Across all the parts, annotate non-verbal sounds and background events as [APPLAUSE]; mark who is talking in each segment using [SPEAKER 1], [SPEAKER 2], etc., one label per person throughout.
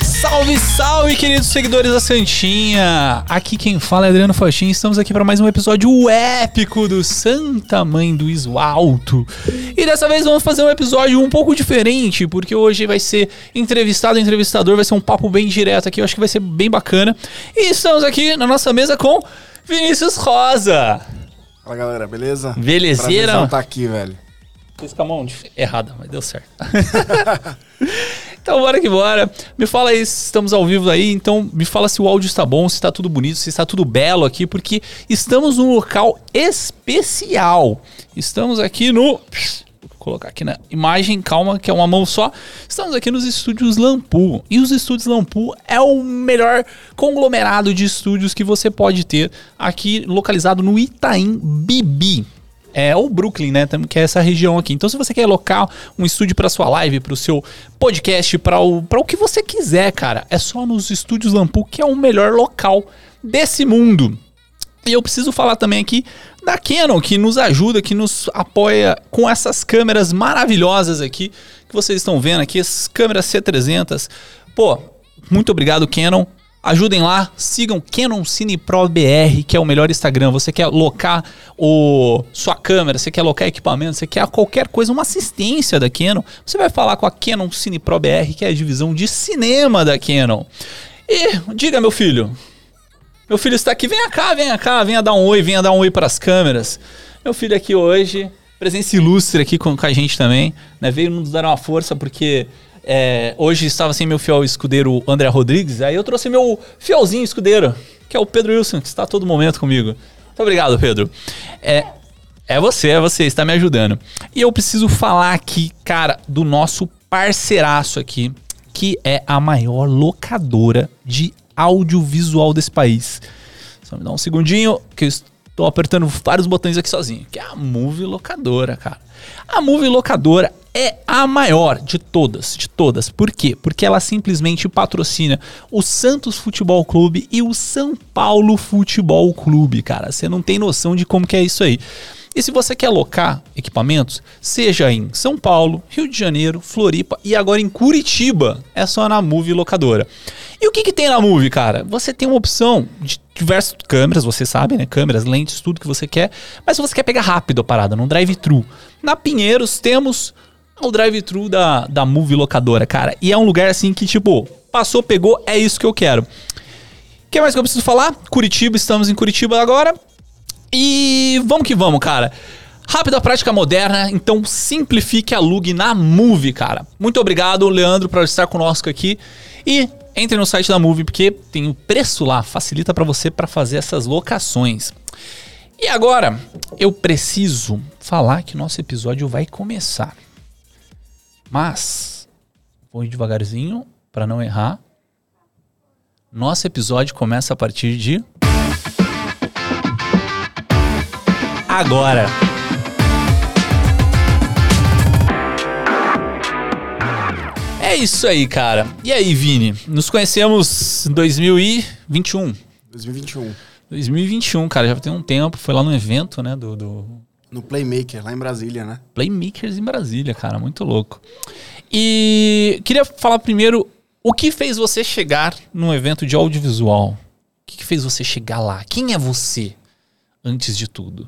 [SPEAKER 1] Salve, salve, queridos seguidores da Santinha! Aqui quem fala é Adriano Faxin. Estamos aqui para mais um episódio épico do Santa Mãe do Iso Alto. E dessa vez vamos fazer um episódio um pouco diferente, porque hoje vai ser entrevistado, entrevistador, vai ser um papo bem direto aqui. Eu acho que vai ser bem bacana. E estamos aqui na nossa mesa com Vinícius Rosa.
[SPEAKER 2] Fala galera, beleza?
[SPEAKER 1] Belezeira?
[SPEAKER 2] Prazerzão tá aqui, velho.
[SPEAKER 1] Fiz com a mão errada, mas deu certo. [LAUGHS] então bora que bora. Me fala aí estamos ao vivo aí, então me fala se o áudio está bom, se está tudo bonito, se está tudo belo aqui, porque estamos num local especial. Estamos aqui no colocar aqui na imagem, calma, que é uma mão só. Estamos aqui nos estúdios Lampu. E os estúdios Lampu é o melhor conglomerado de estúdios que você pode ter aqui localizado no Itaim Bibi é o Brooklyn, né? Que é essa região aqui. Então, se você quer alocar um estúdio para sua live, para o seu podcast, para o, o que você quiser, cara, é só nos estúdios Lampu, que é o melhor local desse mundo. E eu preciso falar também aqui da Canon, que nos ajuda, que nos apoia com essas câmeras maravilhosas aqui, que vocês estão vendo aqui, as câmeras C300. Pô, muito obrigado, Canon. Ajudem lá, sigam Canon Cine Pro BR, que é o melhor Instagram. Você quer alocar o sua câmera, você quer alocar equipamento, você quer qualquer coisa, uma assistência da Canon, você vai falar com a Canon Cine Pro BR, que é a divisão de cinema da Canon. E diga, meu filho, meu filho está aqui, venha cá, venha cá, venha dar um oi, venha dar um oi para as câmeras. Meu filho aqui hoje, presença ilustre aqui com, com a gente também, né? Veio nos dar uma força porque é, hoje estava sem meu fiel escudeiro André Rodrigues, aí eu trouxe meu fielzinho escudeiro, que é o Pedro Wilson, que está todo momento comigo. Muito obrigado, Pedro. É, é você, é você, está me ajudando. E eu preciso falar aqui, cara, do nosso parceiraço aqui, que é a maior locadora de audiovisual desse país. Só me dá um segundinho, que eu estou apertando vários botões aqui sozinho, que é a Movie Locadora, cara. A Movie Locadora é a maior de todas, de todas. Por quê? Porque ela simplesmente patrocina o Santos Futebol Clube e o São Paulo Futebol Clube, cara. Você não tem noção de como que é isso aí. E se você quer alocar equipamentos, seja em São Paulo, Rio de Janeiro, Floripa e agora em Curitiba, é só na Move Locadora. E o que, que tem na Move, cara? Você tem uma opção de diversas câmeras, você sabe, né? Câmeras, lentes, tudo que você quer. Mas se você quer pegar rápido a parada, num drive-thru. Na Pinheiros temos o drive-thru da, da Move Locadora, cara. E é um lugar assim que, tipo, passou, pegou, é isso que eu quero. O que mais que eu preciso falar? Curitiba, estamos em Curitiba agora. E vamos que vamos, cara. Rápida prática moderna, então simplifique a lug na Move, cara. Muito obrigado, Leandro, por estar conosco aqui. E entre no site da Move, porque tem o preço lá, facilita para você para fazer essas locações. E agora, eu preciso falar que nosso episódio vai começar. Mas, vou devagarzinho para não errar. Nosso episódio começa a partir de. Agora! É isso aí, cara. E aí, Vini? Nos conhecemos em 2021.
[SPEAKER 2] 2021.
[SPEAKER 1] 2021, cara, já tem um tempo. Foi lá no evento, né? Do, do
[SPEAKER 2] no Playmaker, lá em Brasília, né?
[SPEAKER 1] Playmakers em Brasília, cara, muito louco. E queria falar primeiro o que fez você chegar num evento de audiovisual? O que, que fez você chegar lá? Quem é você antes de tudo?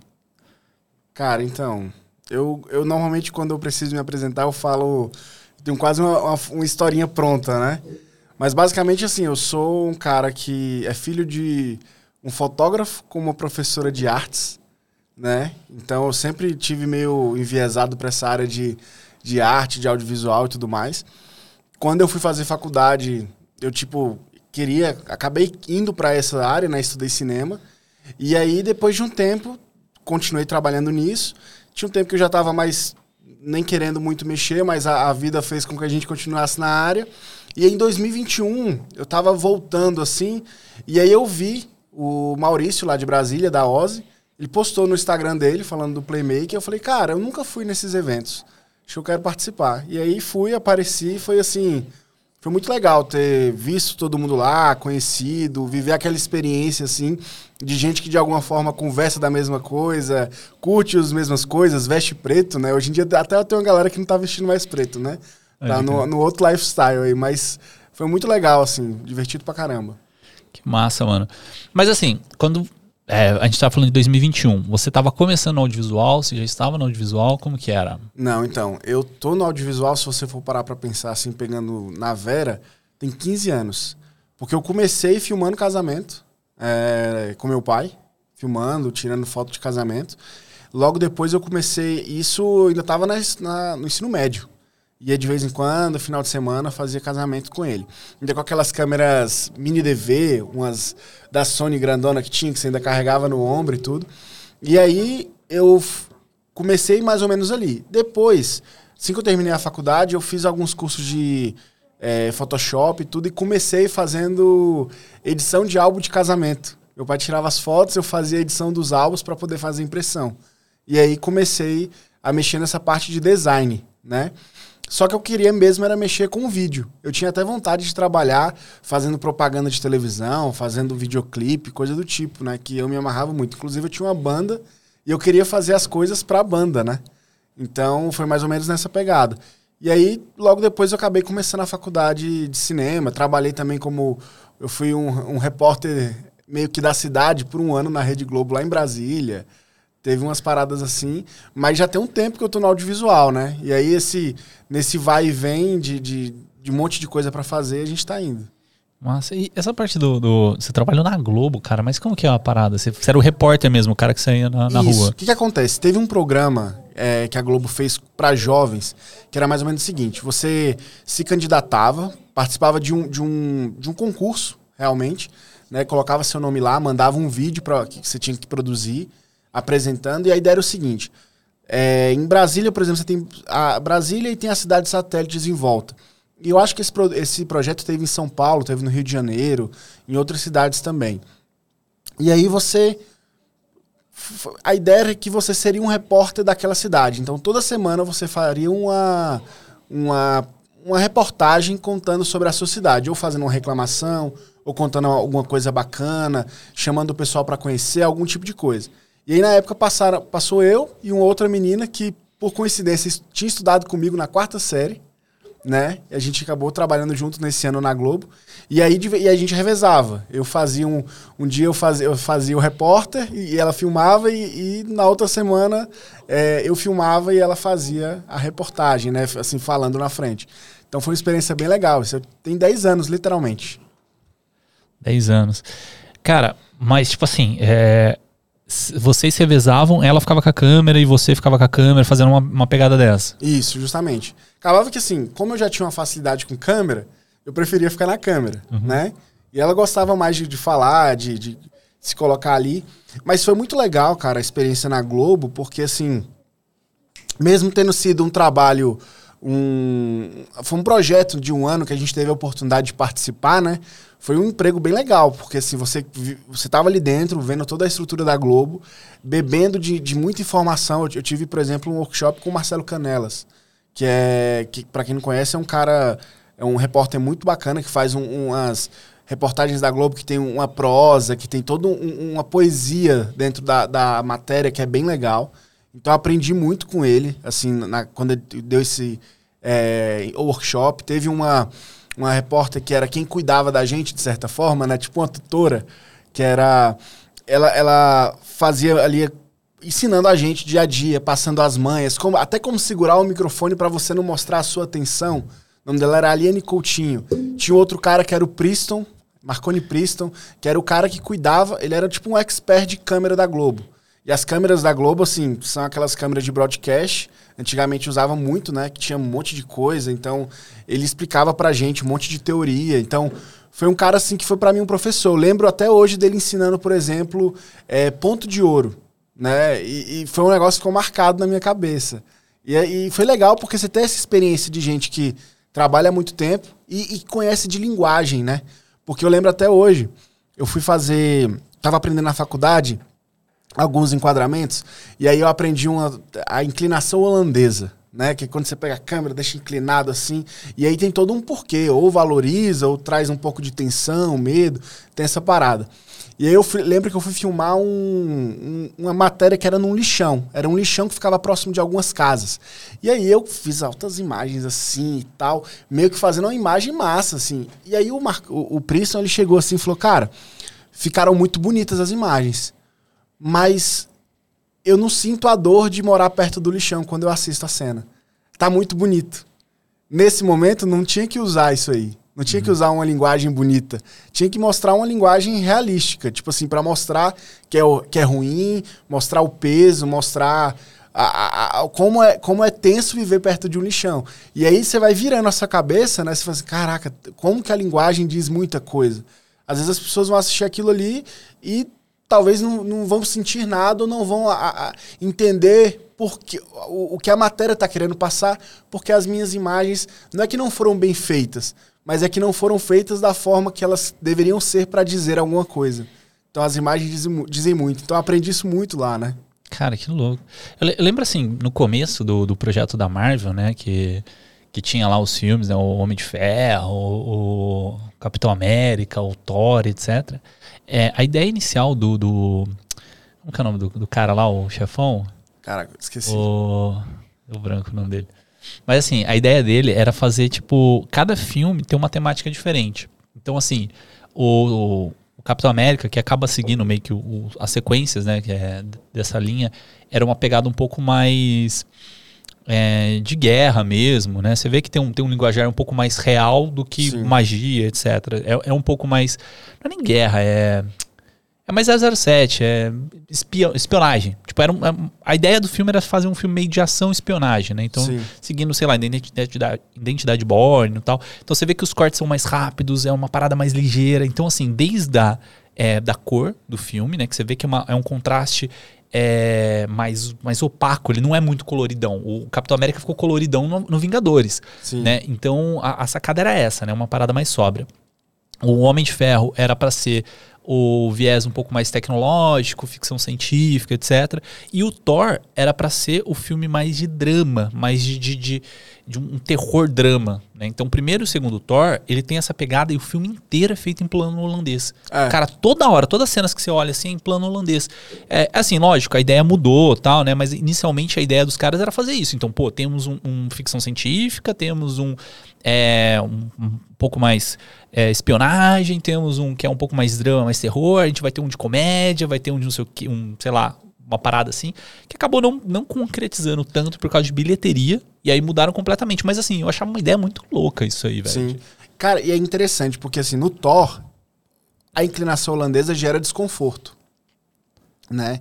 [SPEAKER 2] Cara, então, eu, eu normalmente quando eu preciso me apresentar, eu falo. Tenho quase uma, uma, uma historinha pronta, né? Mas basicamente assim, eu sou um cara que é filho de um fotógrafo com uma professora de artes né? Então eu sempre tive meio enviesado para essa área de, de arte, de audiovisual e tudo mais. Quando eu fui fazer faculdade, eu tipo queria, acabei indo para essa área, né? Estudei cinema. E aí depois de um tempo, continuei trabalhando nisso. Tinha um tempo que eu já estava mais nem querendo muito mexer, mas a, a, vida fez com que a gente continuasse na área. E em 2021, eu estava voltando assim, e aí eu vi o Maurício lá de Brasília, da Ozzy, ele postou no Instagram dele falando do Playmaker. Eu falei, cara, eu nunca fui nesses eventos. Acho que eu quero participar. E aí fui, apareci, foi assim. Foi muito legal ter visto todo mundo lá, conhecido, viver aquela experiência assim, de gente que de alguma forma conversa da mesma coisa, curte as mesmas coisas, veste preto, né? Hoje em dia até tem uma galera que não tá vestindo mais preto, né? Tá no, no outro lifestyle aí, mas foi muito legal, assim, divertido pra caramba.
[SPEAKER 1] Que massa, mano. Mas assim, quando é, a gente tava falando de 2021, você tava começando no audiovisual, você já estava no audiovisual, como que era?
[SPEAKER 2] Não, então, eu tô no audiovisual, se você for parar pra pensar assim, pegando na Vera, tem 15 anos. Porque eu comecei filmando casamento é, com meu pai, filmando, tirando foto de casamento. Logo depois eu comecei, isso ainda estava no ensino médio. Ia de vez em quando, final de semana, fazia casamento com ele. Ainda com aquelas câmeras mini DV, umas da Sony grandona que tinha, que você ainda carregava no ombro e tudo. E aí eu comecei mais ou menos ali. Depois, assim que eu terminei a faculdade, eu fiz alguns cursos de é, Photoshop tudo, e comecei fazendo edição de álbum de casamento. Meu pai tirava as fotos, eu fazia a edição dos álbuns para poder fazer impressão. E aí comecei a mexer nessa parte de design, né? Só que eu queria mesmo era mexer com vídeo. Eu tinha até vontade de trabalhar fazendo propaganda de televisão, fazendo videoclipe, coisa do tipo, né? Que eu me amarrava muito. Inclusive eu tinha uma banda e eu queria fazer as coisas para a banda, né? Então foi mais ou menos nessa pegada. E aí, logo depois, eu acabei começando a faculdade de cinema. Trabalhei também como. Eu fui um, um repórter meio que da cidade por um ano na Rede Globo lá em Brasília. Teve umas paradas assim, mas já tem um tempo que eu tô no audiovisual, né? E aí, esse, nesse vai e vem de, de, de um monte de coisa para fazer, a gente tá indo.
[SPEAKER 1] Massa. E essa parte do, do, Você trabalhou na Globo, cara, mas como que é a parada? Você, você era o repórter mesmo, o cara que saía na, na
[SPEAKER 2] Isso.
[SPEAKER 1] rua.
[SPEAKER 2] O que, que acontece? Teve um programa é, que a Globo fez para jovens, que era mais ou menos o seguinte: você se candidatava, participava de um, de um, de um concurso, realmente, né? Colocava seu nome lá, mandava um vídeo pra, que você tinha que produzir apresentando, e a ideia era o seguinte: é, em Brasília, por exemplo, você tem a Brasília e tem as cidades satélites em volta. E eu acho que esse, esse projeto teve em São Paulo, teve no Rio de Janeiro, em outras cidades também. E aí você. A ideia era que você seria um repórter daquela cidade. Então toda semana você faria uma, uma, uma reportagem contando sobre a sua cidade, ou fazendo uma reclamação, ou contando alguma coisa bacana, chamando o pessoal para conhecer, algum tipo de coisa. E aí, na época, passaram, passou eu e uma outra menina que, por coincidência, tinha estudado comigo na quarta série, né? A gente acabou trabalhando junto nesse ano na Globo. E aí e a gente revezava. Eu fazia um. Um dia eu fazia, eu fazia o repórter e ela filmava, e, e na outra semana é, eu filmava e ela fazia a reportagem, né? Assim, falando na frente. Então foi uma experiência bem legal. Isso tem 10 anos, literalmente.
[SPEAKER 1] 10 anos. Cara, mas tipo assim, é, vocês se revezavam, ela ficava com a câmera e você ficava com a câmera fazendo uma, uma pegada dessa.
[SPEAKER 2] Isso, justamente. Acabava que assim, como eu já tinha uma facilidade com câmera, eu preferia ficar na câmera, uhum. né? E ela gostava mais de, de falar, de, de, se colocar ali. Mas foi muito legal, cara, a experiência na Globo, porque assim, mesmo tendo sido um trabalho, um, foi um projeto de um ano que a gente teve a oportunidade de participar, né? Foi um emprego bem legal, porque assim, você você estava ali dentro, vendo toda a estrutura da Globo, bebendo de, de muita informação. Eu, eu tive, por exemplo, um workshop com o Marcelo Canelas, que é, que para quem não conhece, é um cara, é um repórter muito bacana que faz um, umas reportagens da Globo que tem uma prosa, que tem toda um, uma poesia dentro da, da matéria que é bem legal. Então aprendi muito com ele, assim, na, quando ele deu esse é, workshop. Teve uma uma repórter que era quem cuidava da gente, de certa forma, né? Tipo uma tutora, que era. Ela, ela fazia ali ensinando a gente dia a dia, passando as manhas, como, até como segurar o microfone para você não mostrar a sua atenção. O nome dela era Aliane Coutinho. Tinha outro cara que era o Priston, Marconi Priston, que era o cara que cuidava, ele era tipo um expert de câmera da Globo. E as câmeras da Globo, assim, são aquelas câmeras de broadcast. Antigamente usava muito, né? Que tinha um monte de coisa. Então, ele explicava pra gente um monte de teoria. Então, foi um cara, assim, que foi para mim um professor. Eu lembro até hoje dele ensinando, por exemplo, é, ponto de ouro, né? E, e, foi um negócio que ficou marcado na minha cabeça. E, e, foi legal porque você tem essa experiência de gente que trabalha há muito tempo e, e conhece de linguagem, né? Porque eu lembro até hoje, eu fui fazer... Tava aprendendo na faculdade alguns enquadramentos, e aí eu aprendi uma, a inclinação holandesa, né? Que quando você pega a câmera, deixa inclinado assim. E aí tem todo um porquê. Ou valoriza, ou traz um pouco de tensão, medo. Tem essa parada. E aí eu fui, lembro que eu fui filmar um, um, uma matéria que era num lixão. Era um lixão que ficava próximo de algumas casas. E aí eu fiz altas imagens assim e tal, meio que fazendo uma imagem massa, assim. E aí o, Mar, o, o ele chegou assim e falou, cara, ficaram muito bonitas as imagens, mas eu não sinto a dor de morar perto do lixão quando eu assisto a cena. Tá muito bonito. Nesse momento não tinha que usar isso aí. Não tinha uhum. que usar uma linguagem bonita. Tinha que mostrar uma linguagem realística. Tipo assim, para mostrar que é, que é ruim, mostrar o peso, mostrar a, a, a, como, é, como é tenso viver perto de um lixão. E aí você vai virando a sua cabeça, né? Você fala assim, caraca, como que a linguagem diz muita coisa? Às vezes as pessoas vão assistir aquilo ali e talvez não, não vão sentir nada ou não vão entender porque, o, o que a matéria está querendo passar, porque as minhas imagens não é que não foram bem feitas, mas é que não foram feitas da forma que elas deveriam ser para dizer alguma coisa. Então as imagens dizem, dizem, muito. Então aprendi isso muito lá, né?
[SPEAKER 1] Cara, que louco. Eu, lembro assim, no começo do, do projeto da Marvel, né, que, que tinha lá os filmes, né, o Homem de Ferro, o Capitão América, o Thor, etc. É, a ideia inicial do, do. Como que é o nome do, do cara lá, o chefão?
[SPEAKER 2] Caraca, esqueci.
[SPEAKER 1] O. O branco o nome dele. Mas assim, a ideia dele era fazer, tipo, cada filme ter uma temática diferente. Então, assim, o, o Capitão América, que acaba seguindo meio que o, o, as sequências, né, que é dessa linha, era uma pegada um pouco mais é, de guerra mesmo, né? Você vê que tem um, tem um linguajar um pouco mais real do que Sim. magia, etc. É, é um pouco mais. Não é nem guerra, é. É mais 007, é espionagem. Tipo, era um, é, a ideia do filme era fazer um filme meio de ação espionagem, né? Então, Sim. seguindo, sei lá, identidade, identidade Born e tal. Então você vê que os cortes são mais rápidos, é uma parada mais ligeira. Então, assim, desde a é, da cor do filme, né? Que você vê que é, uma, é um contraste é, mais, mais opaco, ele não é muito coloridão. O Capitão América ficou coloridão no, no Vingadores. Sim. Né? Então a, a, sacada era essa, né? Uma parada mais sóbria. O Homem de Ferro era para ser o viés um pouco mais tecnológico, ficção científica, etc. E o Thor era para ser o filme mais de drama, mais de, de, de, de um terror drama. Né? Então, primeiro e o segundo Thor, ele tem essa pegada e o filme inteiro é feito em plano holandês. É. Cara, toda hora, todas as cenas que você olha assim é em plano holandês. É assim, lógico, a ideia mudou tal, né? Mas inicialmente a ideia dos caras era fazer isso. Então, pô, temos um, um ficção científica, temos um, é, um, um pouco mais é, espionagem, temos um que é um pouco mais drama, mais terror, a gente vai ter um de comédia, vai ter um de não sei o que, um, sei lá, uma parada assim, que acabou não, não concretizando tanto por causa de bilheteria, e aí mudaram completamente. Mas assim, eu achava uma ideia muito louca isso aí, velho. Sim.
[SPEAKER 2] Cara, e é interessante, porque assim, no Thor, a inclinação holandesa gera desconforto, né?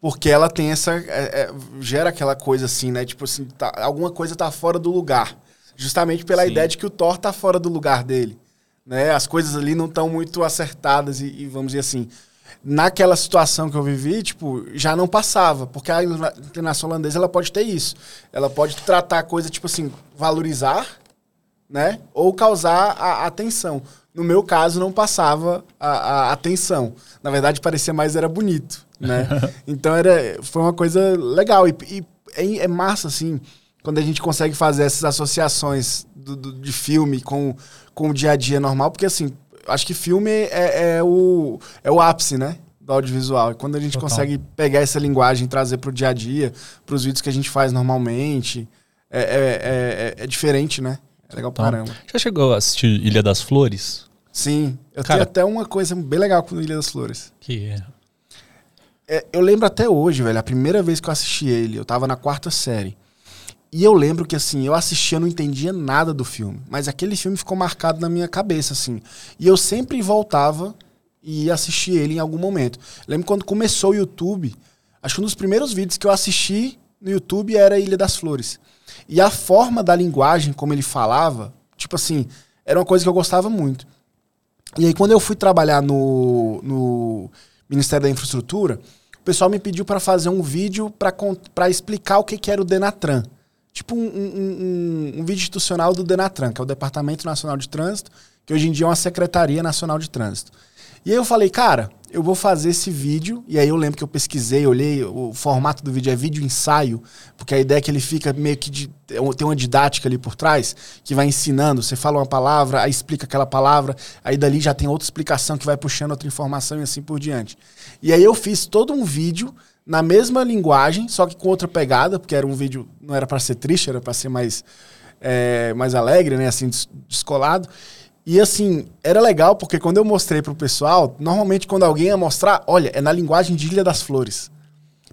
[SPEAKER 2] Porque ela tem essa. É, é, gera aquela coisa assim, né? Tipo assim, tá, alguma coisa tá fora do lugar. Justamente pela Sim. ideia de que o Thor tá fora do lugar dele né? As coisas ali não estão muito acertadas e, e, vamos dizer assim, naquela situação que eu vivi, tipo, já não passava, porque a inclinação holandesa ela pode ter isso. Ela pode tratar a coisa tipo assim, valorizar, né? Ou causar a atenção. No meu caso, não passava a, a atenção. Na verdade, parecia mais era bonito, né? [LAUGHS] então era, foi uma coisa legal e, e é, é massa assim quando a gente consegue fazer essas associações do, do, de filme com, com o dia a dia normal, porque assim, acho que filme é, é o, é o ápice, né? Do audiovisual. E quando a gente Total. consegue pegar essa linguagem e trazer para o dia a dia, para os vídeos que a gente faz normalmente, é, é, é, é diferente, né? É legal pra caramba.
[SPEAKER 1] Já chegou a assistir Ilha das Flores?
[SPEAKER 2] Sim. Eu Cara, tenho até uma coisa bem legal com Ilha das Flores.
[SPEAKER 1] Que é?
[SPEAKER 2] é? Eu lembro até hoje, velho, a primeira vez que eu assisti ele, eu tava na quarta série. E eu lembro que, assim, eu assistia, não entendia nada do filme. Mas aquele filme ficou marcado na minha cabeça, assim. E eu sempre voltava e ia assistir ele em algum momento. lembro quando começou o YouTube, acho que um dos primeiros vídeos que eu assisti no YouTube era Ilha das Flores. E a forma da linguagem, como ele falava, tipo assim, era uma coisa que eu gostava muito. E aí, quando eu fui trabalhar no, no Ministério da Infraestrutura, o pessoal me pediu para fazer um vídeo para explicar o que, que era o Denatran tipo um, um, um, vídeo institucional do Denatran, que é o Departamento Nacional de Trânsito, que hoje em dia é uma Secretaria Nacional de Trânsito. E aí eu falei, cara, eu vou fazer esse vídeo, e aí eu lembro que eu pesquisei, olhei, o formato do vídeo é vídeo ensaio, porque a ideia é que ele fica meio que de, é tem uma didática ali por trás, que vai ensinando, você fala uma palavra, aí explica aquela palavra, aí dali já tem outra explicação que vai puxando outra informação e assim por diante. E aí eu fiz todo um vídeo na mesma linguagem, só que com outra pegada, porque era um vídeo, não era para ser triste, era para ser mais, é, mais alegre, né, assim, descolado. E assim, era legal porque quando eu mostrei pro pessoal, normalmente quando alguém ia mostrar, olha, é na linguagem de Ilha das Flores.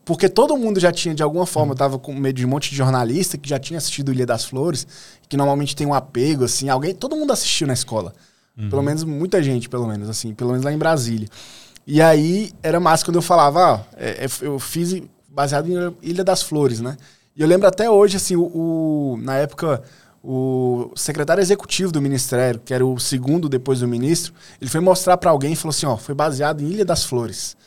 [SPEAKER 2] Porque todo mundo já tinha, de alguma forma, eu tava com medo de um monte de jornalista que já tinha assistido Ilha das Flores, que normalmente tem um apego, assim, alguém, todo mundo assistiu na escola. Uhum. Pelo menos muita gente, pelo menos, assim, pelo menos lá em Brasília. E aí era massa quando eu falava, ó, é, é, eu fiz baseado em Ilha das Flores, né? E eu lembro até hoje, assim, o, o na época o secretário executivo do ministério, que era o segundo depois do ministro, ele foi mostrar para alguém e falou assim, ó, foi baseado em Ilha das Flores.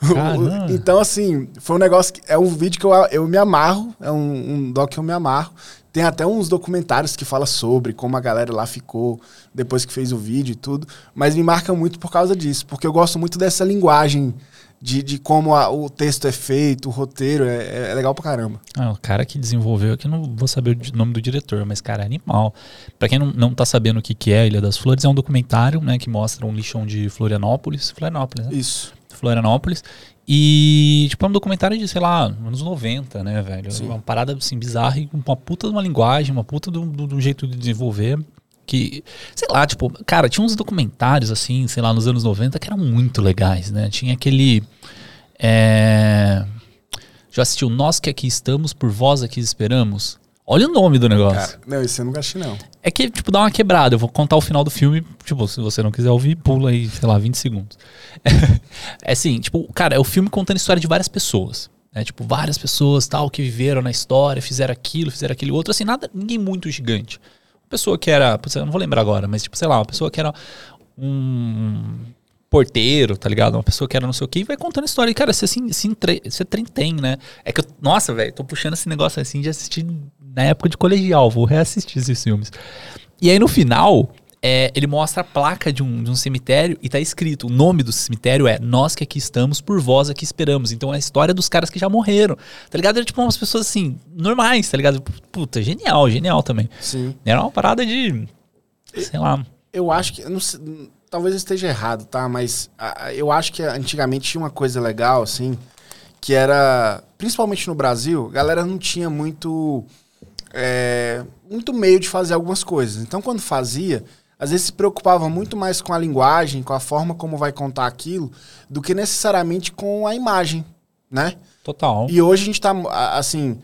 [SPEAKER 2] [LAUGHS] então, assim, foi um negócio que é um vídeo que eu, eu me amarro, é um, um doc que eu me amarro. Tem até uns documentários que fala sobre como a galera lá ficou depois que fez o vídeo e tudo, mas me marca muito por causa disso, porque eu gosto muito dessa linguagem de, de como a, o texto é feito, o roteiro, é, é, legal pra caramba.
[SPEAKER 1] Ah, o cara que desenvolveu aqui, não vou saber o nome do diretor, mas cara, é animal. Pra quem não, não tá sabendo o que, que é Ilha das Flores, é um documentário, né, que mostra um lixão de Florianópolis. Florianópolis, né?
[SPEAKER 2] Isso.
[SPEAKER 1] Florianópolis. E, tipo, é um documentário de, sei lá, anos 90, né, velho? Sim. Uma parada, assim, bizarra e uma puta de uma linguagem, uma puta de um jeito de desenvolver que, sei lá, tipo, cara, tinha uns documentários assim, sei lá, nos anos 90 que eram muito legais, né? Tinha aquele. É... Já assistiu Nós que aqui estamos, por vós aqui esperamos? Olha o nome do negócio. Cara,
[SPEAKER 2] não, isso eu nunca achei, não.
[SPEAKER 1] É que, tipo, dá uma quebrada. Eu vou contar o final do filme. Tipo, se você não quiser ouvir, pula aí, sei lá, 20 segundos. [LAUGHS] é assim, tipo, cara, é o filme contando a história de várias pessoas. Né? Tipo, várias pessoas tal que viveram na história, fizeram aquilo, fizeram aquele outro. Assim, nada, ninguém muito gigante pessoa que era, eu não vou lembrar agora, mas tipo, sei lá, uma pessoa que era um porteiro, tá ligado? Uma pessoa que era não sei o que, e vai contando história. E, cara, você se, se, entre, você tem, né? É que eu, nossa, velho, tô puxando esse negócio assim de assistir na época de colegial, vou reassistir esses filmes. E aí no final, é, ele mostra a placa de um, de um cemitério e tá escrito: o nome do cemitério é Nós que aqui estamos, por vós aqui esperamos. Então é a história dos caras que já morreram. Tá ligado? Era tipo umas pessoas assim, normais, tá ligado? Puta, genial, genial também.
[SPEAKER 2] Sim.
[SPEAKER 1] Era uma parada de. Sei lá.
[SPEAKER 2] Eu acho que. Sei, talvez eu esteja errado, tá? Mas a, eu acho que antigamente tinha uma coisa legal, assim, que era. Principalmente no Brasil, a galera não tinha muito. É, muito meio de fazer algumas coisas. Então, quando fazia, às vezes se preocupava muito mais com a linguagem, com a forma como vai contar aquilo, do que necessariamente com a imagem, né?
[SPEAKER 1] Total.
[SPEAKER 2] E hoje a gente tá, assim,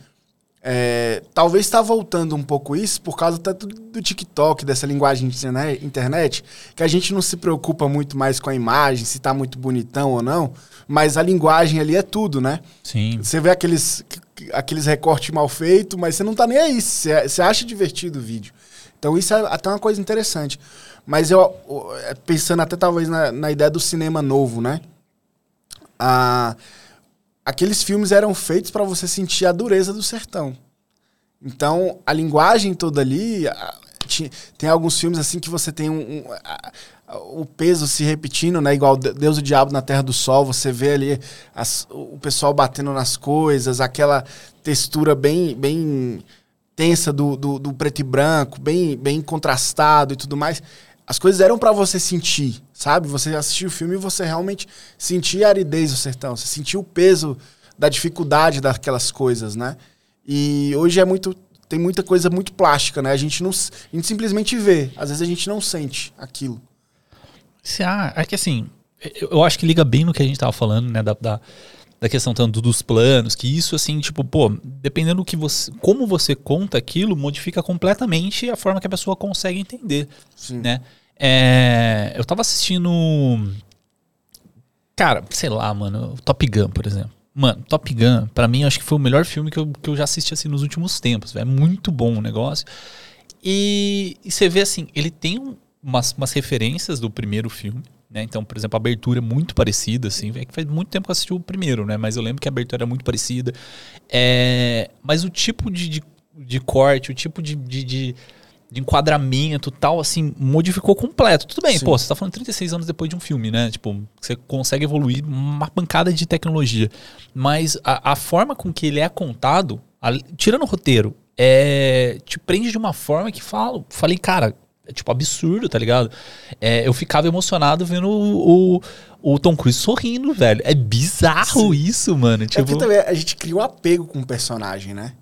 [SPEAKER 2] é, talvez está voltando um pouco isso por causa do, do TikTok, dessa linguagem de internet, que a gente não se preocupa muito mais com a imagem, se está muito bonitão ou não, mas a linguagem ali é tudo, né?
[SPEAKER 1] Sim.
[SPEAKER 2] Você vê aqueles, aqueles recortes mal feitos, mas você não tá nem aí, você, você acha divertido o vídeo. Então isso é até uma coisa interessante. Mas eu, é, pensando até talvez na, na ideia do cinema novo, né? Ah, aqueles filmes eram feitos para você sentir a dureza do sertão. Então, a linguagem toda ali. Tem alguns filmes assim que você tem um, um a, a, o peso se repetindo, né? Igual Deus e o Diabo na Terra do Sol, você vê ali as, o pessoal batendo nas coisas, aquela textura bem, bem tensa do, do, do, preto e branco, bem, bem contrastado e tudo mais. As coisas eram para você sentir, sabe? Você assistia o filme e você realmente sentia a aridez do sertão, você sentia o peso da dificuldade daquelas coisas, né? E hoje é muito tem muita coisa muito plástica, né? A gente não a gente simplesmente vê, às vezes a gente não sente aquilo.
[SPEAKER 1] Ah, é que assim, eu acho que liga bem no que a gente tava falando, né, da, da da questão tanto dos planos, que isso assim, tipo, pô, dependendo do que você, como você conta aquilo, modifica completamente a forma que a pessoa consegue entender, Sim. né? É, eu tava assistindo cara, sei lá, mano, Top Gun, por exemplo. Mano, Top Gun, para mim, acho que foi o melhor filme que eu, que eu já assisti assim nos últimos tempos. É muito bom o negócio. E, e você vê assim, ele tem umas, umas referências do primeiro filme, né? Então, por exemplo, a abertura é muito parecida, assim. É que faz muito tempo que eu assisti o primeiro, né? Mas eu lembro que a abertura era muito parecida. É... Mas o tipo de, de, de corte, o tipo de, de, de, de enquadramento tal, assim, modificou completo. Tudo bem,
[SPEAKER 2] Sim.
[SPEAKER 1] pô, você tá falando 36 anos depois de um filme, né? Tipo, você consegue evoluir uma pancada de tecnologia. Mas a, a forma com que ele é contado, a- tirando o roteiro, é, te prende de uma forma que falo, falei, cara, é tipo absurdo, tá ligado? É, eu ficava emocionado vendo o, o, o Tom Cruise sorrindo, velho. É bizarro isso, mano.
[SPEAKER 2] É
[SPEAKER 1] Tipo,
[SPEAKER 2] porque também a gente cria um apego com o personagem, né?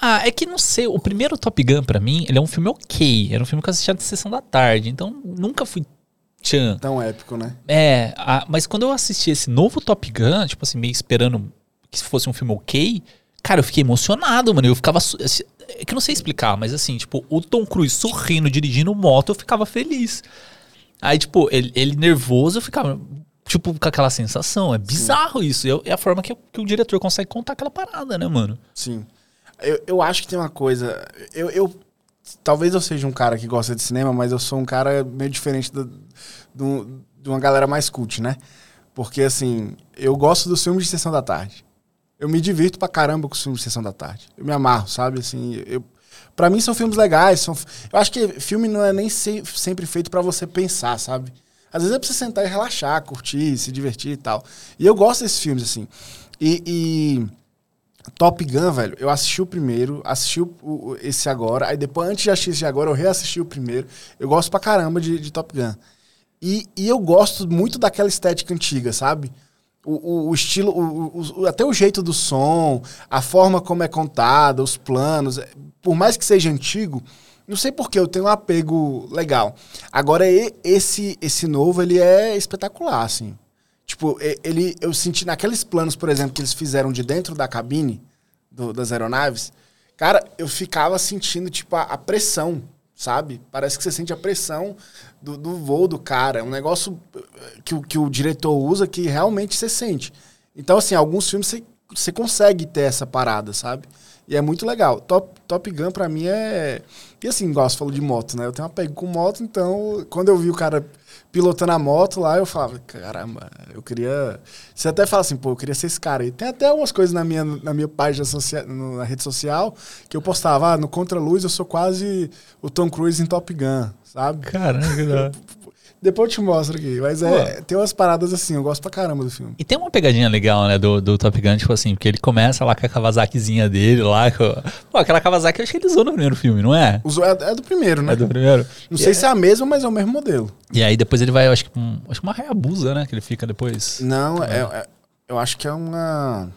[SPEAKER 1] Ah, é que não sei. O primeiro Top Gun, pra mim, ele é um filme ok. Era um filme que eu assistia de sessão da tarde. Então, nunca fui tchan.
[SPEAKER 2] Tão épico, né?
[SPEAKER 1] É, a- mas quando eu assisti esse novo Top Gun, tipo assim, meio esperando que fosse um filme ok, cara, eu fiquei emocionado, mano. Eu ficava. assim, É que eu não sei explicar, mas assim, tipo, o Tom Cruise sorrindo, dirigindo moto, eu ficava feliz. Aí, tipo, ele, ele nervoso, eu ficava. Tipo, com aquela sensação. É bizarro isso. Eu- É a forma que, que o diretor consegue contar aquela parada, né, mano?
[SPEAKER 2] Sim. Eu, eu acho que tem uma coisa. Eu, eu- Talvez eu seja um cara que gosta de cinema, mas eu sou um cara meio diferente do, do- de uma galera mais cult, né? Porque, assim, eu gosto dos filmes de sessão da tarde. Eu me divirto pra caramba com os filmes de sessão da tarde. Eu me amarro, sabe? Assim, eu, pra mim são filmes legais. São, eu acho que filme não é nem se- sempre feito pra você pensar, sabe? Às vezes é pra você sentar e relaxar, curtir, se divertir e tal. E eu gosto desses filmes, assim. E. e Top Gun, velho, eu assisti o primeiro, assisti o, o- esse agora, aí depois, antes de assistir esse agora, eu reassisti o primeiro. Eu gosto pra caramba de, de Top Gun. E, e eu gosto muito daquela estética antiga, sabe? O, o- o estilo, o- até o jeito do som, a forma como é contada, os planos. é, Por mais que seja antigo, não sei porquê, eu tenho um apego legal. Agora, esse, esse novo, ele é espetacular, assim. Tipo, ele, eu senti naqueles planos, por exemplo, que eles fizeram de dentro da cabine do- das aeronaves, cara, eu ficava sentindo, tipo, a, a pressão, sabe? Parece que você sente a pressão do, do voo do cara. É um negócio eh, que, o- que o diretor usa que realmente você sente. Então, assim, alguns filmes você, você consegue ter essa parada, sabe? E é muito legal. Top, Top Gun, pra mim, é... E assim, igual você falou de moto, né? Eu tenho um apego com moto, então, quando eu vi o cara pilotando a moto lá, eu falava, caramba, eu queria. Você até fala assim, pô, eu queria ser esse cara aí. Tem até algumas coisas na minha, na minha página social, na rede social que eu postava, ah, no Contra-Luz eu sou quase o Tom Cruise em Top Gun, sabe?
[SPEAKER 1] Caraca, [LAUGHS]
[SPEAKER 2] Depois eu te mostro aqui. Mas é, tem umas paradas assim, eu gosto pra caramba do filme.
[SPEAKER 1] E tem uma pegadinha legal, né, do, do Top Gun, tipo assim, porque ele começa lá com a Kawasakizinha dele lá. Com... Pô, aquela Kawasaki eu acho que ele usou no primeiro filme, não é?
[SPEAKER 2] Os- É, é do primeiro, né?
[SPEAKER 1] É do primeiro?
[SPEAKER 2] Não sei se é a mesma, mas é o mesmo modelo.
[SPEAKER 1] E aí depois ele vai, eu acho que um, acho que uma Hayabusa, né, que ele fica depois.
[SPEAKER 2] Não, é, é- eu acho que é uma.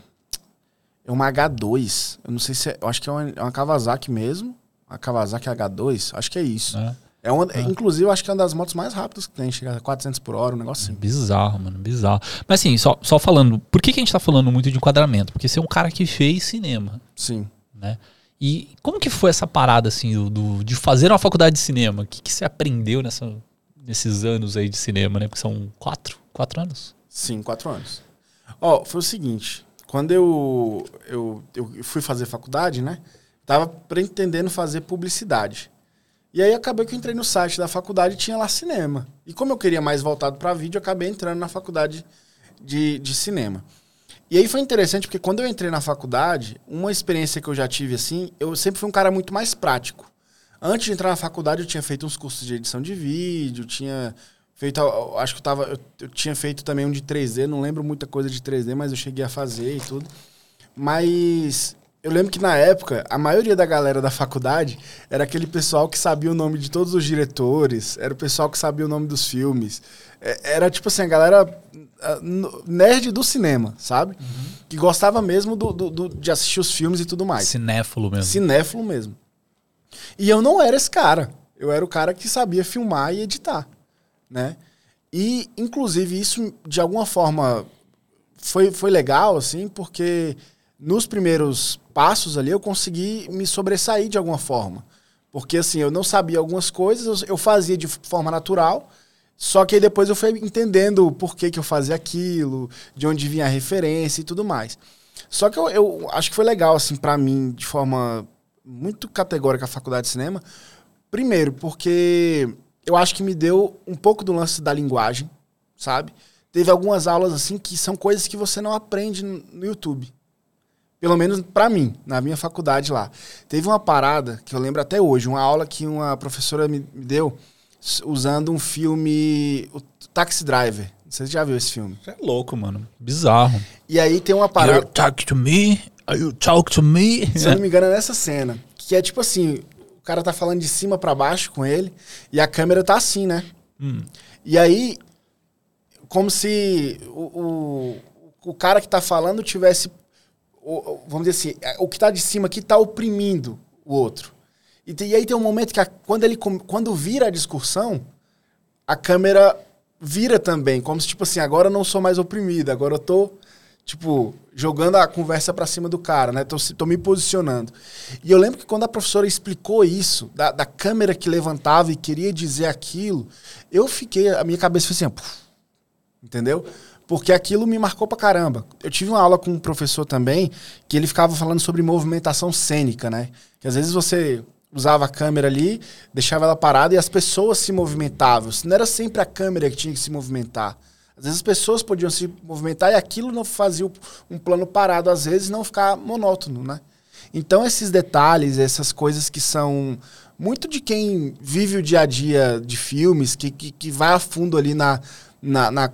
[SPEAKER 2] É uma H2. Eu não sei se é. Eu acho que é uma, é uma Kawasaki mesmo. A Kawasaki H2. Acho que é isso.
[SPEAKER 1] né?
[SPEAKER 2] É uma, Inclusive, eu acho que é uma das motos mais rápidas que tem. Chega a 400 por hora, um negócio assim.
[SPEAKER 1] Bizarro, mano, bizarro. Mas assim, só, só falando, por que, que a gente tá falando muito de enquadramento? Porque você é um cara que fez cinema,
[SPEAKER 2] Sim.
[SPEAKER 1] né? E como que foi essa parada, assim, do, do- de fazer uma faculdade de cinema? O que, que você aprendeu nessa, nesses anos aí de cinema, né? Porque são quatro, quatro anos.
[SPEAKER 2] Sim, quatro anos. Ó, foi o seguinte. Quando eu, eu, eu fui fazer faculdade, né? Tava pretendendo fazer publicidade. E aí acabei que eu entrei no site da faculdade e tinha lá cinema. E como eu queria mais voltado para vídeo, eu acabei entrando na faculdade de, de cinema. E aí foi interessante porque quando eu entrei na faculdade, uma experiência que eu já tive assim, eu sempre fui um cara muito mais prático. Antes de entrar na faculdade, eu tinha feito uns cursos de edição de vídeo, tinha feito, acho que eu tava, eu, eu tinha feito também um de 3D, não lembro muita coisa de 3D, mas eu cheguei a fazer e tudo. Mas eu lembro que na época, a maioria da galera da faculdade era aquele pessoal que sabia o nome de todos os diretores, era o pessoal que sabia o nome dos filmes. É, Era tipo assim, a galera nerd do cinema, sabe? Que gostava mesmo do, do- do- de assistir os filmes e tudo mais.
[SPEAKER 1] Cinéfilo mesmo.
[SPEAKER 2] Cinéfilo mesmo. E eu não era esse cara. Eu era o cara que sabia filmar e editar, né? E, inclusive, isso, de alguma forma, foi, foi legal, assim, porque nos primeiros passos ali eu consegui me sobressair de alguma forma. Porque, assim, eu não sabia algumas coisas, eu- fazia de forma natural, só que aí depois eu fui entendendo por que, que eu fazia aquilo, de onde vinha a referência e tudo mais. Só que eu, eu acho que foi legal, assim, pra mim, de forma muito categórica a faculdade de cinema. Primeiro, porque eu acho que me deu um pouco do lance da linguagem, sabe? Teve algumas aulas, assim, que são coisas que você não aprende no YouTube. Pelo menos para mim, na minha faculdade lá. Teve uma parada que eu lembro até hoje, uma aula que uma professora me, deu usando um filme, o Taxi Driver. Você já viu esse filme?
[SPEAKER 1] É louco, mano. Bizarro.
[SPEAKER 2] E aí tem uma parada.
[SPEAKER 1] You talk to me? You talk to me?
[SPEAKER 2] Se eu não me engano, é nessa cena. Que é tipo assim: o cara tá falando de cima para baixo com ele e a câmera tá assim, né?
[SPEAKER 1] Hum.
[SPEAKER 2] E aí, como se o, o, o cara que tá falando tivesse. Vamos dizer assim, o que tá de cima aqui tá oprimindo o outro. E, e aí tem um momento que a- quando ele quando vira a discussão, a câmera vira também, como se tipo assim, agora eu não sou mais oprimido, agora eu tô tipo jogando a conversa pra cima do cara, né? Tô, tô me posicionando. E eu lembro que quando a professora explicou isso, da, da câmera que levantava e queria dizer aquilo, eu fiquei, a minha cabeça foi assim, entendeu? Porque aquilo me marcou pra caramba. Eu tive uma aula com um professor também que ele ficava falando sobre movimentação cênica, né? Que às vezes você usava a câmera ali, deixava ela parada e as pessoas se movimentavam. Não era sempre a câmera que tinha que se movimentar. Às vezes as pessoas podiam se movimentar e aquilo não fazia um plano parado, às vezes não ficar monótono, né? Então esses detalhes, essas coisas que são muito de quem vive o dia a dia de filmes, que, que, que vai a fundo ali na, na, na-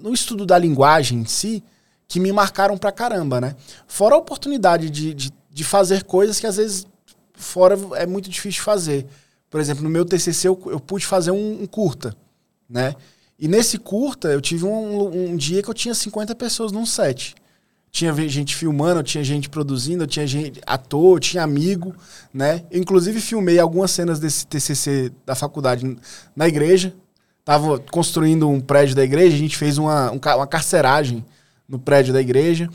[SPEAKER 2] no estudo da linguagem em si, que me marcaram pra caramba, né? Fora a oportunidade de, de, de fazer coisas que às vezes fora é muito difícil fazer. Por exemplo, no meu TCC eu, eu pude fazer um, um curta, né? E nesse curta eu tive um, um dia que eu tinha 50 pessoas num set. Tinha gente filmando, tinha gente produzindo, tinha gente ator, tinha amigo, né? Eu, inclusive filmei algumas cenas desse TCC da faculdade na igreja. Tava construindo um prédio da igreja, a gente fez uma, um uma carceragem no prédio da igreja.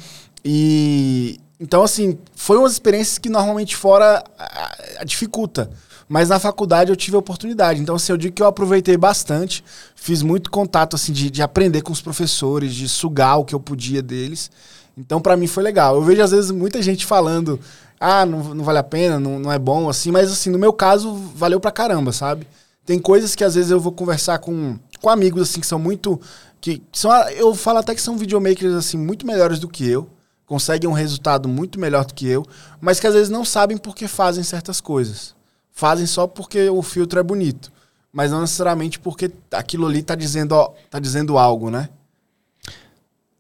[SPEAKER 2] E então assim, foi umas experiências que normalmente fora ah, ah, dificulta. Mas na faculdade eu tive a oportunidade. Então, assim, eu digo que eu aproveitei bastante. Fiz muito contato, assim, de, de aprender com os professores, de sugar o que eu podia deles. Então, pra mim foi legal. Eu vejo, às vezes, muita gente falando, ah, não, não vale a pena, não, não é bom, assim. Mas, assim, no meu caso, valeu pra caramba, sabe? Tem coisas que, às vezes, eu vou conversar com, com amigos, assim, que são muito... que são Eu falo até que são videomakers, assim, muito melhores do que eu. Conseguem um resultado muito melhor do que eu. Mas que, às vezes, não sabem por que fazem certas coisas fazem só porque o filtro é bonito, mas não necessariamente porque aquilo ali tá dizendo, ó, tá dizendo algo, né?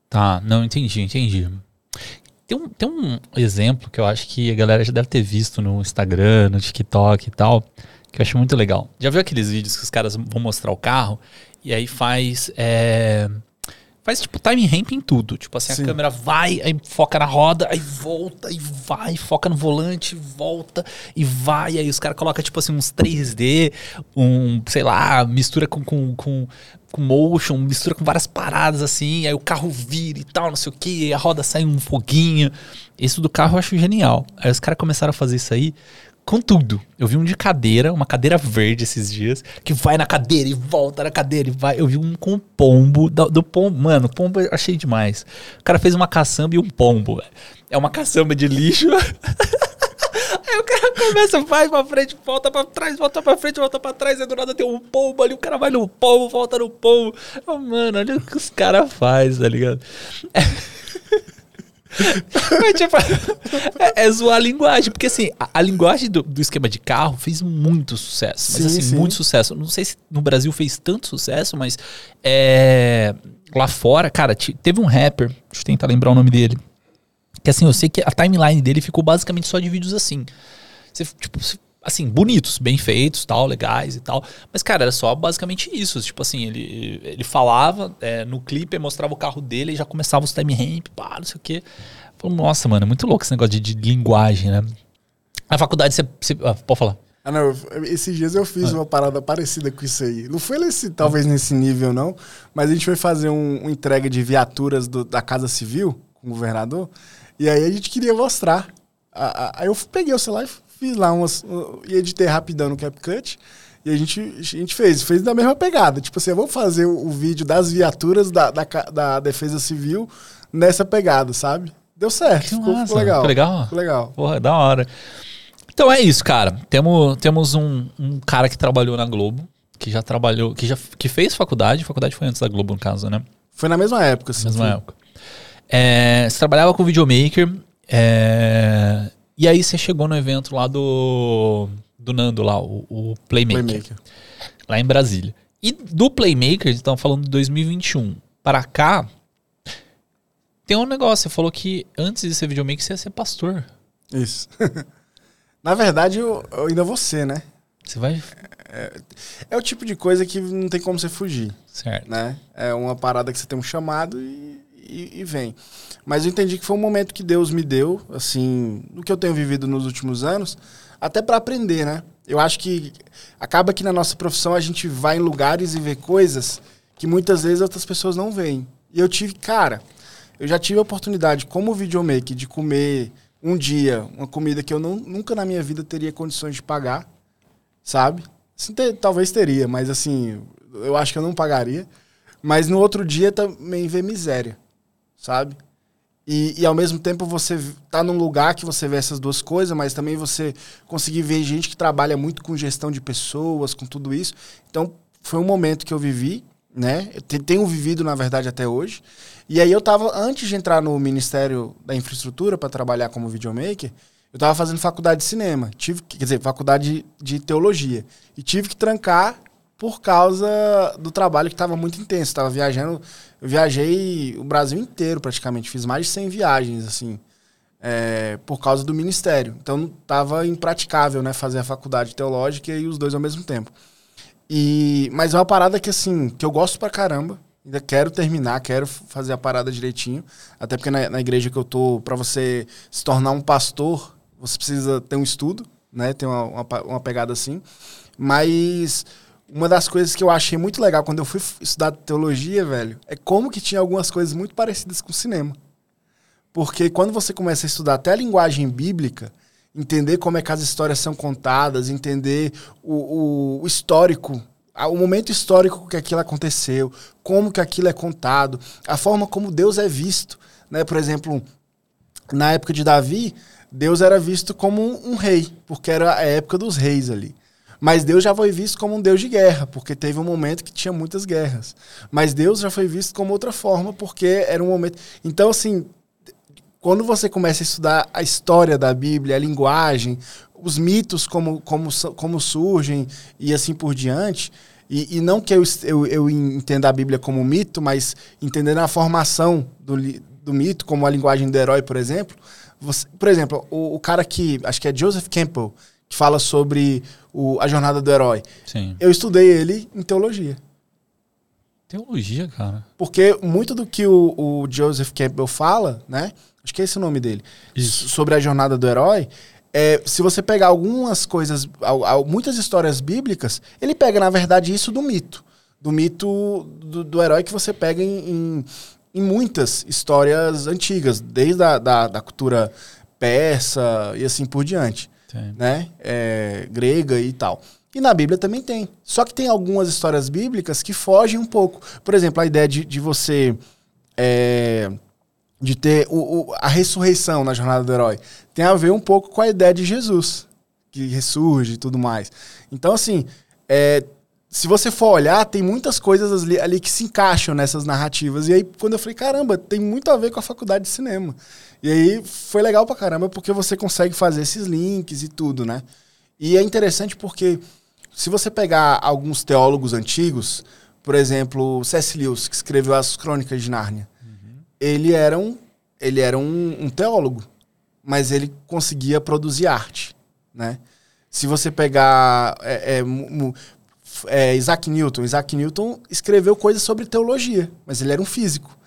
[SPEAKER 1] Tá, não, entendi, entendi. Tem um, tem um exemplo que eu acho que a galera já deve ter visto no Instagram, no TikTok e tal, que eu acho muito legal. Já viu aqueles vídeos que os caras vão mostrar o carro e aí faz. é, Faz tipo time ramp em tudo. Tipo assim,
[SPEAKER 2] Sim.
[SPEAKER 1] a câmera vai, aí foca na roda, aí volta, e vai, foca no volante, volta e vai. Aí os caras colocam, tipo assim, uns 3D, um, sei lá, mistura com, com, com, com motion, mistura com várias paradas assim. Aí o carro vira e tal, não sei o que, a roda sai um foguinho. Isso do carro eu acho genial. Aí os caras começaram a fazer isso aí com tudo. Eu vi um de cadeira, uma cadeira verde esses dias, que vai na cadeira e volta na cadeira e vai. Eu vi um com pombo, do, do pombo. Mano, pombo eu achei demais. O cara fez uma caçamba e um pombo. É uma caçamba de lixo. [LAUGHS] Aí o cara começa, vai pra frente, volta pra trás, volta pra frente, volta pra trás, aí do nada tem um pombo ali, o cara vai no pombo, volta no pombo. Mano, olha o que os caras fazem, tá ligado? [LAUGHS] Mas, tipo, é, é zoar a linguagem, porque assim, a, a linguagem do, do esquema de carro fez muito sucesso. Mas
[SPEAKER 2] Sim,
[SPEAKER 1] assim,
[SPEAKER 2] sim.
[SPEAKER 1] muito sucesso. Não sei se no Brasil fez tanto sucesso, mas é, lá fora, cara, te- teve um rapper, deixa eu tentar lembrar o nome dele. Que assim, eu sei que a timeline dele ficou basicamente só de vídeos assim. Você, tipo, você- assim, bonitos, bem feitos, tal, legais e tal. Mas, cara, era só basicamente isso. Tipo assim, ele, ele falava é, no clipe, mostrava o carro dele e já começava os time ramp, pá, não sei o quê. Falei, nossa, mano, é muito louco esse negócio de, de linguagem, né? Na faculdade você. você ah, pode falar.
[SPEAKER 2] Ah, não, esses dias eu fiz uma parada parecida com isso aí. Não foi nesse, talvez nesse nível, não, mas a gente foi fazer um, uma entrega de viaturas do- da Casa Civil com o governador, e aí a gente queria mostrar. Aí eu peguei o celular e fiz lá umas. uh, e editei rapidão no CapCut. E a gente, a gente fez, fez da mesma pegada. Tipo assim, vamos fazer o, o vídeo das viaturas da, da, da Defesa Civil nessa pegada, sabe? Deu certo,
[SPEAKER 1] Que
[SPEAKER 2] ficou, ficou legal.
[SPEAKER 1] ficou legal?
[SPEAKER 2] Ficou legal.
[SPEAKER 1] Porra, da hora. Então é isso, cara. Temos, temos um, um cara que trabalhou na Globo, que já trabalhou, que já que fez faculdade. Faculdade foi antes da Globo, no caso, né?
[SPEAKER 2] Foi na mesma época, assim.
[SPEAKER 1] mesma
[SPEAKER 2] foi-
[SPEAKER 1] época. É, você trabalhava com videomaker É, e aí você chegou no evento lá do, do Nando, lá, o, o Playmaker,
[SPEAKER 2] Playmaker.
[SPEAKER 1] lá em Brasília. E do Playmaker, estão falando de 2021 para cá, tem um negócio, você falou que antes de ser videomaker você ia ser pastor.
[SPEAKER 2] Isso. [LAUGHS] Na verdade, eu, eu ainda vou ser, né?
[SPEAKER 1] Você vai.
[SPEAKER 2] É o tipo de coisa que não tem como você fugir,
[SPEAKER 1] Certo.
[SPEAKER 2] né? É uma parada que você tem um chamado e, e, e vem. Mas eu entendi que foi um momento que Deus me deu, assim, no que eu tenho vivido nos últimos anos, até para aprender, né? Eu acho que acaba que na nossa profissão a gente vai em lugares e vê coisas que muitas vezes outras pessoas não veem. E eu tive, cara, eu já tive a oportunidade, como videomaker, de comer um dia uma comida que eu não, nunca na minha vida teria condições de pagar, sabe? Assim, te- talvez teria, mas assim, eu acho que eu não pagaria. Mas no outro dia também ver miséria, sabe? E, e ao mesmo tempo você tá num lugar que você vê essas duas coisas, mas também você conseguir ver gente que trabalha muito com gestão de pessoas, com tudo isso. Então, foi um momento que eu vivi, né? Eu te- tenho vivido, na verdade, até hoje. E aí eu tava, antes de entrar no Ministério da Infraestrutura para trabalhar como videomaker, eu tava fazendo faculdade de cinema. Tive, que- quer dizer, faculdade de teologia. E tive que trancar por causa do trabalho que estava muito intenso. Estava viajando, eu viajei o Brasil inteiro praticamente, fiz mais de 100 viagens assim, é, por causa do ministério. Então estava impraticável, né, fazer a faculdade teológica e os dois ao mesmo tempo. E mas é uma parada que assim, que eu gosto pra caramba. Ainda quero terminar, quero fazer a parada direitinho. Até porque na, na igreja que eu tô, para você se tornar um pastor, você precisa ter um estudo, né? Tem uma, uma, uma pegada assim. Mas uma das coisas que eu achei muito legal quando eu fui estudar teologia, velho, é como que tinha algumas coisas muito parecidas com cinema. Porque quando você começa a estudar até a linguagem bíblica, entender como é que as histórias são contadas, entender o, o- o histórico, o momento histórico que aquilo aconteceu, como que aquilo é contado, a forma como Deus é visto. Né? Por exemplo, na época de Davi, Deus era visto como um, um rei, porque era a época dos reis ali. Mas Deus já foi visto como um Deus de guerra, porque teve um momento que tinha muitas guerras. Mas Deus já foi visto como outra forma, porque era um momento. Então, assim, quando você começa a estudar a história da Bíblia, a linguagem, os mitos como, como, como surgem e assim por diante, e, e não que eu, eu, eu entenda a Bíblia como mito, mas entendendo a formação do, do mito, como a linguagem do herói, por exemplo. Você, por exemplo, o, o cara que, acho que é Joseph Campbell, que fala sobre o, a jornada do herói.
[SPEAKER 1] Sim.
[SPEAKER 2] Eu estudei ele em teologia.
[SPEAKER 1] Teologia, cara.
[SPEAKER 2] Porque muito do que o, o Joseph Campbell fala, né? Acho que é esse o nome dele.
[SPEAKER 1] Isso.
[SPEAKER 2] Sobre a jornada do herói. É, se você pegar algumas coisas, muitas histórias bíblicas, ele pega, na verdade, isso do mito. Do mito do, do herói que você pega em, em, em muitas histórias antigas, desde a da, da cultura persa e assim por diante Né? É, grega e tal. E na Bíblia também tem. Só que tem algumas histórias bíblicas que fogem um pouco. Por exemplo, a ideia de, de você. é, de ter o, o- a ressurreição na jornada do herói. Tem a ver um pouco com a ideia de Jesus, que ressurge e tudo mais. Então, assim, é, se você for olhar, tem muitas coisas ali, ali que se encaixam nessas narrativas. E aí, quando eu falei, caramba, tem muito a ver com a faculdade de cinema. E aí foi legal pra caramba, porque você consegue fazer esses links e tudo, né? E é interessante porque se você pegar alguns teólogos antigos, por exemplo, C.S. Lewis, que escreveu as Crônicas de Nárnia, ele era um, ele era um, um teólogo, mas ele conseguia produzir arte, né? Se você pegar é, é, é, Isaac Newton, Isaac Newton escreveu coisas sobre teologia, mas ele era um físico.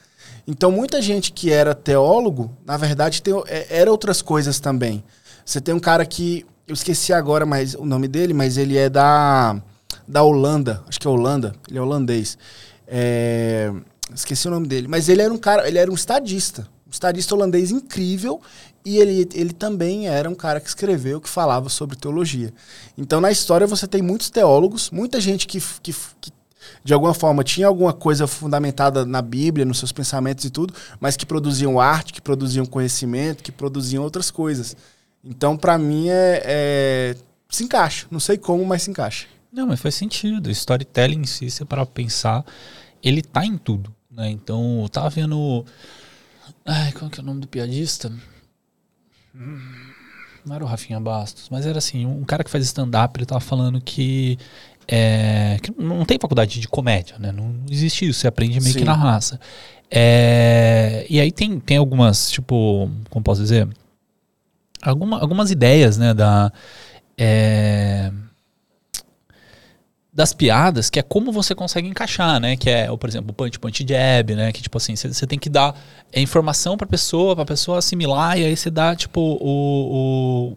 [SPEAKER 2] Então, muita gente que era teólogo, na verdade, tem, é, era outras coisas também. Você tem um cara que, eu esqueci agora mais o nome dele, mas ele é da, da Holanda, acho que é Holanda, ele é holandês. É, esqueci o nome dele, mas ele era um cara, ele era um estadista, um estadista holandês incrível, e ele, ele também era um cara que escreveu, que falava sobre teologia. Então, na história, você tem muitos teólogos, muita gente que, que, que de alguma forma tinha alguma coisa fundamentada na Bíblia, nos seus pensamentos e tudo, mas que produziam arte, que produziam conhecimento, que produziam outras coisas. Então, pra mim, é, é- se encaixa. Não sei como, mas se encaixa.
[SPEAKER 1] Não, mas faz sentido. Storytelling em si, se parar pra pensar, ele tá em tudo. Né? Então, eu tava vendo. Ai, qual que é o nome do piadista? Não era o Rafinha Bastos, mas era assim, um cara que faz stand-up, ele tava falando que, é, que não tem faculdade de comédia, né? Não existe isso, você aprende meio
[SPEAKER 2] Sim.
[SPEAKER 1] que na raça. É, e aí tem, tem algumas, tipo, como posso dizer? Alguma, algumas ideias, né, da... é, das piadas, que é como você consegue encaixar, né? Que é, por exemplo, o punch, punch jab, né? Que, tipo assim, você tem que dar é, informação pra pessoa, pra pessoa assimilar, e aí você dá, tipo, o, o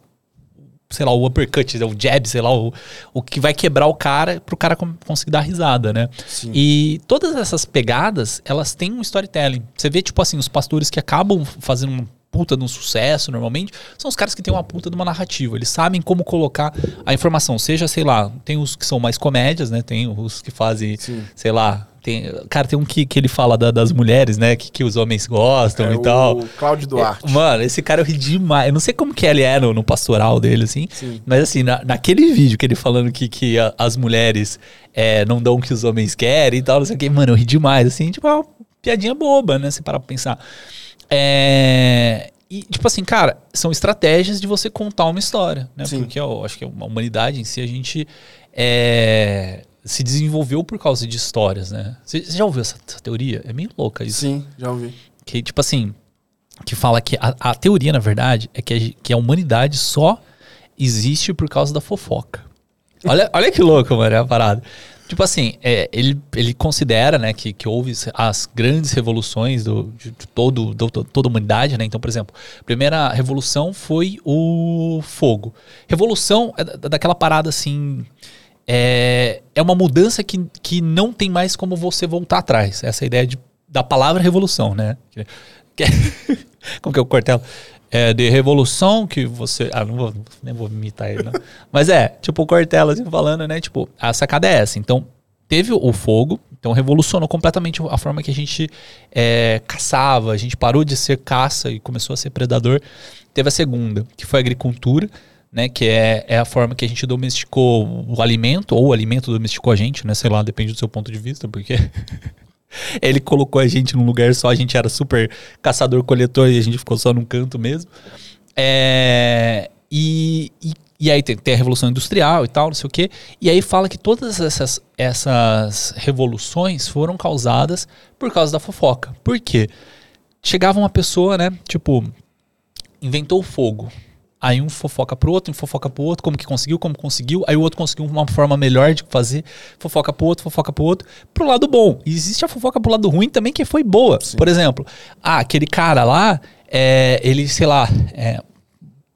[SPEAKER 1] sei lá, o uppercut, o jab, sei lá, o, o que vai quebrar o cara pro cara com- conseguir dar risada, né?
[SPEAKER 2] Sim.
[SPEAKER 1] E todas essas pegadas, elas têm um storytelling. Você vê, tipo assim, os pastores que acabam fazendo uma puta de um sucesso, normalmente, são os caras que têm uma puta de uma narrativa. Eles sabem como colocar a informação. Seja, sei lá, tem os que são mais comédias, né? Tem os que fazem,
[SPEAKER 2] Sim.
[SPEAKER 1] sei lá... Tem, cara, tem um que, que ele fala da- das mulheres, né? Que, que os homens gostam
[SPEAKER 2] É
[SPEAKER 1] e tal.
[SPEAKER 2] o Cláudio Duarte.
[SPEAKER 1] É, Mano, esse cara eu ri demais. Eu não sei como que ele é no, no pastoral dele, assim.
[SPEAKER 2] Sim.
[SPEAKER 1] Mas assim, na- naquele vídeo que ele falando que, que a- as mulheres é, não dão o que os homens querem e tal, não sei o que, mano, eu ri demais, assim, tipo, é uma piadinha boba, né? Se parar pra pensar. É, E, tipo assim, cara, são estratégias de você contar uma história, né?
[SPEAKER 2] Sim.
[SPEAKER 1] Porque eu acho que a humanidade em si, a gente é, se desenvolveu por causa de histórias, né? Você já ouviu essa, essa teoria? É meio louca isso.
[SPEAKER 2] Sim, já ouvi.
[SPEAKER 1] Que, tipo assim, que fala que a, a teoria, na verdade, é que a, que a humanidade só existe por causa da fofoca. Olha, [LAUGHS] olha que louco, mano, é a parada. Tipo assim, é, ele, ele considera, né, que, que houve as grandes revoluções do, de, todo, do- to- toda a humanidade, né? Então, por exemplo, a primeira revolução foi o fogo. Revolução é da- daquela parada assim. É, é uma mudança que, que não tem mais como você voltar atrás. Essa é ideia de, da palavra revolução, né? Que- que- [LAUGHS] como que é o cortelo? É de revolução que você. Ah, não vou, nem vou imitar ele, não. Mas é, tipo, o Cortella assim falando, né? Tipo, a sacada é essa. Então, teve o fogo, então revolucionou completamente a forma que a gente é, caçava, a gente parou de ser caça e começou a ser predador. Teve a segunda, que foi a agricultura, né? Que é, é a forma que a gente domesticou o alimento, ou o alimento domesticou a gente, né? Sei lá, depende do seu ponto de vista, porque. [LAUGHS] Ele colocou a gente num lugar só, a gente era super caçador-coletor e a gente ficou só num canto mesmo. É, e, e, e aí tem, tem a Revolução Industrial e tal, não sei o quê. E aí fala que todas essas, essas revoluções foram causadas por causa da fofoca. Por quê? Chegava uma pessoa, né? Tipo, inventou o fogo. Aí um fofoca pro outro, um fofoca pro outro, como que conseguiu, como conseguiu. Aí o outro conseguiu uma forma melhor de fazer, fofoca pro outro, fofoca pro outro. Pro lado bom. E existe a fofoca pro lado ruim também, que foi boa. Por exemplo, ah, aquele cara lá, é, ele, sei lá, é,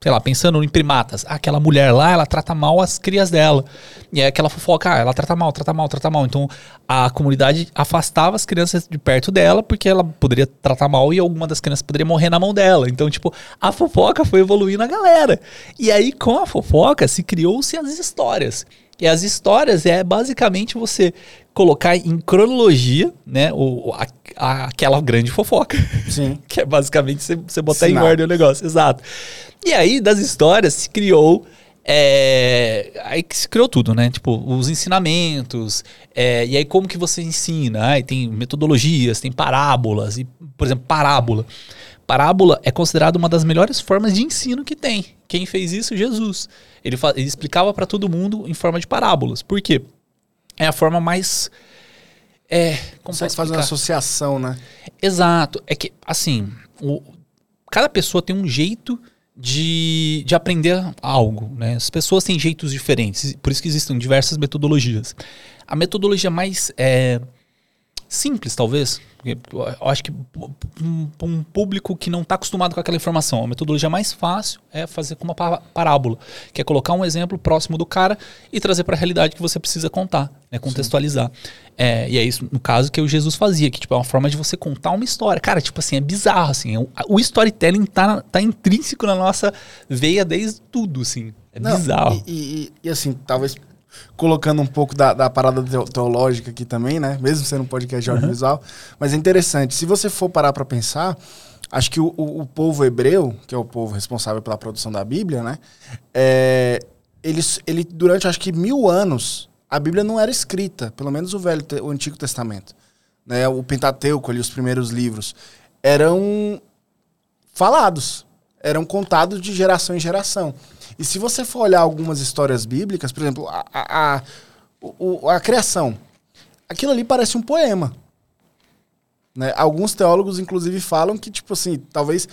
[SPEAKER 1] sei lá, pensando em primatas, ah, aquela mulher lá, ela trata mal as crias dela. E aí aquela fofoca, ah, ela trata mal, trata mal, trata mal. Então a comunidade afastava as crianças de perto dela, porque ela poderia tratar mal e alguma das crianças poderia morrer na mão dela. Então, tipo, a fofoca foi evoluindo a galera. E aí, com a fofoca, se criou-se as histórias. E as histórias é basicamente você colocar em cronologia, né, o, a- a- aquela grande fofoca.
[SPEAKER 2] Sim. [LAUGHS]
[SPEAKER 1] Que é basicamente você, você botar em
[SPEAKER 2] Sinal.
[SPEAKER 1] ordem o negócio, exato. E aí, das histórias, se criou. é, aí que se criou tudo, né? Tipo, os ensinamentos. é, e aí, como que você ensina? Aí tem metodologias, tem parábolas. E, por exemplo, parábola. Parábola é considerada uma das melhores formas de ensino que tem. Quem fez isso? Jesus. Ele, ele explicava para todo mundo em forma de parábolas. Por quê? É a forma mais. É, como posso
[SPEAKER 2] fazer uma associação, né?
[SPEAKER 1] Exato. É que, assim, o- cada pessoa tem um jeito de, de aprender algo, né? As pessoas têm jeitos diferentes, por isso que existem diversas metodologias. A metodologia mais é, simples, talvez, eu acho que um, um público que não está acostumado com aquela informação, a metodologia mais fácil é fazer com uma pa- parábola, que é colocar um exemplo próximo do cara e trazer para a realidade que você precisa contar, né? contextualizar. É, e é isso, no caso, que o Jesus fazia, que tipo, é uma forma de você contar uma história. Cara, tipo assim, é bizarro, assim. O, o storytelling tá, tá intrínseco na nossa veia desde tudo, assim. É
[SPEAKER 2] Não,
[SPEAKER 1] bizarro.
[SPEAKER 2] E, e- e, assim, talvez colocando um pouco da, da parada teo- teológica aqui também, né? Mesmo sendo um podcast de audiovisual. Mas é interessante. Se você for parar pra pensar, acho que o, o- o povo hebreu, que é o povo responsável pela produção da Bíblia, né? É, eles, ele, durante acho que mil anos, a Bíblia não era escrita, pelo menos o Velho, o Antigo Testamento. Né? O Pentateuco ali, os primeiros livros, eram falados. eram contados de geração em geração. E se você for olhar algumas histórias bíblicas, por exemplo, a, a, a, o, a criação, aquilo ali parece um poema. Né? Alguns teólogos, inclusive, falam que, tipo assim, talvez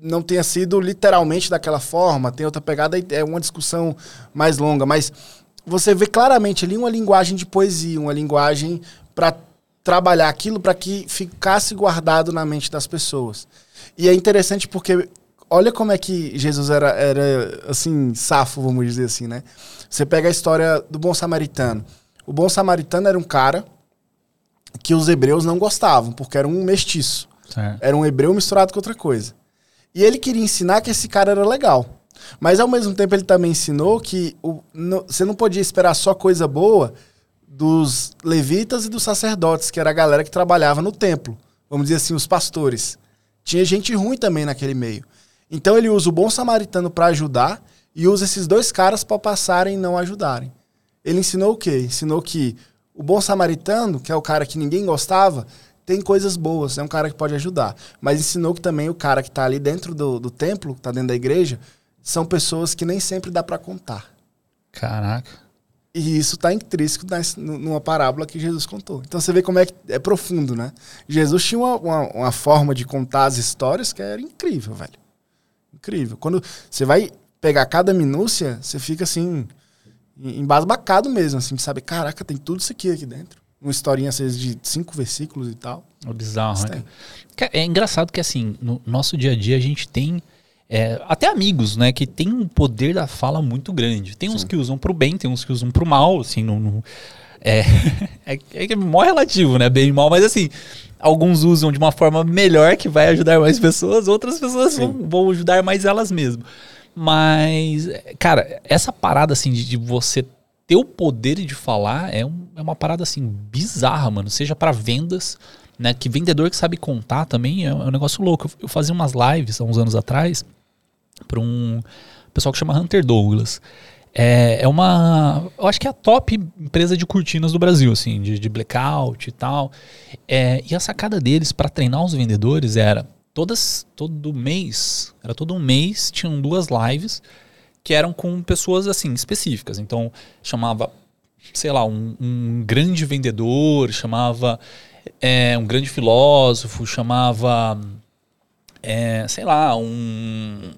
[SPEAKER 2] não tenha sido literalmente daquela forma, tem outra pegada, é uma discussão mais longa, mas você vê claramente ali uma linguagem de poesia, uma linguagem para trabalhar aquilo para que ficasse guardado na mente das pessoas. E é interessante porque olha como é que Jesus era, era assim, safo, vamos dizer assim, né? Você pega a história do bom samaritano. O bom samaritano era um cara que os hebreus não gostavam, porque era um mestiço. Certo. Era um hebreu misturado com outra coisa. E ele queria ensinar que esse cara era legal. Mas ao mesmo tempo ele também ensinou que o, no, você não podia esperar só coisa boa dos levitas e dos sacerdotes, que era a galera que trabalhava no templo. Vamos dizer assim, os pastores. Tinha gente ruim também naquele meio. Então ele usa o bom samaritano para ajudar e usa esses dois caras para passarem e não ajudarem. Ele ensinou o quê? Ensinou que o bom samaritano, que é o cara que ninguém gostava, tem coisas boas, é um cara que pode ajudar. Mas ensinou que também o cara que está ali dentro do, do templo, que está dentro da igreja, são pessoas que nem sempre dá para contar.
[SPEAKER 1] Caraca.
[SPEAKER 2] E isso está intrínseco numa parábola que Jesus contou. Então você vê como é que é profundo, né? Jesus tinha uma, uma, uma forma de contar as histórias que era incrível, velho. Incrível. Quando você vai pegar cada minúcia, você fica assim, embasbacado mesmo, assim, de saber, caraca, tem tudo isso aqui aqui dentro uma historinha às vezes de cinco versículos e tal.
[SPEAKER 1] É bizarro, né? É engraçado que assim, no nosso dia a dia a gente tem é, até amigos, né, que tem um poder da fala muito grande. Tem uns Sim. que usam pro bem, tem uns que usam pro mal, assim, no, no é, [LAUGHS] é, é mó relativo, né, bem e mal, mas assim, alguns usam de uma forma melhor que vai ajudar mais pessoas, outras pessoas vão, vão, ajudar mais elas mesmas. Mas, cara, essa parada assim de, de você ter o poder de falar é, um, é uma parada assim bizarra, mano. Seja para vendas, né? Que vendedor que sabe contar também é, é um negócio louco. Eu, eu, fazia umas lives há uns anos atrás para um pessoal que chama Hunter Douglas. É, é uma. Eu acho que é a top empresa de cortinas do Brasil, assim, de, de blackout e tal. É, e a sacada deles para treinar os vendedores era todas, todo mês, era todo um mês, tinham duas lives que eram com pessoas assim específicas. Então chamava, sei lá, um, um grande vendedor, chamava é, um grande filósofo, chamava, é, sei lá, um,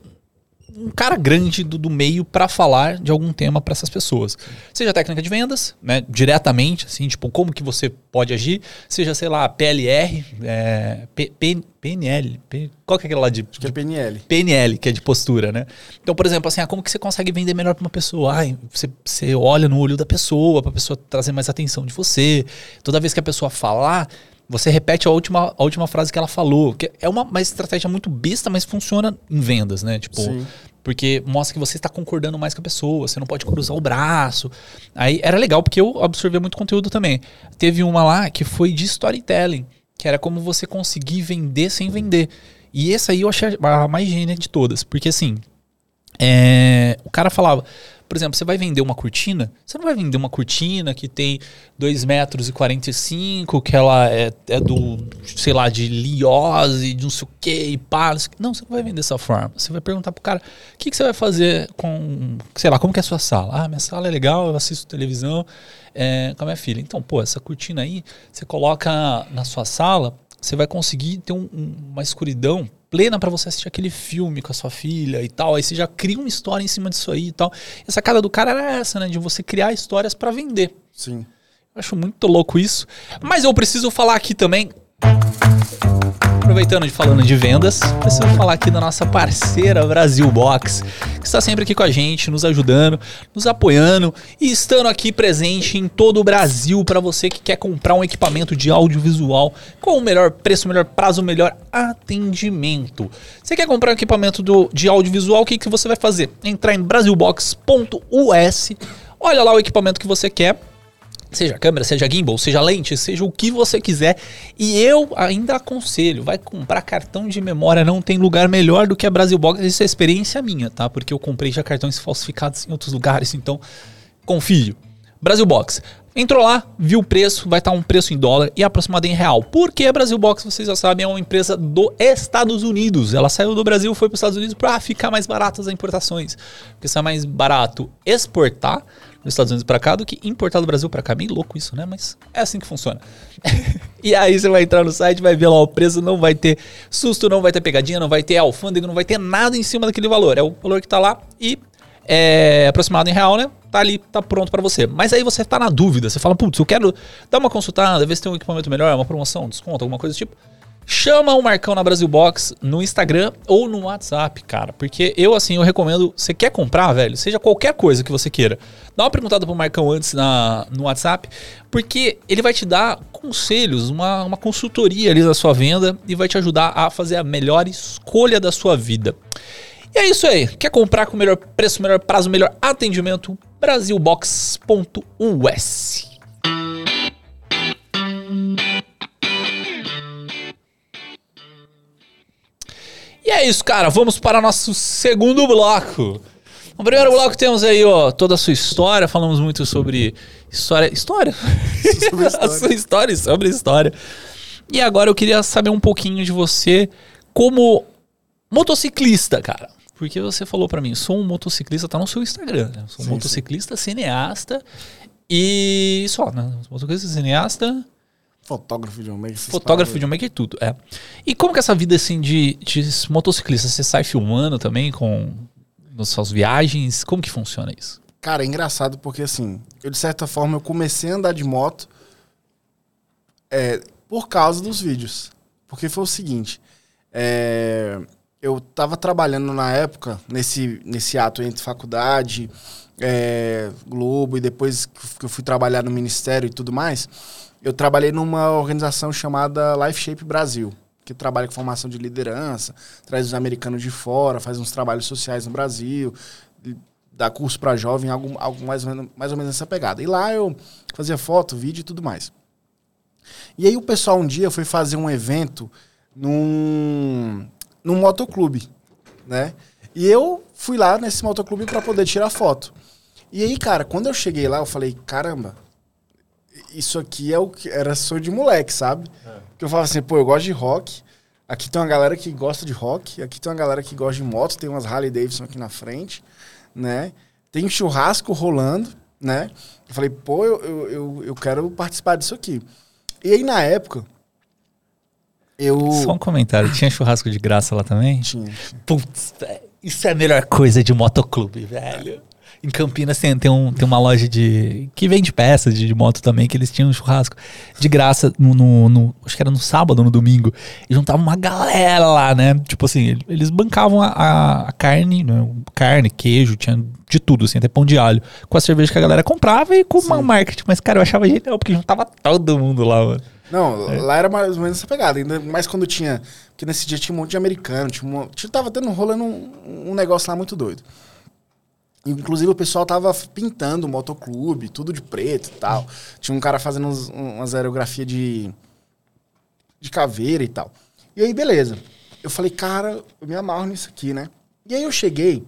[SPEAKER 1] um cara grande do, do meio para falar de algum tema para essas pessoas. Seja técnica de vendas, né, diretamente, assim, tipo, como que você pode agir, seja, sei lá, PLR, é, P, P, PNL, P, qual que é aquela lá de...
[SPEAKER 2] Acho que é PNL.
[SPEAKER 1] PNL, que é de postura, né? Então, por exemplo, assim, ah, como que você consegue vender melhor para uma pessoa? Ah, você, você olha no olho da pessoa, para a pessoa trazer mais atenção de você. Toda vez que a pessoa falar, você repete a última, a última frase que ela falou. Que é uma, uma estratégia muito besta, mas funciona em vendas, né? Tipo, Sim. porque mostra que você está concordando mais com a pessoa, você não pode cruzar o braço. Aí era legal porque eu absorvia muito conteúdo também. Teve uma lá que foi de storytelling, que era como você conseguir vender sem vender. E essa aí eu achei a mais gênia de todas, porque assim, é, o cara falava, por exemplo, você vai vender uma cortina, você não vai vender uma cortina que tem 2 metros e 45, que ela é, é do, sei lá, de liose, de não sei o que, e pá. Não, você não vai vender dessa forma. Você vai perguntar pro cara, o que, que você vai fazer com, sei lá, como que é a sua sala? Ah, minha sala é legal, eu assisto televisão é, com a minha filha. Então, pô, essa cortina aí, você coloca na sua sala, você vai conseguir ter um, uma escuridão plena para você assistir aquele filme com a sua filha e tal. Aí você já cria uma história em cima disso aí e tal. E a sacada do cara era essa, né? De você criar histórias para vender.
[SPEAKER 2] Sim.
[SPEAKER 1] Eu acho muito louco isso. Mas eu preciso falar aqui também aproveitando de falando de vendas, preciso falar aqui da nossa parceira Brasil Box, que está sempre aqui com a gente, nos ajudando, nos apoiando e estando aqui presente em todo o Brasil para você que quer comprar um equipamento de audiovisual com o melhor preço, o melhor prazo, o melhor atendimento. Você quer comprar um equipamento do, de audiovisual, o que, que você vai fazer? Entrar em brasilbox.us, olha lá o equipamento que você quer Seja câmera, seja gimbal, seja lente, seja o que você quiser. E eu ainda aconselho, vai comprar cartão de memória, não tem lugar melhor do que a Brasil Box. Isso é experiência minha, tá? Porque eu comprei já cartões falsificados em outros lugares, então confio. Brasil Box. Entrou lá, viu o preço, vai estar um preço em dólar e aproximado em real. Porque a Brasil Box, vocês já sabem, é uma empresa dos Estados Unidos. Ela saiu do Brasil, foi para os Estados Unidos para ficar mais baratas as importações. Porque isso é mais barato exportar dos Estados Unidos para cá do que importar do Brasil para cá. Meio louco isso, né? Mas é assim que funciona. [LAUGHS] e aí você vai entrar no site, vai ver lá o preço, não vai ter susto, não vai ter pegadinha, não vai ter alfândega, não vai ter nada em cima daquele valor. É o valor que está lá e é aproximado em real, né? Tá ali, tá pronto para você. Mas aí você tá na dúvida, você fala, putz, eu quero dar uma consultada, ver se tem um equipamento melhor, uma promoção, desconto, alguma coisa do tipo. Chama o Marcão na Brasil Box no Instagram ou no WhatsApp, cara. Porque eu, assim, eu recomendo. Você quer comprar, velho? Seja qualquer coisa que você queira. Dá uma perguntada pro Marcão antes na, no WhatsApp. Porque ele vai te dar conselhos, uma, uma consultoria ali da sua venda e vai te ajudar a fazer a melhor escolha da sua vida. E é isso aí. Quer comprar com melhor preço, melhor prazo, melhor atendimento? Brasilbox.us. é isso, cara. Vamos para nosso segundo bloco. No primeiro bloco temos aí, ó, toda a sua história. Falamos muito sobre história. História? [LAUGHS] Sobre história. [LAUGHS] a sua história sobre história. E agora eu queria saber um pouquinho de você como motociclista, cara. Porque você falou para mim, sou um motociclista, tá no seu Instagram, né? Sou um sim, motociclista, sim. cineasta e só, né? Motociclista, cineasta.
[SPEAKER 2] Fotógrafo, videomaker.
[SPEAKER 1] Fotógrafo, videomaker e tudo, é. E como que é essa vida, assim, de, de motociclista? Você sai filmando também com nas suas viagens? Como que funciona isso?
[SPEAKER 2] Cara, é engraçado porque, assim, eu de certa forma eu comecei a andar de moto é, por causa dos vídeos. Porque foi o seguinte, é eu estava trabalhando na época, nesse, nesse ato entre faculdade, é, Globo, e depois que eu fui trabalhar no Ministério e tudo mais, eu trabalhei numa organização chamada Life Shape Brasil, que trabalha com formação de liderança, traz os americanos de fora, faz uns trabalhos sociais no Brasil, dá curso para jovem, algo, algo mais, mais ou menos nessa pegada. E lá eu fazia foto, vídeo e tudo mais. E aí o pessoal um dia foi fazer um evento num num motoclube, né? E eu fui lá nesse motoclube para poder tirar foto. E aí, cara, quando eu cheguei lá, eu falei, caramba, isso aqui é o que era sonho de moleque, sabe? É. Que eu falava assim, pô, eu gosto de rock. Aqui tem uma galera que gosta de rock, aqui tem uma galera que gosta de moto, tem umas Harley Davidson aqui na frente, né? Tem um churrasco rolando, né? Eu falei, pô, eu, eu, eu, eu quero participar disso aqui. E aí, na época, eu...
[SPEAKER 1] Só um comentário, tinha churrasco de graça lá também?
[SPEAKER 2] Tinha.
[SPEAKER 1] Putz, isso é a melhor coisa de motoclube, velho. Em Campinas tem, tem, um, tem uma loja de. que vende peças de, de, moto também, que eles tinham um churrasco de graça no, no, no, Acho que era no sábado, no domingo. E juntavam uma galera lá, né? Tipo assim, eles bancavam a, a carne, né? carne, queijo, tinha de tudo, assim, até pão de alho. Com a cerveja que a galera comprava e com uma marketing. Mas, cara, eu achava genial, porque juntava todo mundo lá, mano.
[SPEAKER 2] Não, é. lá era mais ou menos essa pegada. Ainda mais quando tinha. Porque nesse dia tinha um monte de americano. Tinha, tava tendo, rolando um, um negócio lá muito doido. Inclusive o pessoal tava pintando o motoclube, tudo de preto e tal. Tinha um cara fazendo uns, umas aerografias de. de caveira e tal. E aí, beleza. Eu falei, cara, eu me amarro nisso aqui, né? E aí eu cheguei.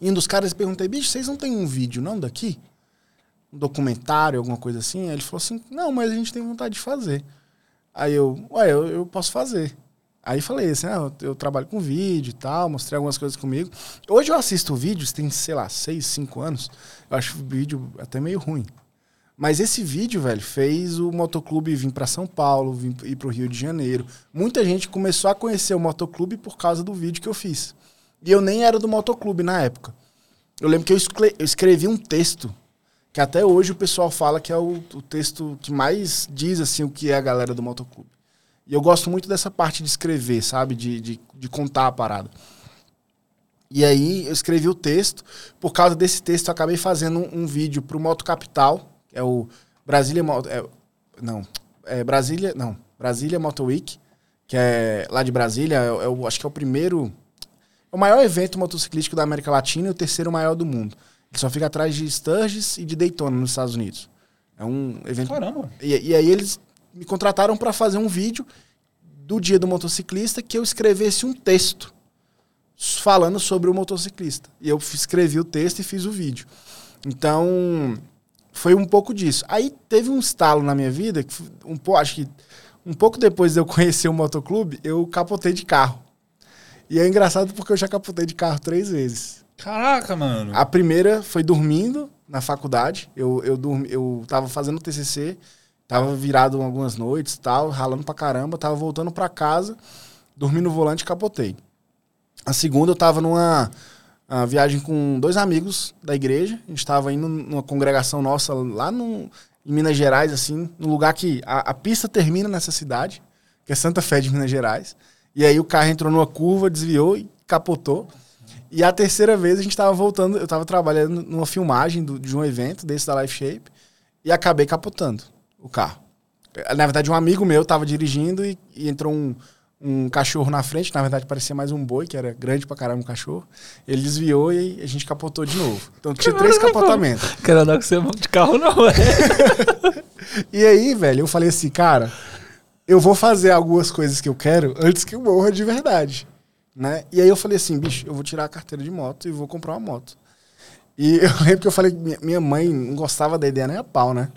[SPEAKER 2] E um dos caras perguntei, bicho, vocês não tem um vídeo não daqui? um documentário, alguma coisa assim? Aí ele falou assim, não, mas a gente tem vontade de fazer. Aí eu, ué, eu, eu posso fazer. Aí falei assim, ah, eu, trabalho com vídeo e tal, mostrei algumas coisas comigo. Hoje eu assisto vídeos, tem, sei lá, seis, cinco anos. Eu acho o vídeo até meio ruim. Mas esse vídeo, velho, fez o motoclube vir para São Paulo, vir, ir pro Rio de Janeiro. Muita gente começou a conhecer o motoclube por causa do vídeo que eu fiz. E eu nem era do motoclube na época. Eu lembro que eu, eu escrevi um texto que até hoje o pessoal fala que é o, o, texto que mais diz assim o que é a galera do motoclube. E eu gosto muito dessa parte de escrever, sabe? De, de, de contar a parada. E aí eu escrevi o texto. Por causa desse texto, eu acabei fazendo um, um vídeo pro Moto Capital, é o Brasília Moto. É, não, é Brasília. Não, Brasília Moto Week, que é lá de Brasília, é, é, acho que é o primeiro. É o maior evento motociclístico da América Latina e o terceiro maior do mundo. Ele só fica atrás de Sturgis e de Daytona, nos Estados Unidos. É um evento.
[SPEAKER 1] Caramba!
[SPEAKER 2] E, e aí eles me contrataram para fazer um vídeo do dia do motociclista que eu escrevesse um texto falando sobre o motociclista. E eu escrevi o texto e fiz o vídeo. Então, foi um pouco disso. Aí teve um estalo na minha vida, que um pouco, acho que um pouco depois de eu conhecer o motoclube, eu capotei de carro. E é engraçado porque eu já capotei de carro três vezes.
[SPEAKER 1] Caraca, mano.
[SPEAKER 2] A primeira foi dormindo na faculdade. Eu, eu, dormi, eu tava fazendo TCC, tava virado algumas noites tal, ralando pra caramba, tava voltando pra casa, dormi no volante e capotei. A segunda eu tava numa uma viagem com dois amigos da igreja. A gente tava indo numa congregação nossa lá no, em Minas Gerais, assim, num lugar que a, a pista termina nessa cidade, que é Santa Fé de Minas Gerais. E aí o carro entrou numa curva, desviou e capotou. E a terceira vez a gente tava voltando, eu tava trabalhando numa filmagem do, de um evento desse da Life Shape e acabei capotando o carro. Na verdade, um amigo meu tava dirigindo e, e entrou um, um cachorro na frente, na verdade parecia mais um boi, que era grande pra caramba um cachorro. Ele desviou e a gente capotou de novo. Então tinha três capotamentos.
[SPEAKER 1] Quero dar com você de carro não, é. [LAUGHS]
[SPEAKER 2] e aí, velho, eu falei assim, cara, eu vou fazer algumas coisas que eu quero antes que eu morra de verdade. Né? E aí eu falei assim, bicho, eu vou tirar a carteira de moto e vou comprar uma moto. E [LAUGHS] eu lembro que eu falei que minha mãe não gostava da ideia nem a pau, né?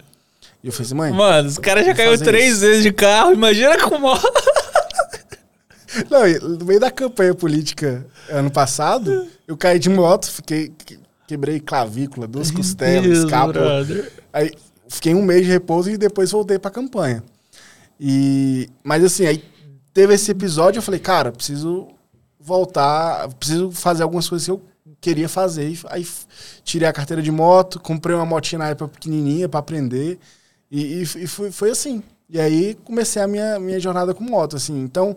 [SPEAKER 2] E eu falei assim, mãe.
[SPEAKER 1] Mano, os caras já caiu três isso. vezes de carro, imagina com moto. [LAUGHS]
[SPEAKER 2] Não, no meio da campanha política ano passado, eu caí de moto, fiquei. Quebrei clavícula, duas [LAUGHS] costelas, escápula. Aí fiquei um mês de repouso e depois voltei pra campanha. E, mas assim, aí teve esse episódio, eu falei, cara, preciso voltar, preciso fazer algumas coisas que eu queria fazer. Aí tirei a carteira de moto, comprei uma motinha na época pequenininha para aprender. E, e, e foi, foi, assim. E aí comecei a minha, minha jornada com moto, assim. Então,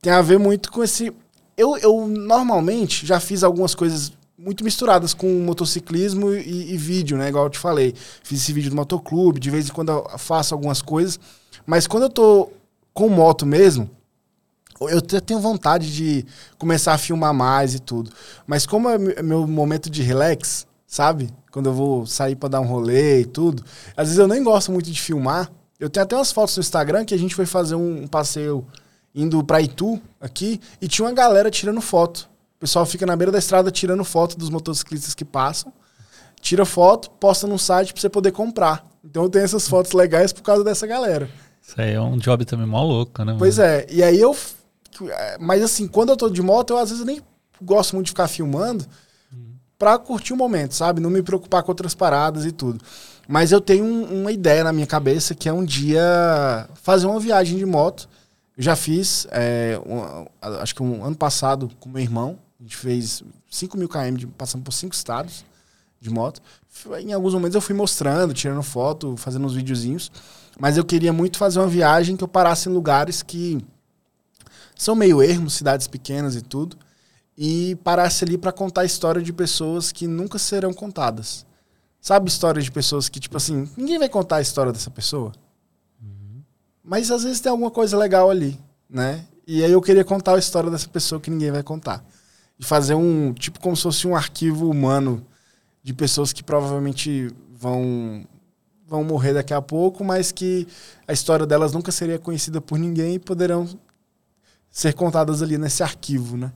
[SPEAKER 2] tem a ver muito com esse. Eu, eu normalmente já fiz algumas coisas muito misturadas com motociclismo e, e, vídeo, né? Igual eu te falei. Fiz esse vídeo do motoclube, de vez em quando eu faço algumas coisas. Mas quando eu tô com moto mesmo, eu tenho vontade de começar a filmar mais e tudo. Mas como é meu momento de relax, sabe? Quando eu vou sair para dar um rolê e tudo, às vezes eu nem gosto muito de filmar. Eu tenho até umas fotos no Instagram que a gente foi fazer um passeio indo pra Itu, aqui, e tinha uma galera tirando foto. O pessoal fica na beira da estrada tirando foto dos motociclistas que passam, tira foto, posta no site pra você poder comprar. Então eu tenho essas fotos legais por causa dessa galera.
[SPEAKER 1] Isso aí é um job também mó louco, né?
[SPEAKER 2] Pois é, e aí eu. Mas assim, quando eu tô de moto, eu às vezes nem gosto muito de ficar filmando pra curtir o momento, sabe? Não me preocupar com outras paradas e tudo. Mas eu tenho um, uma ideia na minha cabeça que é um dia fazer uma viagem de moto eu já fiz, é, um, acho que um ano passado com meu irmão. A gente fez 5 mil km, de, passando por cinco estados de moto. Em alguns momentos eu fui mostrando, tirando foto, fazendo uns videozinhos. Mas eu queria muito fazer uma viagem que eu parasse em lugares que são meio ermos, cidades pequenas e tudo. E parasse ali para contar a história de pessoas que nunca serão contadas. Sabe histórias de pessoas que, tipo assim, ninguém vai contar a história dessa pessoa? Mas às vezes tem alguma coisa legal ali, né? E aí eu queria contar a história dessa pessoa que ninguém vai contar. E fazer um, tipo, como se fosse um arquivo humano de pessoas que provavelmente vão vão morrer daqui a pouco, mas que a história delas nunca seria conhecida por ninguém e poderão ser contadas ali nesse arquivo, né?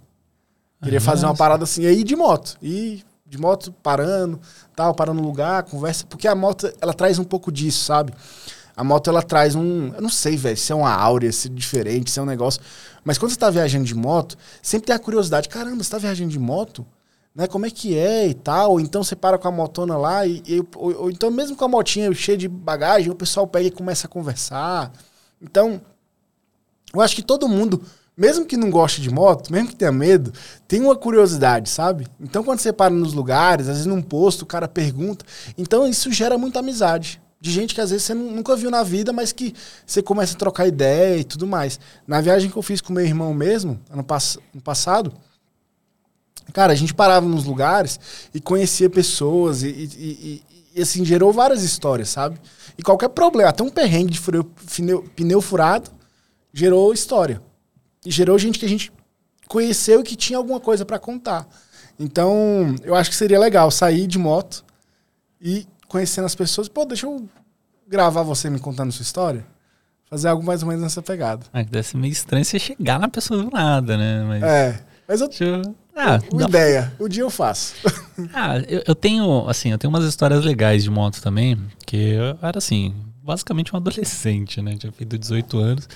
[SPEAKER 2] Queria fazer uma parada assim, aí de moto. E de moto parando, tal, parando no lugar, conversa, porque a moto ela traz um pouco disso, sabe? A moto ela traz um. Eu não sei, velho, se é uma áurea, se é diferente, se é um negócio. Mas quando você tá viajando de moto, sempre tem a curiosidade: caramba, você tá viajando de moto? Né, como é que é e tal? Ou então você para com a motona lá, e, e ou, ou, então mesmo com a motinha cheia de bagagem, o pessoal pega e começa a conversar. Então, eu acho que todo mundo, mesmo que não goste de moto, mesmo que tenha medo, tem uma curiosidade, sabe? Então quando você para nos lugares, às vezes num posto, o cara pergunta. Então isso gera muita amizade de gente que às vezes você nunca viu na vida, mas que você começa a trocar ideia e tudo mais. Na viagem que eu fiz com meu irmão mesmo, ano, pass ano passado, cara, a gente parava nos lugares e conhecia pessoas e, e, e, e, assim, gerou várias histórias, sabe? E qualquer problema, até um perrengue de pneu, pneu furado, gerou história. E gerou gente que a gente conheceu e que tinha alguma coisa para contar. Então, eu acho que seria legal sair de moto e conhecendo as pessoas, pô, deixa eu gravar você me contando sua história. Fazer algo mais ou menos nessa pegada.
[SPEAKER 1] Ah, deve ser meio estranho você chegar na pessoa do nada, né?
[SPEAKER 2] Mas, é. Mas eu. Ah, Uma dá... ideia. O dia eu faço.
[SPEAKER 1] ah, eu, eu, tenho, assim, eu tenho umas histórias legais de moto também, que eu era assim, basicamente um adolescente, né? Tinha feito 18 anos.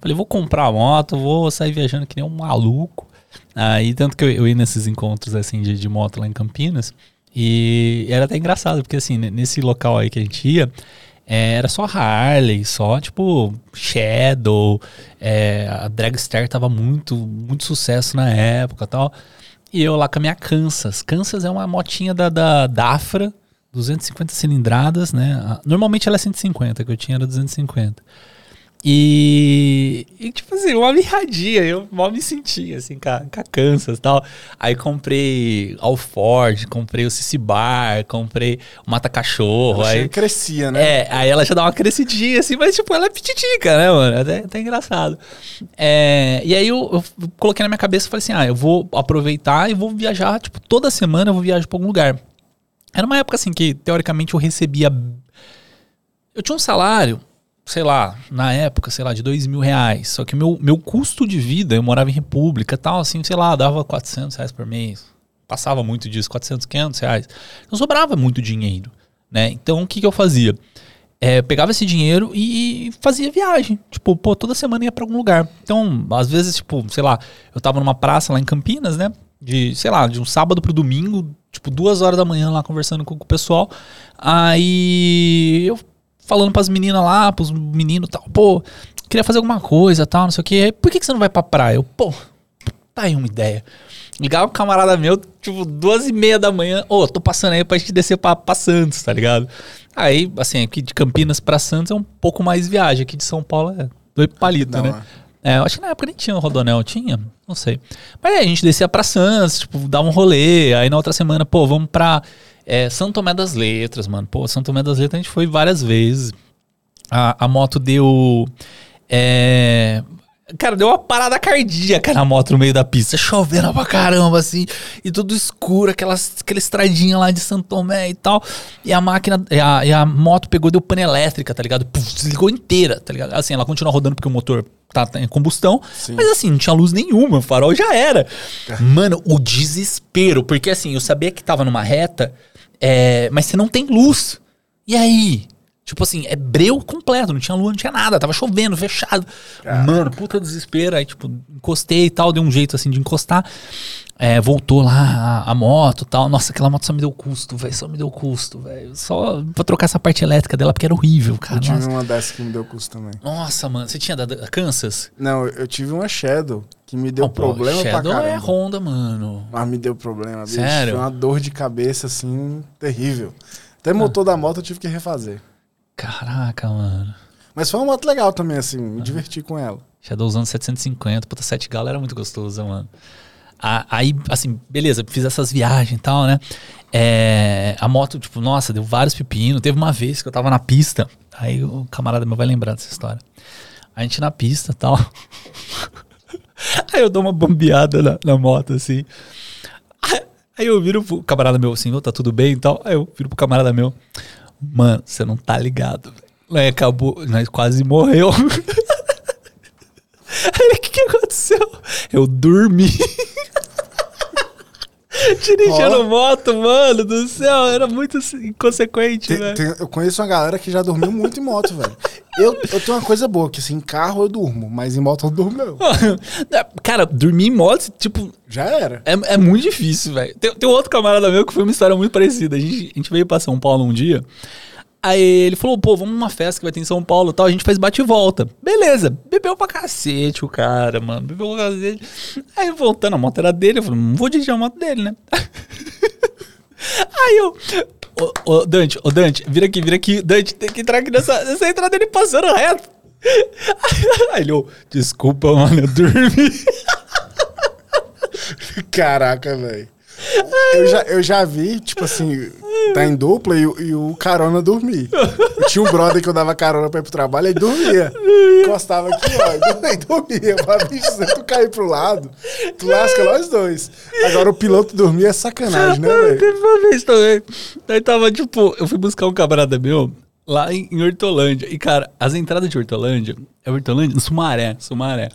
[SPEAKER 1] Falei, vou comprar a moto, vou sair viajando que nem um maluco. Aí, tanto que eu, eu ia nesses encontros, assim, de, de moto lá em Campinas. E era até engraçado, porque assim, nesse local aí que a gente ia, é, era só Harley, só tipo Shadow, é, a Dragster tava muito, muito sucesso na época tal. E eu lá com a minha Kansas. Kansas é uma motinha da, da Dafra, 250 cilindradas, né? Normalmente ela é 150, que eu tinha era 250. E, e, tipo assim, uma mirradinha, eu mal me sentia, assim, com a, com a Kansas e tal. Aí comprei Alford, comprei o Cici Bar, comprei o Mata Cachorro. Ela aí
[SPEAKER 2] crescia, né?
[SPEAKER 1] É, aí ela já dá uma crescidinha, assim, mas tipo, ela é pititica, né, mano? É até, até engraçado. É, e aí eu, eu, coloquei na minha cabeça e falei assim, ah, eu vou aproveitar e vou viajar, tipo, toda semana eu vou viajar pra algum lugar. Era uma época, assim, que teoricamente eu recebia... Eu tinha um salário sei lá, na época, sei lá, de dois mil reais. Só que meu, meu custo de vida, eu morava em República tal, assim, sei lá, dava 400 reais por mês. Passava muito disso, 400, 500 reais. Não sobrava muito dinheiro, né? Então, o que, que eu fazia? É, pegava esse dinheiro e fazia viagem. Tipo, pô, toda semana ia pra algum lugar. Então, às vezes, tipo, sei lá, eu tava numa praça lá em Campinas, né? De, sei lá, de um sábado pro domingo, tipo, duas horas da manhã lá conversando com, com o pessoal. Aí eu falando pras meninas lá, pros meninos tal, pô, queria fazer alguma coisa tal, não sei o que. Por que, que você não vai pra praia? Eu, pô, tá aí uma ideia. Ligava um camarada meu, tipo, duas e meia da manhã, ô, oh, tô passando aí pra gente descer pra, pra Santos, tá ligado? Aí, assim, aqui de Campinas pra Santos é um pouco mais viagem, aqui de São Paulo é dois palitos, né? É. é, acho que na época nem tinha o Rodonel, tinha? Não sei. Mas aí a gente descia pra Santos, tipo, dava um rolê, aí na outra semana, pô, vamos pra é, São Tomé das Letras, mano. Pô, São Tomé das Letras a gente foi várias vezes. A, a moto deu. É, Cara, deu uma parada cardíaca na moto no meio da pista, chovendo pra caramba, assim, e tudo escuro, aquelas, aquela estradinha lá de São Tomé e tal. E a máquina, e a, e a moto pegou, deu pane elétrica, tá ligado? Puf, desligou inteira, tá ligado? Assim, ela continua rodando porque o motor tá, tá em combustão, Sim. mas assim, não tinha luz nenhuma, o farol já era. É. Mano, o desespero, porque assim, eu sabia que tava numa reta, é, mas você não tem luz. E aí? Tipo assim, é breu completo, não tinha lua, não tinha nada, tava chovendo, fechado. Caraca. Mano, puta desespero. Aí, tipo, encostei e tal, deu um jeito assim de encostar. É, voltou lá a, a moto e tal. Nossa, aquela moto só me deu custo, velho. Só me deu custo, velho. Só pra trocar essa parte elétrica dela, porque era horrível, cara.
[SPEAKER 2] Eu tive Nossa. uma dessa que me deu custo também.
[SPEAKER 1] Nossa, mano. Você tinha da, da Kansas?
[SPEAKER 2] Não, eu tive uma Shadow que me deu oh, problema pô, Shadow pra caramba. é
[SPEAKER 1] Honda, mano.
[SPEAKER 2] Mas me deu problema, bicho. Sério? Foi uma dor de cabeça, assim, terrível. Até ah. motor da moto eu tive que refazer.
[SPEAKER 1] Caraca, mano.
[SPEAKER 2] Mas foi uma moto legal também, assim, me diverti com ela.
[SPEAKER 1] Shadow usando 750, puta, 7 galo era muito gostoso, mano. Aí, assim, beleza, fiz essas viagens e tal, né? É, a moto, tipo, nossa, deu vários pepinos. Teve uma vez que eu tava na pista, aí o camarada meu vai lembrar dessa história. A gente na pista e tal. [LAUGHS] aí eu dou uma bombeada na, na moto, assim. Aí eu viro pro camarada meu assim, oh, tá tudo bem e tal. Aí eu viro pro camarada meu. Mano, você não tá ligado. Aí acabou, nós quase morreu. [LAUGHS] Aí o que, que aconteceu? Eu dormi. [LAUGHS] [LAUGHS] Dirigindo oh. moto, mano, do céu, era muito inconsequente, velho.
[SPEAKER 2] Eu conheço uma galera que já dormiu muito em moto, velho. Eu, eu tenho uma coisa boa, que assim, em carro eu durmo, mas em moto eu durmo não. [LAUGHS]
[SPEAKER 1] Cara, dormir em moto, tipo...
[SPEAKER 2] Já era.
[SPEAKER 1] É, é muito difícil, velho. Tem, tem outro camarada meu que foi uma história muito parecida. A gente, a gente veio pra São Paulo um dia... Aí ele falou, pô, vamos numa festa que vai ter em São Paulo e tal. A gente faz bate e volta. Beleza. Bebeu pra cacete o cara, mano. Bebeu pra cacete. Aí voltando, a moto era dele. Eu falei, não vou dirigir a moto dele, né? [LAUGHS] Aí eu. Ô, ô, Dante, ô Dante, vira aqui, vira aqui. Dante, tem que entrar aqui nessa, nessa entrada dele passando reto. [LAUGHS] Aí ele, desculpa, mano, eu dormi. [LAUGHS]
[SPEAKER 2] Caraca, velho. Eu já, eu já vi, tipo assim, tá em dupla e, e o carona dormir. Eu tinha um brother que eu dava carona pra ir pro trabalho, e dormia. Encostava aqui, ó, e dormia. Pra bicho, se tu cair pro lado, tu lasca nós dois. Agora o piloto dormir é sacanagem, né, velho?
[SPEAKER 1] Teve uma vez também. Aí tava, tipo, eu fui buscar um camarada meu lá em, em Hortolândia. E, cara, as entradas de Hortolândia, é Hortolândia? Sumaré, Sumaré.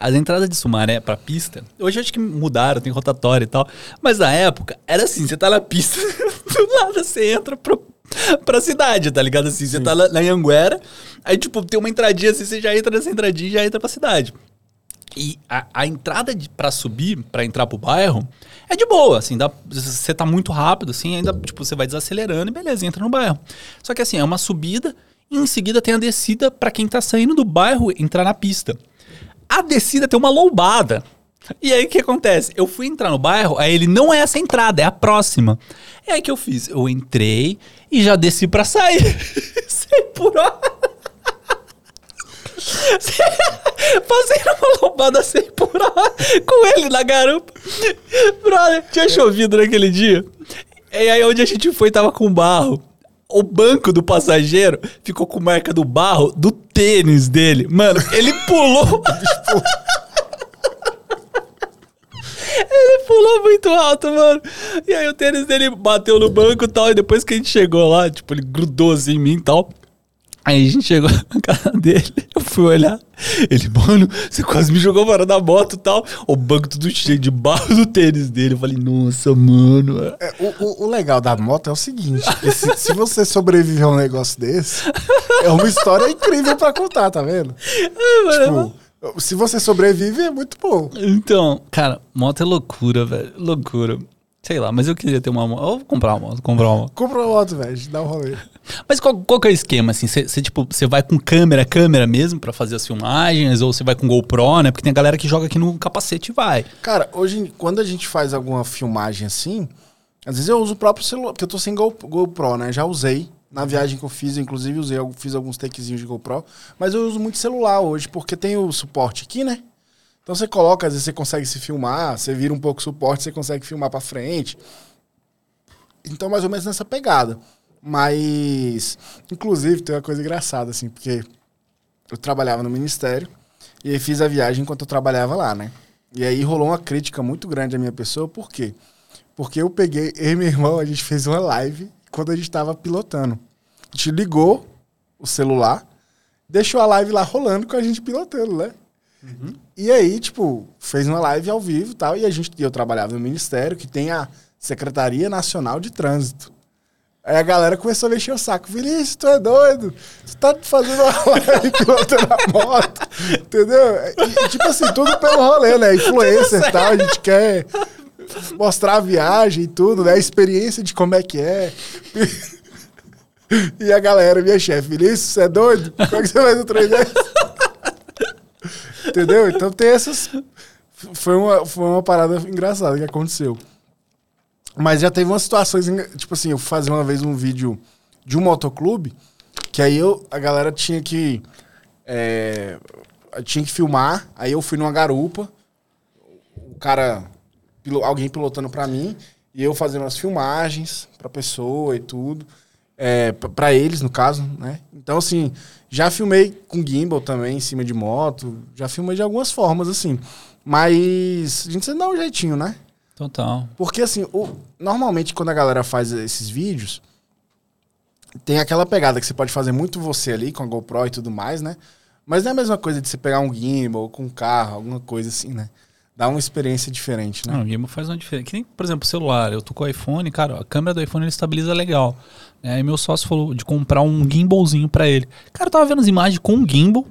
[SPEAKER 1] As entradas de Sumaré pra pista, hoje acho que mudaram, tem rotatória e tal. Mas na época, era assim, você tá na pista, [LAUGHS] do nada você entra pro, pra cidade, tá ligado? Assim, você tá lá na Anguera, aí tipo, tem uma entradinha assim, você já entra nessa entradinha e já entra pra cidade. E a, a entrada de, pra subir, pra entrar pro bairro, é de boa, assim, dá, você tá muito rápido, assim, ainda, tipo, você vai desacelerando e beleza, entra no bairro. Só que assim, é uma subida e em seguida tem a descida pra quem tá saindo do bairro entrar na pista. A descida tem uma lombada. E aí o que acontece? Eu fui entrar no bairro, aí ele não é essa entrada, é a próxima. E aí que eu fiz? Eu entrei e já desci pra sair. [LAUGHS] Sem por hora. [LAUGHS] Passei numa lombada sem por hora com ele na garupa. Brother, tinha chovido naquele dia. E aí onde a gente foi tava com barro. O banco do passageiro ficou com marca do barro do tênis dele. Mano, [LAUGHS] ele pulou. Ele pulou muito alto, mano. E aí o tênis dele bateu no banco e tal. E depois que a gente chegou lá, tipo, ele grudou assim em mim e tal. Aí a gente chegou na casa [LAUGHS] dele, eu fui olhar. Ele, mano, você quase me jogou fora da moto e tal. O banco tudo cheio de barro do tênis dele. Eu falei, nossa, mano.
[SPEAKER 2] É, o, o, legal da moto é o seguinte: se, se você sobreviver a um negócio desse, é uma história incrível pra contar, tá vendo? Tipo, se você sobrevive, é muito bom.
[SPEAKER 1] Então, cara, moto é loucura, velho. Loucura. Sei lá, mas eu queria ter uma moto. Eu vou comprar uma moto, comprar uma moto.
[SPEAKER 2] Compra uma moto, velho, dá um rolê.
[SPEAKER 1] Mas qual, qual que é o esquema, assim? Você, tipo, você vai com câmera, câmera mesmo pra fazer as filmagens? Ou você vai com GoPro, né? Porque tem a galera que joga aqui no capacete e vai.
[SPEAKER 2] Cara, hoje, quando a gente faz alguma filmagem assim, às vezes eu uso o próprio celular, porque eu tô sem Go- GoPro, né? Já usei. Na viagem que eu fiz, eu, inclusive, usei, fiz alguns takezinhos de GoPro. Mas eu uso muito celular hoje, porque tem o suporte aqui, né? Então você coloca, às vezes você consegue se filmar, você vira um pouco o suporte, você consegue filmar pra frente. Então, mais ou menos nessa pegada. Mas, inclusive, tem uma coisa engraçada, assim, porque eu trabalhava no ministério e aí fiz a viagem enquanto eu trabalhava lá, né? E aí rolou uma crítica muito grande à minha pessoa, por quê? Porque eu peguei, [LAUGHS] eu e meu irmão, a gente fez uma live quando a gente tava pilotando. A gente ligou o celular, deixou a live lá rolando com a gente pilotando, né? E aí, tipo, fez uma live ao vivo e tal, e a gente, eu trabalhava no ministério, que tem a Secretaria Nacional de Trânsito. Aí a galera começou a mexer o saco. Vinícius, tu é doido? Tu tá fazendo uma [LAUGHS] live pilotando a moto, entendeu? E, tipo assim, tudo pelo rolê, né? Influencer e tal, a gente quer mostrar a viagem e tudo, né? A experiência de como é que é. E a galera, minha chefe, Vinícius, você é doido? Como é que você faz o trem desse? Entendeu? Então tem essas. Foi uma, foi uma parada engraçada que aconteceu. Mas já teve umas situações, tipo assim, eu fazer uma vez um vídeo de um motoclube, que aí eu, a galera tinha que. é, tinha que filmar, aí eu fui numa garupa, o cara, alguém pilotando pra mim, e eu fazendo as filmagens pra pessoa e tudo. É, p- pra eles, no caso, né? Então, assim, já filmei com gimbal também, em cima de moto. Já filmei de algumas formas, assim. Mas a gente sempre dá um jeitinho, né?
[SPEAKER 1] Total.
[SPEAKER 2] Porque, assim, o- normalmente quando a galera faz esses vídeos, tem aquela pegada que você pode fazer muito você ali, com a GoPro e tudo mais, né? Mas não é a mesma coisa de você pegar um gimbal com um carro, alguma coisa assim, né? Dá uma experiência diferente, né?
[SPEAKER 1] Não, o gimbal faz uma diferença. Que nem, por exemplo, o celular. Eu tô com o iPhone, cara, a câmera do iPhone ele estabiliza legal. É, Aí meu sócio falou de comprar um gimbalzinho pra ele. Cara, eu tava vendo as imagens com um gimbal.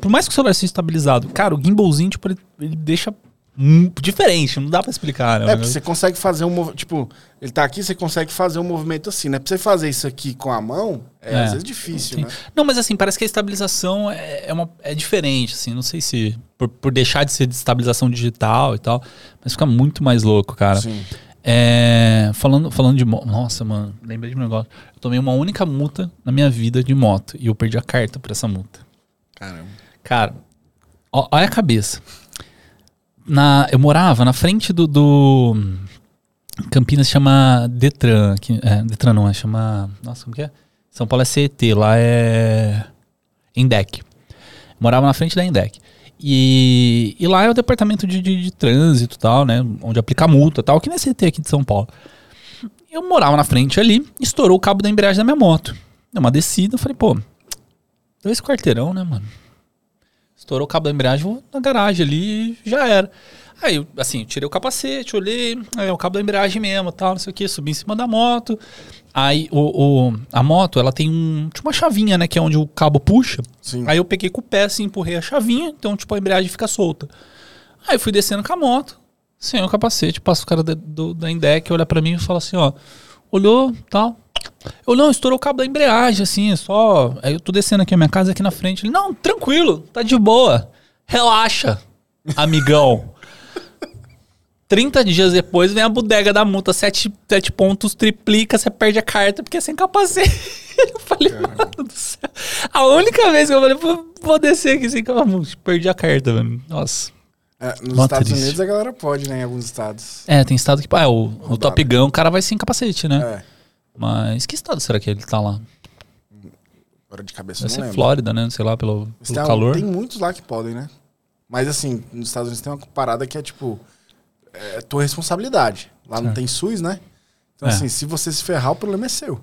[SPEAKER 1] Por mais que o celular seja estabilizado, cara, o gimbalzinho, tipo, ele, ele deixa diferente. Não dá pra explicar, né?
[SPEAKER 2] É, porque você consegue fazer um movimento. Tipo, ele tá aqui, você consegue fazer um movimento assim, né? Pra você fazer isso aqui com a mão, é,
[SPEAKER 1] É.
[SPEAKER 2] às vezes difícil,
[SPEAKER 1] Sim.
[SPEAKER 2] né?
[SPEAKER 1] Não, mas assim, parece que a estabilização é, é, uma, é diferente, assim, não sei se por, por deixar de ser de estabilização digital e tal, mas fica muito mais louco, cara.
[SPEAKER 2] Sim.
[SPEAKER 1] É, falando, falando de moto, nossa, mano, lembrei de um negócio. Eu tomei uma única multa na minha vida de moto e eu perdi a carta pra essa multa.
[SPEAKER 2] Caramba.
[SPEAKER 1] Cara, ó- olha a cabeça. Na, eu morava na frente do, do Campinas chama Detran, que, é, Detran não é, chama, nossa, como que é? São Paulo é CET, lá é Endec. Morava na frente da Endec. E, e lá é o departamento de, de, de trânsito e tal, né? Onde aplica multa e tal, que nem CT aqui de São Paulo. Eu morava na frente ali, estourou o cabo da embreagem da minha moto. Deu uma descida, eu falei, pô, dois quarteirão, né, mano? Estourou o cabo da embreagem, vou na garagem ali e já era. Aí, eu, assim, tirei o capacete, olhei, é o cabo da embreagem mesmo, tal, não sei o que, subi em cima da moto. Aí, o, o, a moto, ela tem um, tipo uma chavinha, né, que é onde o cabo puxa.
[SPEAKER 2] Sim.
[SPEAKER 1] Aí eu peguei com o pé, assim, empurrei a chavinha, então, tipo, a embreagem fica solta. Aí fui descendo com a moto, sem o capacete, passa o cara da, do, da Indec, olha pra mim e fala assim, ó, olhou, tal. Eu, não, estourou o cabo da embreagem, assim, é só... Aí eu tô descendo aqui, a minha casa aqui na frente. Ele, não, tranquilo, tá de boa, relaxa, amigão. [LAUGHS] 30 dias depois vem a bodega da multa, 7, sete pontos, triplica, você perde a carta porque é sem capacete. [LAUGHS] Eu falei, mano do céu. A única vez que eu falei, vou, descer aqui sem capacete, perdi a carta, mano. Nossa.
[SPEAKER 2] É, nos
[SPEAKER 1] Mó
[SPEAKER 2] Estados
[SPEAKER 1] triste.
[SPEAKER 2] Unidos a galera pode, né? Em alguns estados.
[SPEAKER 1] É, tem estado que. Ah, o, o Top Gun, o cara vai sem capacete, né?
[SPEAKER 2] É.
[SPEAKER 1] Mas que estado será que ele tá lá?
[SPEAKER 2] Agora de cabeça eu não
[SPEAKER 1] ser
[SPEAKER 2] lembro.
[SPEAKER 1] Flórida, né? Sei lá, pelo,
[SPEAKER 2] Mas
[SPEAKER 1] pelo
[SPEAKER 2] tem, al-
[SPEAKER 1] calor.
[SPEAKER 2] tem muitos lá que podem, né? Mas assim, nos Estados Unidos tem uma parada que é tipo. É tua responsabilidade. Lá não
[SPEAKER 1] Certo.
[SPEAKER 2] tem SUS, né? Então,
[SPEAKER 1] É.
[SPEAKER 2] assim, se você se ferrar, o problema é seu.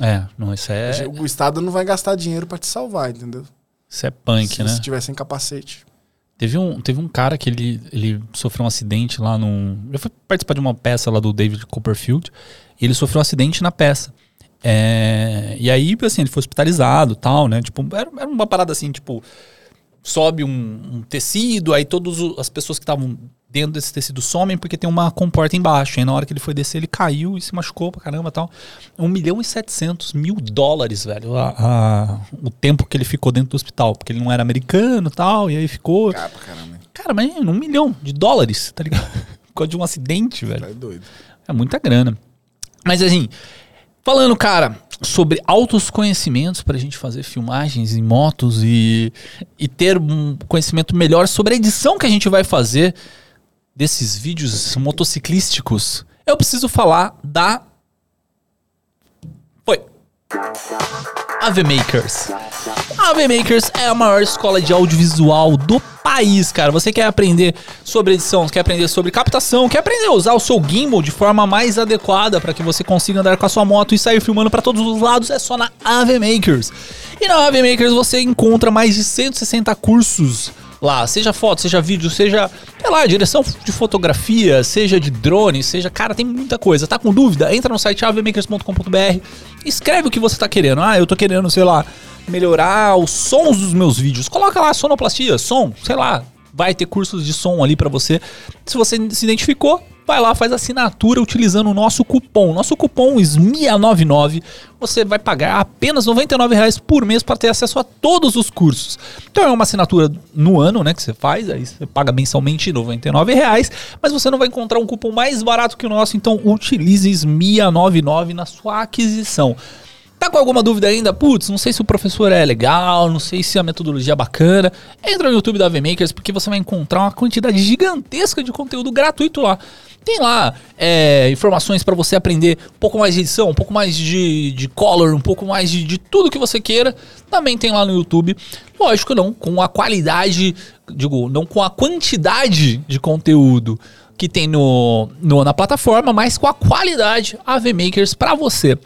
[SPEAKER 1] É, não, isso é,
[SPEAKER 2] O Estado não vai gastar dinheiro pra te salvar, entendeu?
[SPEAKER 1] isso é punk,
[SPEAKER 2] se
[SPEAKER 1] né?
[SPEAKER 2] você tiver sem capacete.
[SPEAKER 1] Teve um, teve um cara que ele, ele sofreu um acidente lá num. Eu fui participar de uma peça lá do David Copperfield e ele sofreu um acidente na peça. É, e aí, assim, ele foi hospitalizado e tal, né? Tipo, era, era uma parada assim, tipo, sobe um, um tecido, aí todas as pessoas que estavam dentro desse tecido somem porque tem uma comporta embaixo. E na hora que ele foi descer, ele caiu e se machucou pra caramba e tal. 1 milhão e 700 mil dólares, velho, a- a- o tempo que ele ficou dentro do hospital. Porque ele não era americano e tal, e aí ficou.
[SPEAKER 2] Cara, caramba.
[SPEAKER 1] Cara, mas um milhão de dólares, tá ligado? [LAUGHS] Por causa de um acidente, velho.
[SPEAKER 2] Tá doido.
[SPEAKER 1] É muita grana. Mas assim, falando, cara, sobre altos conhecimentos pra gente fazer filmagens em motos e, e ter um conhecimento melhor sobre a edição que a gente vai fazer desses vídeos motociclísticos, eu preciso falar da. Foi. AV Makers. A AV Makers é a maior escola de audiovisual do país, cara. Você quer aprender sobre edição, quer aprender sobre captação, quer aprender a usar o seu gimbal de forma mais adequada para que você consiga andar com a sua moto e sair filmando para todos os lados, é só na AV Makers. E na AV Makers você encontra mais de 160 cursos lá, seja foto, seja vídeo, seja, sei lá, direção de fotografia, seja de drone, seja, cara, tem muita coisa. Tá com dúvida? Entra no site avmakers.com.br, escreve o que você tá querendo. Ah, eu tô querendo, sei lá, melhorar os sons dos meus vídeos. Coloca lá sonoplastia, som, sei lá, vai ter cursos de som ali pra você. Se você se identificou, vai lá, faz assinatura utilizando o nosso cupom. Nosso cupom SMIA99, você vai pagar apenas 99 reais por mês para ter acesso a todos os cursos. Então é uma assinatura no ano, né, que você faz, aí você paga mensalmente 99 reais, mas você não vai encontrar um cupom mais barato que o nosso, então utilize SMIA99 na sua aquisição. Tá com alguma dúvida ainda? Putz, não sei se o professor é legal, não sei se a metodologia é bacana. Entra no YouTube da VMakers porque você vai encontrar uma quantidade gigantesca de conteúdo gratuito lá. Tem lá é, informações para você aprender um pouco mais de edição, um pouco mais de, de color, um pouco mais de, de tudo que você queira. Também tem lá no YouTube. Lógico, não com a qualidade, digo, não com a quantidade de conteúdo que tem no, no- na plataforma, mas com a qualidade AV Makers para você.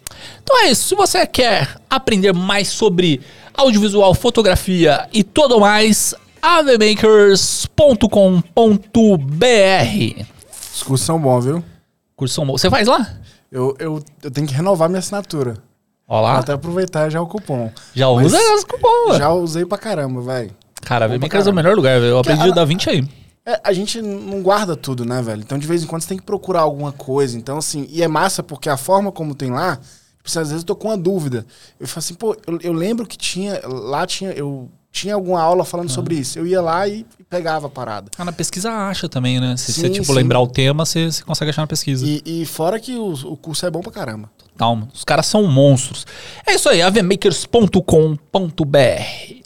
[SPEAKER 1] Então é isso. Se você quer aprender mais sobre audiovisual, fotografia e tudo mais, avmakers.com.br.
[SPEAKER 2] Os cursos são bons, viu?
[SPEAKER 1] Cursão, você faz lá?
[SPEAKER 2] Eu, eu, eu tenho que renovar minha assinatura.
[SPEAKER 1] Ó lá.
[SPEAKER 2] Até aproveitar já o cupom.
[SPEAKER 1] Já usa as cupom.
[SPEAKER 2] Já usei pra caramba, velho.
[SPEAKER 1] Cara, Makers é o melhor lugar, velho. Eu aprendi
[SPEAKER 2] Cara,
[SPEAKER 1] o Da 20 aí.
[SPEAKER 2] É, a gente não guarda tudo, né, velho? Então, de vez em quando, você tem que procurar alguma coisa. Então, assim, e é massa porque a forma como tem lá, tipo, assim, às vezes eu tô com uma dúvida. Eu falo assim, pô, eu, eu lembro que tinha, lá tinha, eu tinha alguma aula falando sobre isso. Eu ia lá e, e pegava a parada.
[SPEAKER 1] Ah, na pesquisa acha também, né? Se você,
[SPEAKER 2] Sim,
[SPEAKER 1] tipo,
[SPEAKER 2] sim.
[SPEAKER 1] lembrar o tema, você, você consegue achar na pesquisa.
[SPEAKER 2] E, e fora que o, o curso é bom pra caramba.
[SPEAKER 1] Total, mano. Os caras são monstros. É isso aí, avmakers.com.br.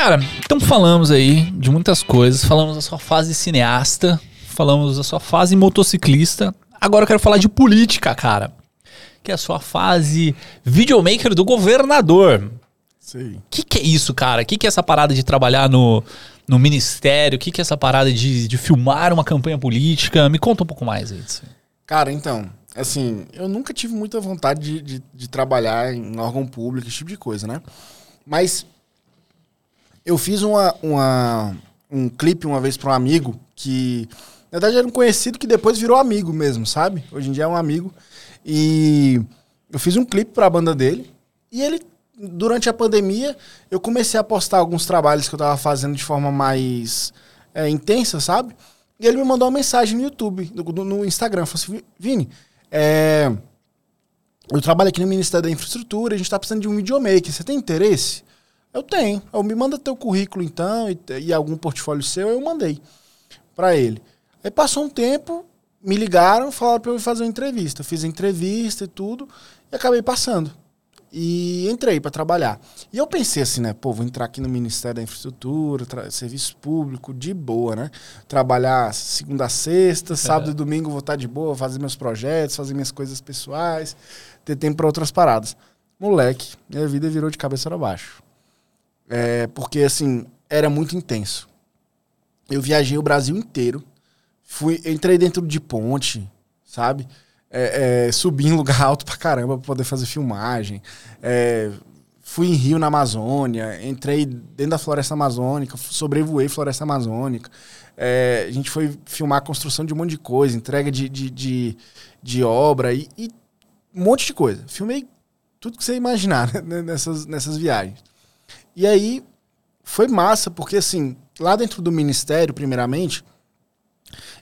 [SPEAKER 1] Cara, então falamos aí de muitas coisas. Falamos da sua fase cineasta, falamos da sua fase motociclista. Agora eu quero falar de política, cara. Que é a sua fase videomaker do governador.
[SPEAKER 2] Sim.
[SPEAKER 1] O que, que é isso, cara? O que, que é essa parada de trabalhar no, no ministério? O que, que é essa parada de, de filmar uma campanha política? Me conta um pouco mais aí disso.
[SPEAKER 2] Cara, então, assim, eu nunca tive muita vontade de, de, de trabalhar em órgão público, esse tipo de coisa, né? Mas eu fiz uma, uma, um clipe uma vez para um amigo que, na verdade, era um conhecido que depois virou amigo mesmo, sabe? Hoje em dia é um amigo. E eu fiz um clipe para a banda dele. E ele, durante a pandemia, eu comecei a postar alguns trabalhos que eu tava fazendo de forma mais é, intensa, sabe? E ele me mandou uma mensagem no YouTube, no, no Instagram. Falou assim: Vini, é, eu trabalho aqui no Ministério da Infraestrutura, a gente tá precisando de um videomaker. Você tem interesse? Eu tenho. Eu me manda teu currículo então e, e algum portfólio seu, eu mandei para ele. Aí passou um tempo, me ligaram, falaram para eu fazer uma entrevista. Fiz a entrevista e tudo e acabei passando. E entrei para trabalhar. E eu pensei assim, né? Pô, vou entrar aqui no Ministério da Infraestrutura, serviço público, de boa, né? Trabalhar segunda a sexta, sábado é. e domingo vou estar de boa, fazer meus projetos, fazer minhas coisas pessoais, ter tempo para outras paradas. Moleque, minha vida virou de cabeça para baixo. É, porque, assim, era muito intenso. Eu viajei o Brasil inteiro. Fui, entrei dentro de ponte, sabe? É, é, subi em lugar [LAUGHS] alto pra caramba pra poder fazer filmagem. É, fui em Rio, na Amazônia. Entrei dentro da floresta amazônica. Sobrevoei floresta amazônica. É, a gente foi filmar a construção de um monte de coisa. Entrega de, de, de, de obra e, e, um monte de coisa. Filmei tudo que você imaginar né, [LAUGHS] nessas, nessas viagens. E aí foi massa, porque assim, lá dentro do ministério, primeiramente,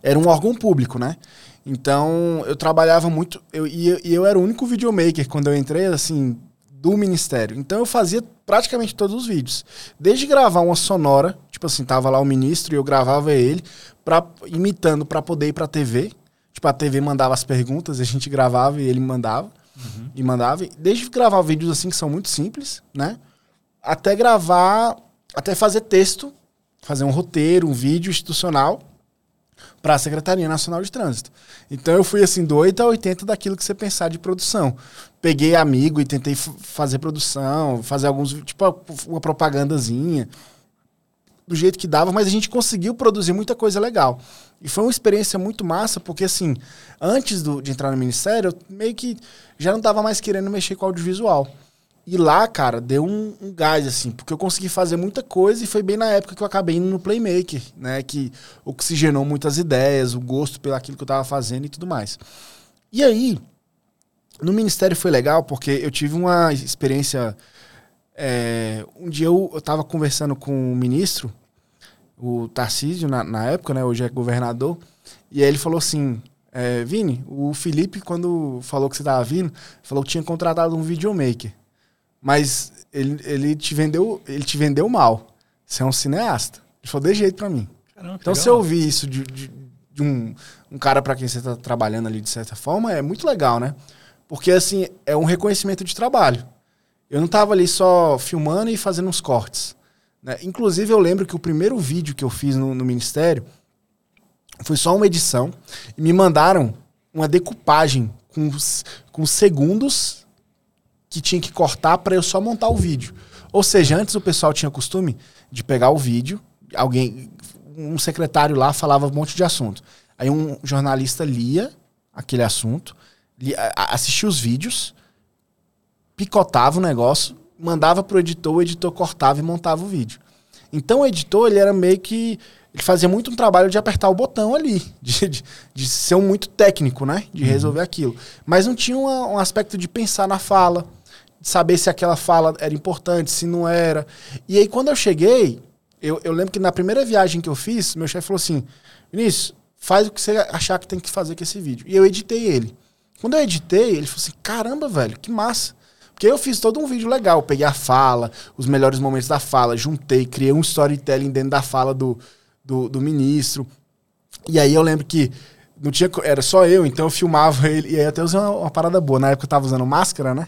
[SPEAKER 2] era um órgão público, né? Então eu trabalhava muito, eu, e eu, eu era o único videomaker quando eu entrei, assim, do ministério. Então eu fazia praticamente todos os vídeos. Desde gravar uma sonora, tipo assim, tava lá o ministro e eu gravava ele, pra, imitando para poder ir pra TV. Tipo, a TV mandava as perguntas, a gente gravava e ele mandava. Uhum. E mandava. Desde gravar vídeos assim que são muito simples, né? Até gravar, até fazer texto, fazer um roteiro, um vídeo institucional para a Secretaria Nacional de Trânsito. Então eu fui assim do 8 a 80 daquilo que você pensar de produção. Peguei amigo e tentei fazer produção, fazer alguns, tipo uma propagandazinha, do jeito que dava, mas a gente conseguiu produzir muita coisa legal. E foi uma experiência muito massa, porque assim, antes do, de entrar no ministério, eu meio que já não estava mais querendo mexer com audiovisual. E lá, cara, deu um, um, gás, assim, porque eu consegui fazer muita coisa e foi bem na época que eu acabei indo no Playmaker, né? Que oxigenou muitas ideias, o gosto pelo aquilo que eu tava fazendo e tudo mais. E aí, no Ministério foi legal porque eu tive uma experiência. É, um dia eu, eu tava conversando com o ministro, o Tarcísio, na, na época, né? Hoje é governador, e aí ele falou assim: é, Vini, o Felipe, quando falou que você tava vindo, falou que tinha contratado um videomaker. Mas ele, ele, te vendeu, ele te vendeu mal. Você é um cineasta. Ele falou de jeito para mim. Caramba, então, legal. se eu ouvir isso de, de, de um, um cara para quem você tá trabalhando ali de certa forma, é muito legal, né? Porque, assim, é um reconhecimento de trabalho. Eu não tava ali só filmando e fazendo uns cortes. Né? Inclusive, eu lembro que o primeiro vídeo que eu fiz no, no Ministério foi só uma edição. E me mandaram uma decupagem com, com segundos que tinha que cortar para eu só montar o vídeo. Ou seja, antes o pessoal tinha costume de pegar o vídeo, alguém, um secretário lá falava um monte de assunto. Aí um jornalista lia aquele assunto, lia, assistia os vídeos, picotava o negócio, mandava pro editor, o editor cortava e montava o vídeo. Então o editor, ele era meio que ele fazia muito um trabalho de apertar o botão ali, [LAUGHS] de, de, de ser um muito técnico, né? De uhum. resolver aquilo. Mas não tinha uma, um aspecto de pensar na fala, saber se aquela fala era importante, se não era. E aí, quando eu cheguei, eu, eu lembro que na primeira viagem que eu fiz, meu chefe falou assim: Vinícius, faz o que você achar que tem que fazer com esse vídeo. E eu editei ele. Quando eu editei, ele falou assim: caramba, velho, que massa. Porque eu fiz todo um vídeo legal. peguei a fala, os melhores momentos da fala, juntei, criei um storytelling dentro da fala do, do, do ministro. E aí eu lembro que não tinha, era só eu, então eu filmava ele. E aí até usei uma, uma, parada boa. Na época eu tava usando máscara, né?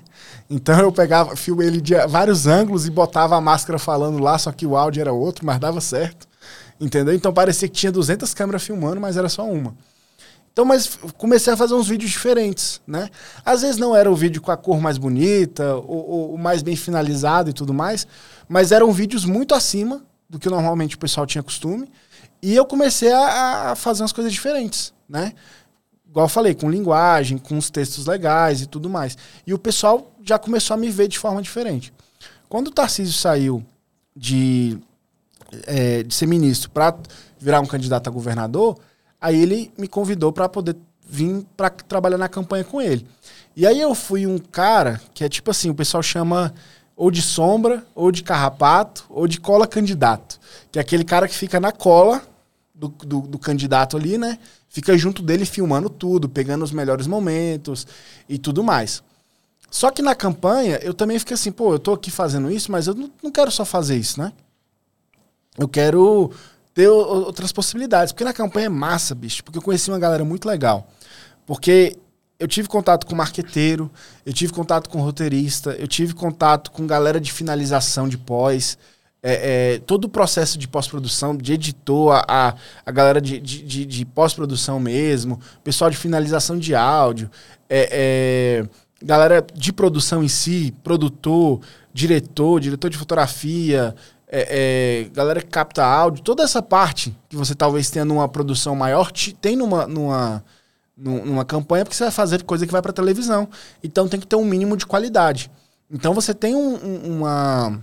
[SPEAKER 2] Então eu pegava, filmei ele de vários ângulos e botava a máscara falando lá, só que o áudio era outro, mas dava certo. Entendeu? Então parecia que tinha 200 câmeras filmando, mas era só uma. Então, mas comecei a fazer uns vídeos diferentes, né? Às vezes não era o vídeo com a cor mais bonita, ou, ou mais bem finalizado e tudo mais, mas eram vídeos muito acima do que normalmente o pessoal tinha costume. E eu comecei a, a fazer umas coisas diferentes, né? Igual eu falei, com linguagem, com os textos legais e tudo mais. E o pessoal já começou a me ver de forma diferente. Quando o Tarcísio saiu de, é, de ser ministro para virar um candidato a governador, aí ele me convidou para poder vir para trabalhar na campanha com ele. E aí eu fui um cara que é tipo assim, o pessoal chama ou de sombra, ou de carrapato, ou de cola candidato. Que é aquele cara que fica na cola do, do, do, candidato ali, né? Fica junto dele filmando tudo, pegando os melhores momentos e tudo mais. Só que na campanha eu também fiquei assim, pô, eu tô aqui fazendo isso, mas eu não, não quero só fazer isso, né? Eu quero ter outras possibilidades. Porque na campanha é massa, bicho. Porque eu conheci uma galera muito legal. Porque eu tive contato com marqueteiro, eu tive contato com roteirista, eu tive contato com galera de finalização de pós, é, é, todo o processo de pós-produção, de editor, a, a, a galera de, de, de, de pós-produção mesmo, pessoal de finalização de áudio, é, é, galera de produção em si, produtor, diretor, diretor de fotografia, é, é, galera que capta áudio, toda essa parte que você talvez tenha numa produção maior, tem numa, numa numa campanha, porque você vai fazer coisa que vai para televisão. Então tem que ter um mínimo de qualidade. Então você tem um, um, uma,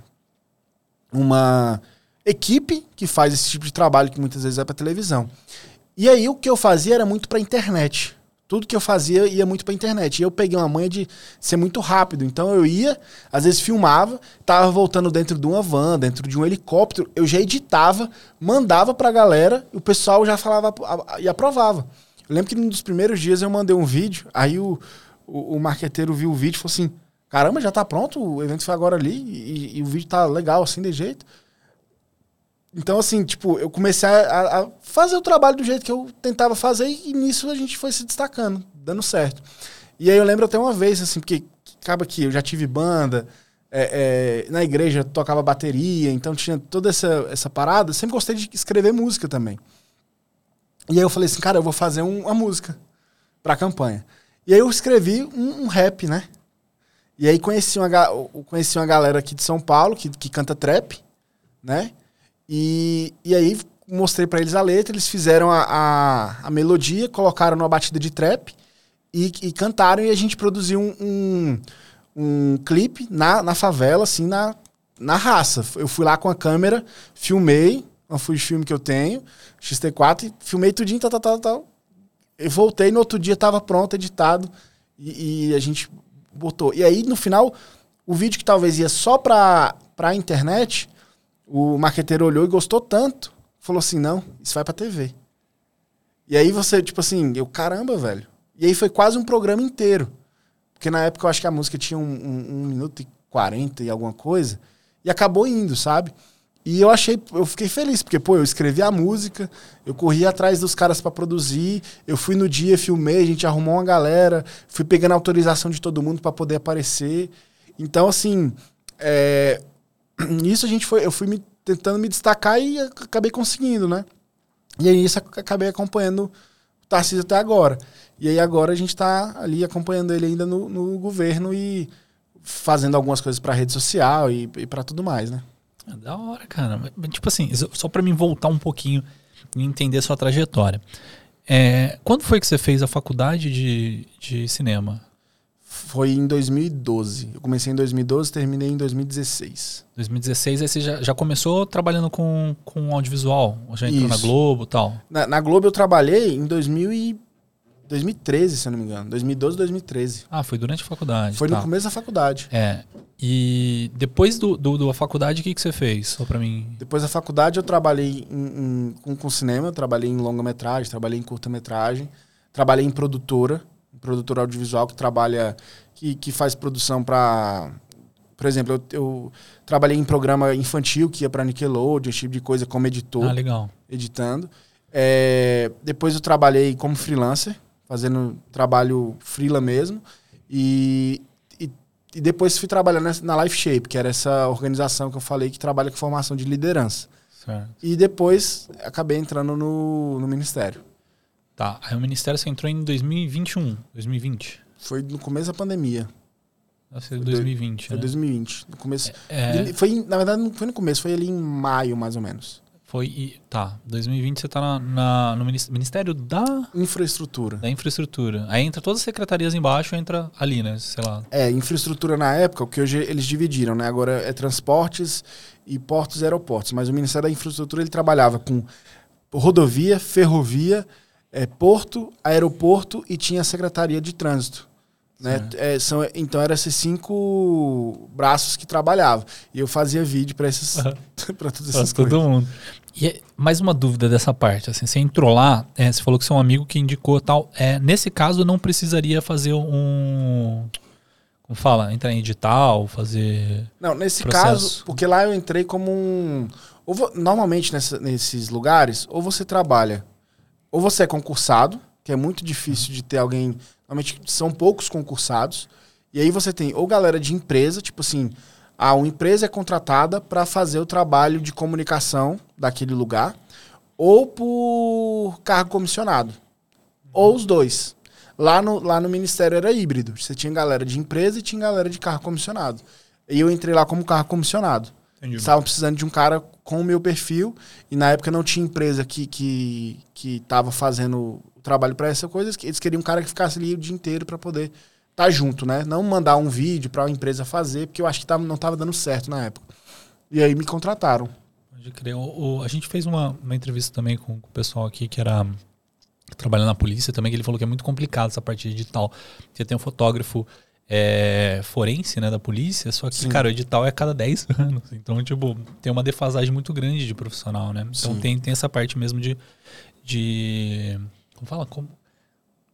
[SPEAKER 2] uma equipe que faz esse tipo de trabalho que muitas vezes é para televisão. E aí o que eu fazia era muito para internet. Tudo que eu fazia ia muito para internet. E eu peguei uma manha de ser muito rápido. Então eu ia, às vezes filmava, tava voltando dentro de uma van, dentro de um helicóptero, eu já editava, mandava pra galera, e o pessoal já falava e aprovava. Eu lembro que num dos primeiros dias eu mandei um vídeo, aí o, o, o marqueteiro viu o vídeo e falou assim: caramba, já tá pronto, o evento foi agora ali e, e o vídeo tá legal assim, de jeito. Então, assim, tipo, eu comecei a, a, fazer o trabalho do jeito que eu tentava fazer e, nisso a gente foi se destacando, dando certo. E aí eu lembro até uma vez, assim, porque acaba que eu já tive banda, é, é, na igreja tocava bateria, então tinha toda essa, essa parada. Sempre gostei de escrever música também. E aí eu falei assim, cara, eu vou fazer um, uma música pra campanha. E aí eu escrevi um, um rap, né? E aí conheci uma, conheci uma galera aqui de São Paulo que, que canta trap, né? E, e aí mostrei para eles a letra, eles fizeram a, a, a, melodia, colocaram numa batida de trap e, e cantaram e a gente produziu um, um, um clipe na, na favela, assim, na, na raça. Eu fui lá com a câmera, filmei, uma Fujifilm que eu tenho, XT4, e filmei tudinho, tal, tal, tal, tal. Eu voltei, no outro dia tava pronto, editado, e, e, a gente botou. E aí, no final, o vídeo que talvez ia só pra, pra internet, o marqueteiro olhou e gostou tanto, falou assim, não, isso vai pra TV. E aí você, tipo assim, eu, caramba, velho. E aí foi quase um programa inteiro. Porque na época eu acho que a música tinha um, um, um minuto e quarenta e alguma coisa, e acabou indo, sabe? E eu achei, eu fiquei feliz, porque, pô, eu escrevi a música, eu corri atrás dos caras para produzir, eu fui no dia, filmei, a gente arrumou uma galera, fui pegando autorização de todo mundo para poder aparecer. Então, assim, é, [CLEARS THROAT] isso a gente foi, eu fui me, tentando me destacar e acabei conseguindo, né? E aí isso acabei acompanhando o Tarcísio até agora. E aí agora a gente está ali acompanhando ele ainda no, no governo e fazendo algumas coisas para rede social e, e para tudo mais, né?
[SPEAKER 1] É da hora, cara. Tipo assim, só para mim voltar um pouquinho e entender sua trajetória. É, quando foi que você fez a faculdade de, de cinema?
[SPEAKER 2] Foi em 2012. Eu comecei em 2012, terminei em 2016.
[SPEAKER 1] 2016, aí você já, já começou trabalhando com, com audiovisual? Já entrou Isso. na Globo e tal?
[SPEAKER 2] Na, na, Globo eu trabalhei em 2000 e 2013, se eu não me engano. 2012, 2013.
[SPEAKER 1] Ah, foi durante a faculdade.
[SPEAKER 2] Foi tá. no começo da faculdade.
[SPEAKER 1] É. E depois do, do, da faculdade, o que, que você fez? Só pra mim.
[SPEAKER 2] Depois da faculdade, eu trabalhei em, em, com, com cinema, trabalhei em longa-metragem, trabalhei em curta-metragem, trabalhei em produtora, produtora audiovisual que trabalha, que, que faz produção para por exemplo, eu, eu, trabalhei em programa infantil que ia para Nickelodeon, esse tipo de coisa, como editor.
[SPEAKER 1] Ah, legal.
[SPEAKER 2] Editando. É, depois eu trabalhei como freelancer, fazendo trabalho freela mesmo. E, e, e, depois fui trabalhar na Life Shape, que era essa organização que eu falei que trabalha com formação de liderança. Certo. E depois acabei entrando no, no Ministério.
[SPEAKER 1] Tá, aí o Ministério você entrou em 2021, 2020.
[SPEAKER 2] Foi no começo da pandemia.
[SPEAKER 1] Deve ser 2020,
[SPEAKER 2] Foi
[SPEAKER 1] né?
[SPEAKER 2] 2020. No começo.
[SPEAKER 1] É,
[SPEAKER 2] Ele- Foi, na verdade, não foi no começo, foi ali em maio, mais ou menos.
[SPEAKER 1] Foi. e- Tá, 2020 você tá na, na- no minis- Ministério da,
[SPEAKER 2] Infraestrutura.
[SPEAKER 1] da Infraestrutura. Aí entra todas as secretarias embaixo, entra ali, né? Sei lá.
[SPEAKER 2] É, infraestrutura na época, o que hoje eles dividiram, né? Agora é transportes e portos e aeroportos. Mas o Ministério da Infraestrutura ele trabalhava com rodovia, ferrovia, é, porto, aeroporto e tinha a Secretaria de Trânsito. Né? É, são, então eram esses cinco braços que trabalhavam. E eu fazia vídeo para esses
[SPEAKER 1] Aham. [LAUGHS]
[SPEAKER 2] para todas
[SPEAKER 1] Pra
[SPEAKER 2] essas
[SPEAKER 1] todo
[SPEAKER 2] coisas.
[SPEAKER 1] mundo. E é- mais uma dúvida dessa parte. Assim, você entrou lá, é, você falou que seu amigo que indicou tal. É, nesse caso, não precisaria fazer um. Como fala? Entrar em edital, fazer.
[SPEAKER 2] Não, nesse
[SPEAKER 1] Processo.
[SPEAKER 2] caso, porque lá eu entrei como um. normalmente nessa- nesses lugares, ou você trabalha, ou você é concursado, que é muito difícil de ter alguém. Normalmente são poucos concursados. E aí você tem ou galera de empresa, tipo assim, a uma empresa é contratada para fazer o trabalho de comunicação daquele lugar, ou por cargo comissionado. Ou os dois. Lá no, lá no ministério era híbrido. Você tinha galera de empresa e tinha galera de carro comissionado. E eu entrei lá como carro comissionado.
[SPEAKER 1] Entendi.
[SPEAKER 2] Estavam precisando de um cara com o meu perfil. E na época não tinha empresa que, que, que tava fazendo o trabalho para essa coisa. Eles queriam um cara que ficasse ali o dia inteiro para poder estar junto, né? Não mandar um vídeo para a empresa fazer, porque eu acho que tava, não tava dando certo na época. E aí me contrataram.
[SPEAKER 1] Pode crer. O- o- a gente fez uma, uma entrevista também com, com o pessoal aqui que era trabalhando na polícia também, que ele falou que é muito complicado essa parte de edital. Você tem um fotógrafo é, forense, né, da polícia, só que,
[SPEAKER 2] Sim.
[SPEAKER 1] cara, o edital é a cada [LAUGHS] 10 anos. Então, tipo, tem uma defasagem muito grande de profissional, né? Então
[SPEAKER 2] Sim.
[SPEAKER 1] tem, tem essa parte mesmo de. de como fala? Com,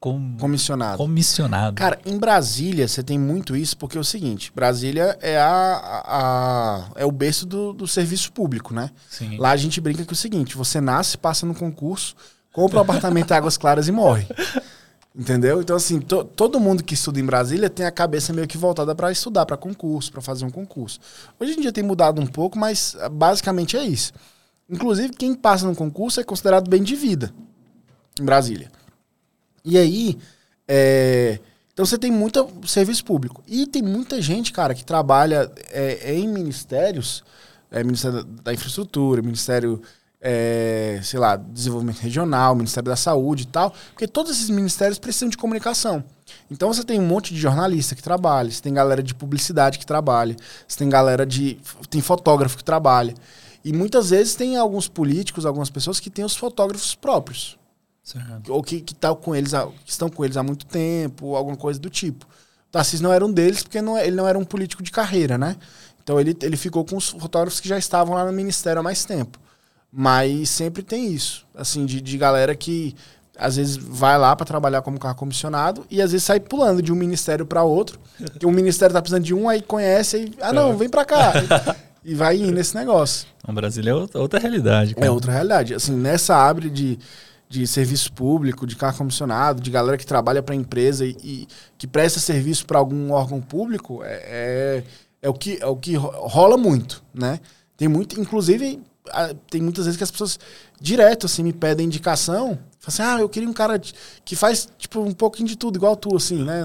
[SPEAKER 1] com,
[SPEAKER 2] Comissionado.
[SPEAKER 1] comissionado.
[SPEAKER 2] Cara, em Brasília você tem muito isso, porque é o seguinte, Brasília é, a, a- a- é o berço do, do serviço público, né?
[SPEAKER 1] Sim.
[SPEAKER 2] Lá a gente brinca que é o seguinte, você nasce, passa no concurso, compra um apartamento em Águas Claras e morre. Entendeu? Então, assim, to- todo mundo que estuda em Brasília tem a cabeça meio que voltada para estudar, para concurso, para fazer um concurso. Hoje em dia tem mudado um pouco, mas ah, basicamente é isso. Inclusive, quem passa no concurso é considerado bem de vida em Brasília. E aí, é, então você tem muito serviço público. E tem muita gente, cara, que trabalha é, em ministérios, é, Ministério da- da Infraestrutura, Ministério, é, sei lá, Desenvolvimento Regional, Ministério da Saúde e tal, porque todos esses ministérios precisam de comunicação. Então você tem um monte de jornalista que trabalha, você tem galera de publicidade que trabalha, você tem galera de. tem fotógrafo que trabalha. E muitas vezes tem alguns políticos, algumas pessoas que têm os fotógrafos próprios
[SPEAKER 1] Certo.
[SPEAKER 2] ou que, que, tá com eles há- que estão com eles há muito tempo, alguma coisa do tipo. O Tarcísio não era um deles, porque não, é- ele não era um político de carreira, né? Então ele, ele ficou com os fotógrafos que já estavam lá no ministério há mais tempo. Mas sempre tem isso, assim, de, de galera que às vezes vai lá para trabalhar como carro comissionado e às vezes sai pulando de um ministério para outro. Que um ministério tá precisando de um, aí conhece, aí, ah não, vem para cá. [LAUGHS] e vai indo nesse negócio.
[SPEAKER 1] O Brasil é outra, outra realidade, cara.
[SPEAKER 2] É outra realidade. Assim, nessa abre de, de serviço público, de carro comissionado, de galera que trabalha para empresa e, e que presta serviço para algum órgão público, é, é, é o que, é o que ro- rola muito, né? Tem muito, inclusive, tem muitas vezes que as pessoas direto assim me pedem indicação, falam assim: "Ah, eu queria um cara que faz tipo um pouquinho de tudo igual tu assim, né?"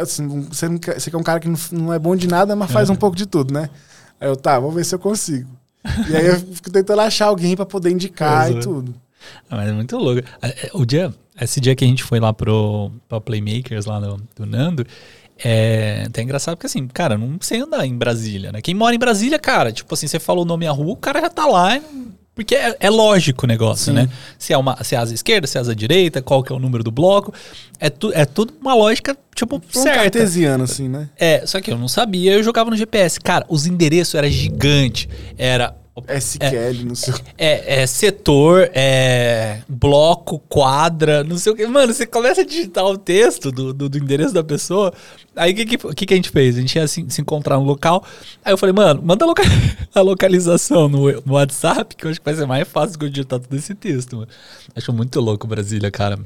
[SPEAKER 2] Assim, você, não quer, você quer um cara que não, não é bom de nada, mas faz um pouco de tudo, né? Aí eu, tá, vamos ver se eu consigo. E aí eu fico tentando achar alguém pra poder indicar
[SPEAKER 1] Pois
[SPEAKER 2] e
[SPEAKER 1] é.
[SPEAKER 2] tudo.
[SPEAKER 1] Mas é muito louco. Ah, é, O dia, esse dia que a gente foi lá pro, pra Playmakers, lá no, do Nando, é até engraçado porque assim, cara, não sei andar em Brasília, né? Quem mora em Brasília, cara, tipo assim, você falou o nome à rua, o cara já tá lá. Porque é, é lógico o negócio,
[SPEAKER 2] Sim.
[SPEAKER 1] né? Se é, uma, se é asa esquerda, se é asa direita, qual que é o número do bloco. É, tu, é tudo uma lógica, tipo,
[SPEAKER 2] Um
[SPEAKER 1] certa.
[SPEAKER 2] cartesiano, assim, né?
[SPEAKER 1] É, só que eu não sabia, eu jogava no GPS. Cara, os endereços eram gigantes. Era
[SPEAKER 2] SQL, não sei. o-
[SPEAKER 1] é, é setor, é bloco, quadra, não sei o que. Mano, você começa a digitar o texto do, do, do endereço da pessoa. Aí o que, que, que, a gente fez? A gente ia se, se encontrar no local. Aí eu falei, mano, manda a, loca- [LAUGHS] a localização no, no WhatsApp, que eu acho que vai ser mais fácil que eu digitar todo esse texto. Mano. Acho muito louco Brasília, cara.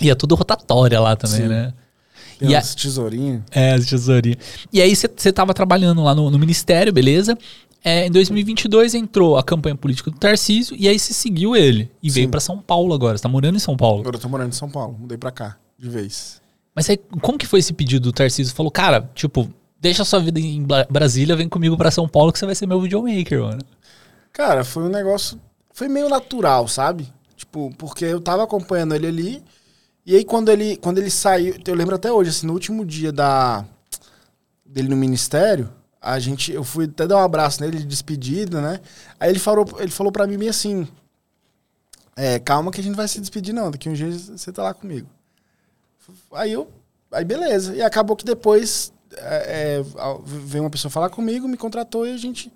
[SPEAKER 1] E é tudo rotatória lá também,
[SPEAKER 2] Sim.
[SPEAKER 1] né?
[SPEAKER 2] Tem
[SPEAKER 1] E a-
[SPEAKER 2] umas tesourinhas.
[SPEAKER 1] é, as tesourinhas. E aí você tava trabalhando lá no, no ministério, beleza? É, em 2022 entrou a campanha política do Tarcísio e aí você seguiu ele. E
[SPEAKER 2] Sim.
[SPEAKER 1] veio pra São Paulo agora. Você tá morando em São Paulo.
[SPEAKER 2] Agora eu tô morando em São Paulo, mudei pra cá, de vez.
[SPEAKER 1] Mas aí, como que foi esse pedido do Tarcísio? Falou, cara, tipo, deixa a sua vida em Brasília, vem comigo para São Paulo que você vai ser meu videomaker, mano.
[SPEAKER 2] Cara, foi um negócio. Foi meio natural, sabe? Tipo, porque eu tava acompanhando ele ali. E aí, quando ele, quando ele saiu, eu lembro até hoje, assim, no último dia da, dele no ministério, a gente, eu fui até dar um abraço nele de despedida, né? Aí ele falou, ele falou para mim assim: é, calma que a gente vai se despedir, não. Daqui um dia você tá lá comigo. Aí eu. Aí beleza. E acabou que depois é, é, veio uma pessoa falar comigo, me contratou e a gente.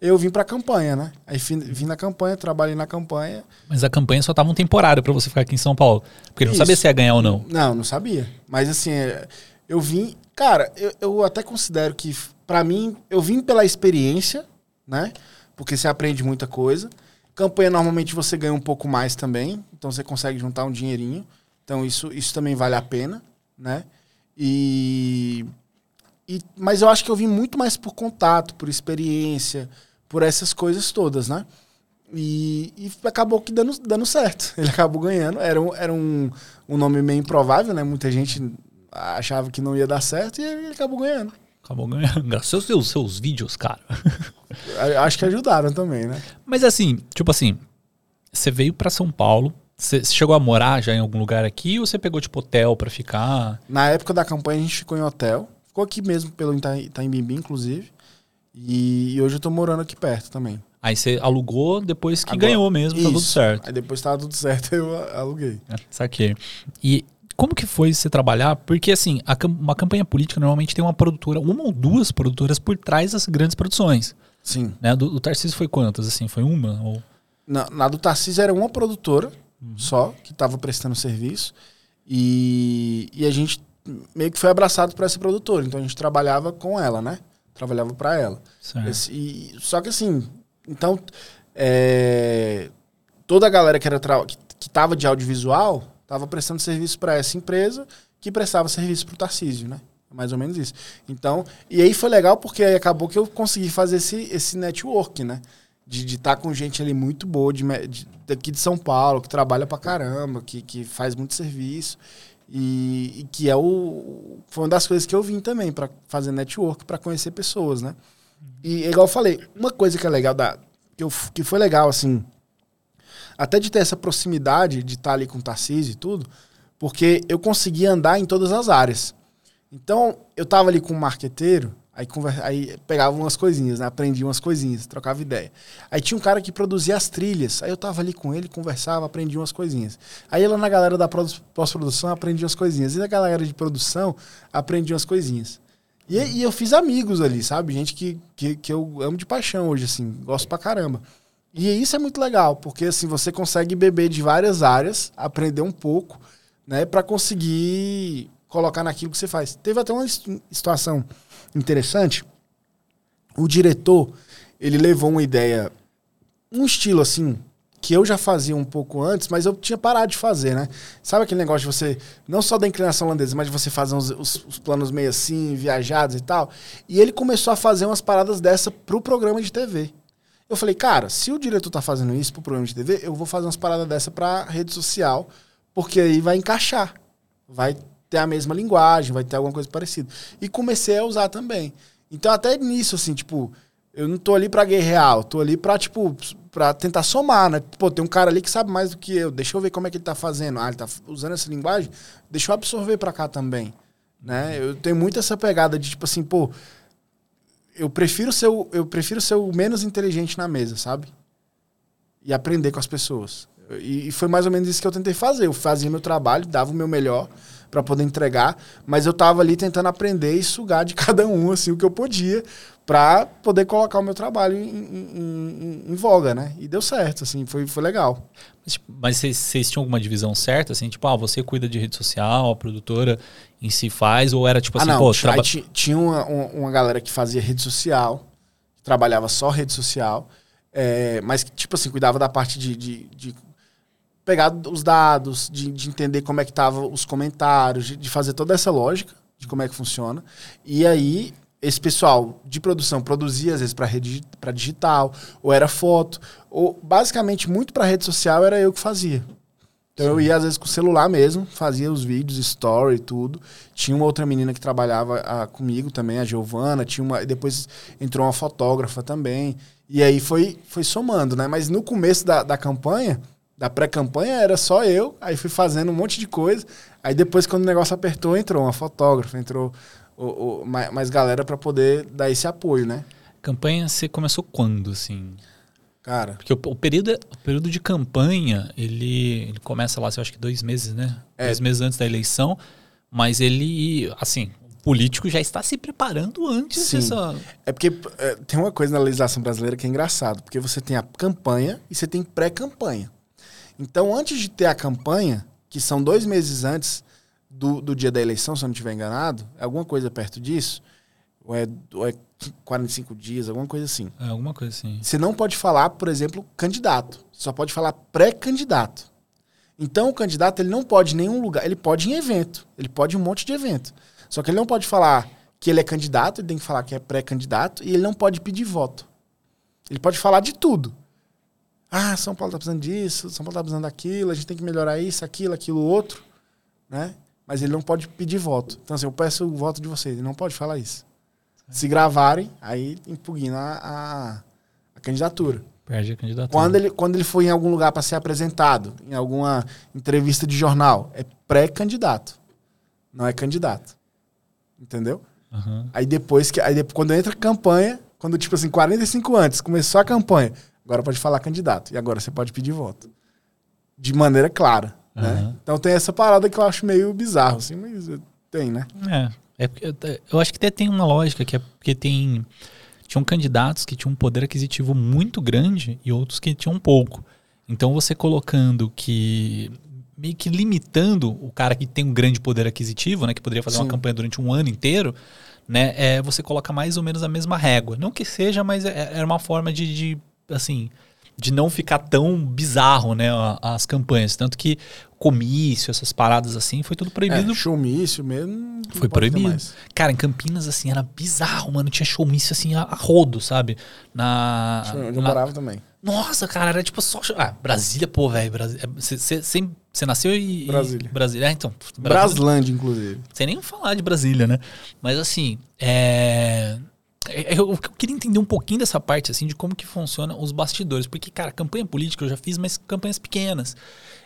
[SPEAKER 2] Eu vim pra campanha, né? Aí vim, vim na campanha, trabalhei na campanha.
[SPEAKER 1] Mas a campanha só tava um temporário para você ficar aqui em São Paulo. Porque ele não sabia se ia ganhar ou não.
[SPEAKER 2] Não, não sabia. Mas assim, é, eu vim. Cara, eu, eu até considero que, para mim, eu vim pela experiência, né? Porque você aprende muita coisa. Campanha, normalmente, você ganha um pouco mais também. Então, você consegue juntar um dinheirinho. Então, isso, isso também vale a pena, né? E e, mas eu acho que eu vim muito mais por contato, por experiência, por essas coisas todas, né? E, e acabou que dando, dando certo. [LAUGHS] Ele acabou ganhando. Era, um, era um, um nome meio improvável, né? Muita gente achava que não ia dar certo e ele acabou ganhando.
[SPEAKER 1] Acabou ganhando. Graças aos seus, seus vídeos, cara.
[SPEAKER 2] Acho que ajudaram também, né?
[SPEAKER 1] Mas assim, tipo assim, você veio para São Paulo, você chegou a morar já em algum lugar aqui ou você pegou tipo hotel para ficar?
[SPEAKER 2] Na época da campanha a gente ficou em hotel. Ficou aqui mesmo, pelo Ita Itaimbimbi, inclusive. E, e hoje eu tô morando aqui perto também.
[SPEAKER 1] Aí você alugou depois que Agora, ganhou mesmo, isso. tá tudo certo.
[SPEAKER 2] Aí depois tava tudo certo, [LAUGHS] eu aluguei.
[SPEAKER 1] É, saquei. E como que foi você trabalhar? Porque assim, a, uma campanha política normalmente tem uma produtora, uma ou duas produtoras por trás das grandes produções.
[SPEAKER 2] Sim.
[SPEAKER 1] Né? Do, do Tarcísio foi quantas? Assim, foi uma? Ou...
[SPEAKER 2] Na, na do Tarcísio era uma produtora uhum. só, que estava prestando serviço. E, e a gente meio que foi abraçado por essa produtora. Então a gente trabalhava com ela, né? Trabalhava para ela. Esse, e, só que assim, então é, toda a galera que era que, que tava de audiovisual tava prestando serviço para essa empresa que prestava serviço para o Tarcísio, né? Mais ou menos isso. Então, e aí foi legal porque aí acabou que eu consegui fazer esse, esse network, né? De estar tá com gente ali muito boa, de, de, daqui de São Paulo, que trabalha pra caramba, que, que faz muito serviço. E, e, que é o foi uma das coisas que eu vim também para fazer network, para conhecer pessoas, né? E igual eu falei, uma coisa que é legal da que, eu, que foi legal assim, até de ter essa proximidade de estar tá ali com o Tarcísio e tudo, porque eu conseguia andar em todas as áreas. Então, eu tava ali com um marqueteiro, Aí, conversa, aí pegava umas coisinhas, né? aprendia umas coisinhas, trocava ideia. Aí tinha um cara que produzia as trilhas. Aí eu tava ali com ele, conversava, aprendia umas coisinhas. Aí lá na galera da pós-produção aprendia umas coisinhas. E na galera de produção aprendia umas coisinhas. E, e, eu fiz amigos ali, sabe? Gente que, que, que eu amo de paixão hoje, assim, gosto pra caramba. E isso é muito legal, porque assim, você consegue beber de várias áreas, aprender um pouco, né, para conseguir colocar naquilo que você faz. Teve até uma situação interessante. O diretor, ele levou uma ideia, um estilo assim, que eu já fazia um pouco antes, mas eu tinha parado de fazer, né? Sabe aquele negócio de você, não só da inclinação holandesa, mas de você fazer uns, os, os, planos meio assim, viajados e tal. E ele começou a fazer umas paradas dessa pro programa de TV. Eu falei, cara, se o diretor tá fazendo isso pro programa de TV, eu vou fazer umas paradas dessa pra rede social, porque aí vai encaixar. Vai ter a mesma linguagem, vai ter alguma coisa parecida. E comecei a usar também. Então, até nisso, assim, tipo, eu não tô ali pra guerrear, eu tô ali pra, tipo, pra tentar somar, né? Pô, tem um cara ali que sabe mais do que eu, deixa eu ver como é que ele tá fazendo. Ah, ele tá usando essa linguagem, deixa eu absorver pra cá também, né? Eu tenho muito essa pegada de, tipo assim, pô, eu prefiro ser o, eu prefiro ser o menos inteligente na mesa, sabe? E aprender com as pessoas. E, e foi mais ou menos isso que eu tentei fazer. Eu fazia meu trabalho, dava o meu melhor, para poder entregar, mas eu tava ali tentando aprender e sugar de [LAUGHS] cada um assim o que eu podia para poder colocar o meu trabalho em, em, em, em, voga, né? E deu certo, assim, foi, foi legal.
[SPEAKER 1] Mas tipo, vocês tinham alguma divisão certa, assim, tipo, ah, você cuida de rede social, a produtora em si faz, ou era tipo assim,
[SPEAKER 2] ah, não,
[SPEAKER 1] pô,
[SPEAKER 2] traba... tinha uma, uma galera que fazia rede social, trabalhava só rede social, é, mas tipo assim, cuidava da parte de, de, de pegar os dados, de, de entender como é que estavam os comentários, de, de, fazer toda essa lógica de como é que funciona. E aí, esse pessoal de produção produzia, às vezes, para rede para digital, ou era foto, ou basicamente muito para rede social era eu que fazia. Então eu ia às vezes com o celular mesmo, fazia os vídeos, story tudo. Tinha uma outra menina que trabalhava ah, comigo também, a Giovana, tinha uma, depois entrou uma fotógrafa também. E aí foi, foi somando, né? Mas no começo da, da campanha, da pré-campanha, era só eu, aí fui fazendo um monte de coisa. Aí depois, quando o negócio apertou, entrou uma fotógrafa, entrou o, o mais, mais galera para poder dar esse apoio, né?
[SPEAKER 1] Campanha você começou quando, assim?
[SPEAKER 2] Cara.
[SPEAKER 1] Porque o, o, período, o período de campanha, ele, ele começa lá, eu acho que dois meses, né? É. Dois meses antes da eleição. Mas ele, assim, o político já está se preparando antes
[SPEAKER 2] Sim. dessa. É porque é, tem uma coisa na legislação brasileira que é engraçado, porque você tem a campanha e você tem pré-campanha. Então, antes de ter a campanha, que são dois meses antes do, do dia da eleição, se eu não estiver enganado, alguma coisa perto disso, ou é, ou é 45 dias, alguma coisa assim.
[SPEAKER 1] É, alguma coisa assim.
[SPEAKER 2] Você não pode falar, por exemplo, candidato. Só pode falar pré-candidato. Então o candidato ele não pode em nenhum lugar, ele pode em evento, ele pode em um monte de evento. Só que ele não pode falar que ele é candidato, ele tem que falar que é pré-candidato e ele não pode pedir voto. Ele pode falar de tudo. Ah, São Paulo tá precisando disso, São Paulo tá precisando daquilo, a gente tem que melhorar isso, aquilo, aquilo, outro, né? Mas ele não pode pedir voto. Então assim, eu peço o voto de vocês, ele não pode falar isso. Se gravarem, aí impugna a, a, a candidatura.
[SPEAKER 1] Perde a candidatura.
[SPEAKER 2] Quando ele, quando ele for em algum lugar para ser apresentado, em alguma entrevista de jornal, é pré-candidato. Não é candidato. Entendeu? Uhum. Aí depois que. Aí depois, quando entra a campanha, quando, tipo assim, 45 antes, começou a campanha, agora pode falar candidato. E agora você pode pedir voto. De maneira clara. Uhum. Né? Então tem essa parada que eu acho meio bizarro, assim, mas tem, né?
[SPEAKER 1] É. É porque eu acho que até tem uma lógica que é porque tem tinham candidatos que tinham um poder aquisitivo muito grande e outros que tinham pouco. Então você colocando que meio que limitando o cara que tem um grande poder aquisitivo, né, que poderia fazer Sim. uma campanha durante um ano inteiro, né, é, você coloca mais ou menos a mesma régua. Não que seja, mas é, é uma forma de, de assim, de não ficar tão bizarro, né, as campanhas. Tanto que comício, essas paradas assim, foi tudo proibido. É,
[SPEAKER 2] showmício mesmo.
[SPEAKER 1] Foi proibido. Cara, em Campinas, assim, era bizarro, mano. Tinha showmício, assim, a, a rodo, sabe? Na...
[SPEAKER 2] Onde eu morava também.
[SPEAKER 1] Nossa, cara, era tipo só... Ah, Brasília, pô, velho. Você é, nasceu em...
[SPEAKER 2] Brasília.
[SPEAKER 1] Brasília, é, então.
[SPEAKER 2] Braslândia, inclusive.
[SPEAKER 1] Sem nem falar de Brasília, né? Mas, assim, é... É, eu, eu, queria entender um pouquinho dessa parte, assim, de como que funciona os bastidores. Porque, cara, campanha política eu já fiz, mas campanhas pequenas.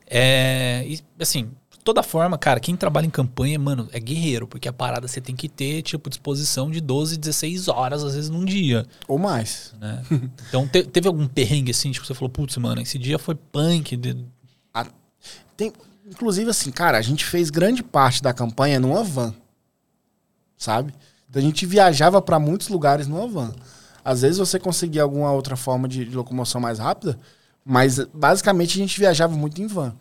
[SPEAKER 1] É, e, assim, toda forma, cara, quem trabalha em campanha, mano, é guerreiro. Porque a parada você tem que ter, tipo, disposição de 12, 16 horas, às vezes, num dia.
[SPEAKER 2] Ou mais.
[SPEAKER 1] Né? então, te, teve algum perrengue, assim, tipo, você falou, putz, mano, esse dia foi punk. De...
[SPEAKER 2] A, tem, inclusive, assim, cara, a gente fez grande parte da campanha numa van. Sabe? A gente viajava para muitos lugares numa van. Às vezes você conseguia alguma outra forma de, de, locomoção mais rápida, mas basicamente a gente viajava muito em van.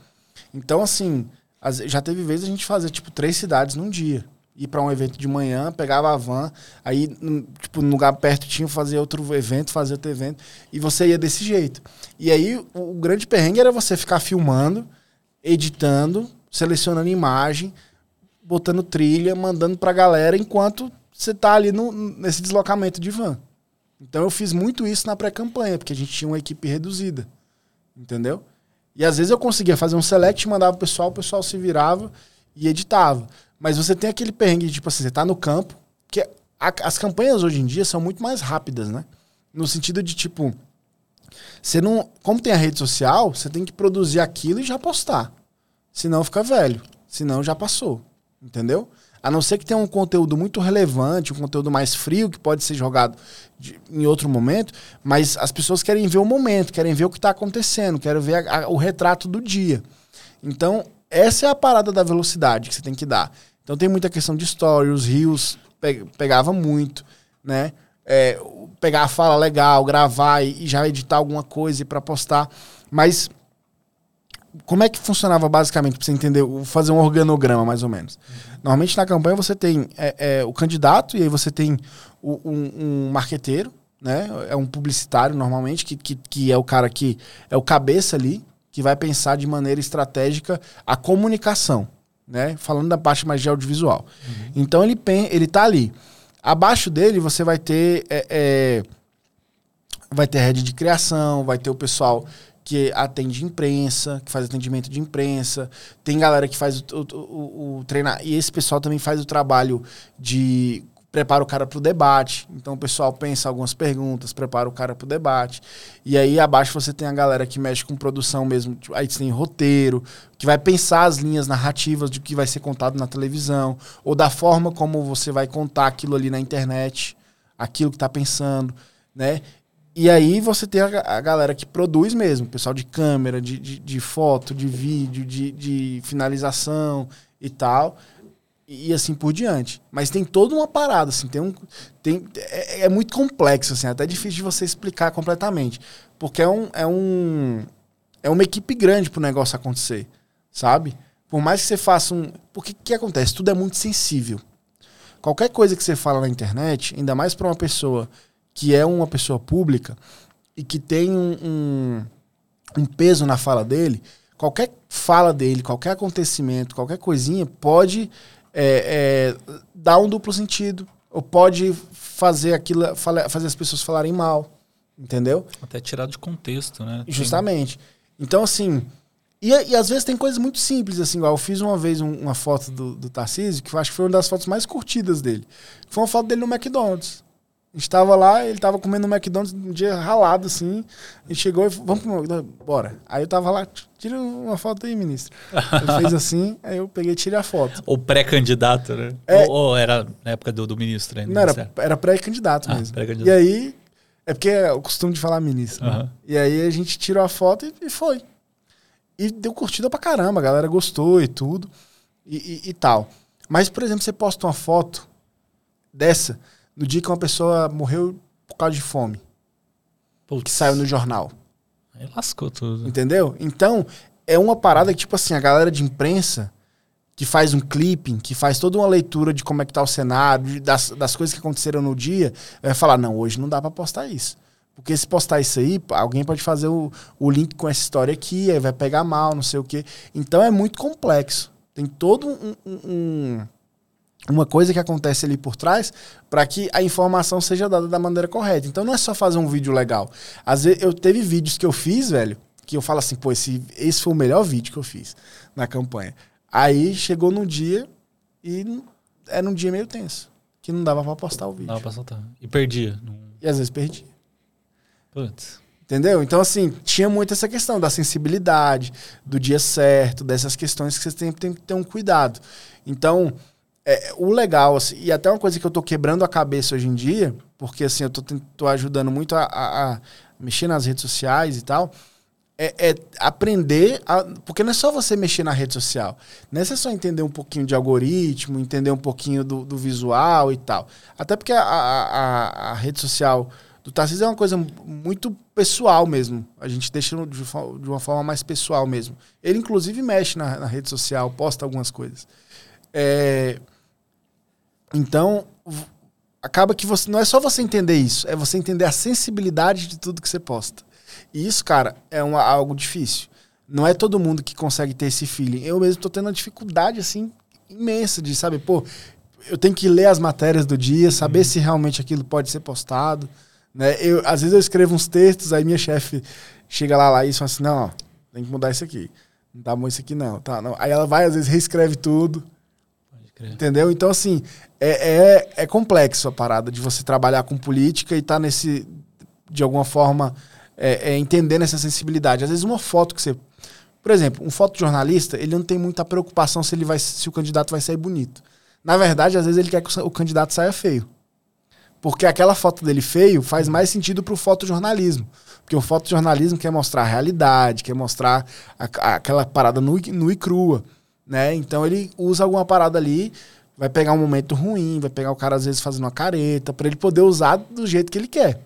[SPEAKER 2] Então, assim, as, já teve vezes a gente fazer tipo três cidades num dia. Ir para um evento de manhã, pegava a van, aí, tipo, no lugar perto tinha fazer outro evento, fazer outro evento, e você ia desse jeito. E aí o, o grande perrengue era você ficar filmando, editando, selecionando imagem, botando trilha, mandando pra galera enquanto você tá ali no, nesse deslocamento de van. Então eu fiz muito isso na pré-campanha, porque a gente tinha uma equipe reduzida. Entendeu? E às vezes eu conseguia fazer um select, mandava o pessoal, o pessoal se virava e editava. Mas você tem aquele perrengue, tipo assim, você tá no campo, que a, as campanhas hoje em dia são muito mais rápidas, né? No sentido de, tipo, você não. Como tem a rede social, você tem que produzir aquilo e já postar. Senão fica velho. Senão já passou. Entendeu? A não ser que tenha um conteúdo muito relevante, um conteúdo mais frio, que pode ser jogado de, em outro momento, mas as pessoas querem ver o momento, querem ver o que está acontecendo, querem ver a, a, o retrato do dia. Então, essa é a parada da velocidade que você tem que dar. Então, tem muita questão de story, os rios pe pegava muito, né? É, pegar a fala legal, gravar e, e já editar alguma coisa para postar. Mas como é que funcionava basicamente, para você entender, fazer um organograma mais ou menos? Normalmente na campanha você tem é, é, o candidato e aí você tem o, um, um marqueteiro, né? É um publicitário normalmente, que, que, que é o cara que é o cabeça ali, que vai pensar de maneira estratégica a comunicação, né? Falando da parte mais de audiovisual. Uhum. Então ele, ele tá ali. Abaixo dele você vai ter. É, é, vai ter rede de criação, vai ter o pessoal que atende imprensa, que faz atendimento de imprensa. Tem galera que faz o, o, o, o treinar. E esse pessoal também faz o trabalho de prepara o cara para o debate. Então o pessoal pensa algumas perguntas, prepara o cara para o debate. E aí abaixo você tem a galera que mexe com produção mesmo. Tipo, aí você tem roteiro, que vai pensar as linhas narrativas de que vai ser contado na televisão, ou da forma como você vai contar aquilo ali na internet, aquilo que está pensando, né? E aí você tem a, a, galera que produz mesmo, pessoal de câmera, de, de, de foto, de vídeo, de, de finalização e tal e assim por diante. Mas tem toda uma parada, assim, tem um. Tem, é, é, muito complexo, assim, até difícil de você explicar completamente. Porque é um. É, um, é uma equipe grande pro negócio acontecer. Sabe? Por mais que você faça um. Porque o que acontece? Tudo é muito sensível. Qualquer coisa que você fala na internet, ainda mais para uma pessoa que é uma pessoa pública e que tem um, um, um peso na fala dele, qualquer fala dele, qualquer acontecimento, qualquer coisinha pode é, é, dá um duplo sentido. Ou pode fazer aquilo, fazer as pessoas falarem mal. Entendeu?
[SPEAKER 1] Até tirado de contexto, né?
[SPEAKER 2] Justamente. Então, assim. E, e às vezes tem coisas muito simples, assim, igual eu fiz uma vez um, uma foto do, do Tarcísio, que eu acho que foi uma das fotos mais curtidas dele. Foi uma foto dele no McDonald's. A gente tava lá, ele tava comendo no McDonald's um dia ralado, assim. A gente chegou e falou, vamos pro McDonald's, bora. Aí eu tava lá, tira uma foto aí, ministro. Ele fez [LAUGHS] assim, aí eu peguei e tirei a foto.
[SPEAKER 1] Ou pré-candidato, né? É, ou, ou, era na época do, do ministro ainda?
[SPEAKER 2] Não, era, era pré-candidato ah, mesmo. Pré e aí, é porque é o costume de falar ministro. Uhum. Né? E aí a gente tirou a foto e, e, foi. E deu curtida pra caramba, a galera gostou e tudo. E, e, e tal. Mas, por exemplo, você posta uma foto dessa no dia que uma pessoa morreu por causa de fome. Putz. Que saiu no jornal.
[SPEAKER 1] Aí lascou tudo.
[SPEAKER 2] Entendeu? Então, é uma parada que, tipo assim, a galera de imprensa que faz um clipping, que faz toda uma leitura de como é que tá o cenário, das, das coisas que aconteceram no dia, vai falar, não, hoje não dá para postar isso. Porque se postar isso aí, alguém pode fazer o, o link com essa história aqui, aí vai pegar mal, não sei o quê. Então é muito complexo. Tem todo um, um, um uma coisa que acontece ali por trás para que a informação seja dada da maneira correta. Então não é só fazer um vídeo legal. Às vezes eu teve vídeos que eu fiz, velho, que eu falo assim, pô, esse, esse foi o melhor vídeo que eu fiz na campanha. Aí chegou num dia e era um dia meio tenso, que não dava para postar o vídeo.
[SPEAKER 1] Dava pra soltar. E perdia.
[SPEAKER 2] E às vezes perdia. Putz. Entendeu? Então, assim, tinha muito essa questão da sensibilidade, do dia certo, dessas questões que você sempre tem que ter um cuidado. Então, é, o legal, assim, e até uma coisa que eu tô quebrando a cabeça hoje em dia, porque assim, eu tô, tô ajudando muito a, a, a mexer nas redes sociais e tal, é, é, aprender, a, porque não é só você mexer na rede social, não é só entender um pouquinho de algoritmo, entender um pouquinho do, do visual e tal. Até porque a, a, a rede social do Tarcísio é uma coisa muito pessoal mesmo. A gente deixa de, de uma forma mais pessoal mesmo. Ele, inclusive, mexe na, na rede social, posta algumas coisas. É, então, acaba que você não é só você entender isso, é você entender a sensibilidade de tudo que você posta. E isso, cara, é uma, algo difícil. Não é todo mundo que consegue ter esse feeling. Eu mesmo tô tendo uma dificuldade, assim, imensa de, sabe, pô, eu tenho que ler as matérias do dia, saber uhum. se realmente aquilo pode ser postado. Né? Eu, às vezes eu escrevo uns textos, aí minha chefe chega lá, lá e fala assim, não, ó, tem que mudar isso aqui. Não tá bom isso aqui, não. Tá, não. Aí ela vai, às vezes, reescreve tudo. Entendeu? Então, assim, é, é, é, complexo a parada de você trabalhar com política e estar tá nesse, de alguma forma, é, é, entendendo essa sensibilidade. Às vezes, uma foto que você. Por exemplo, um fotojornalista, ele não tem muita preocupação se, ele vai, se o candidato vai sair bonito. Na verdade, às vezes, ele quer que o candidato saia feio. Porque aquela foto dele feio faz mais sentido para o fotojornalismo. Porque o fotojornalismo quer mostrar a realidade, quer mostrar a, a, aquela parada nua, nua e crua né? Então ele usa alguma parada ali, vai pegar um momento ruim, vai pegar o cara às vezes fazendo uma careta, para ele poder usar do jeito que ele quer.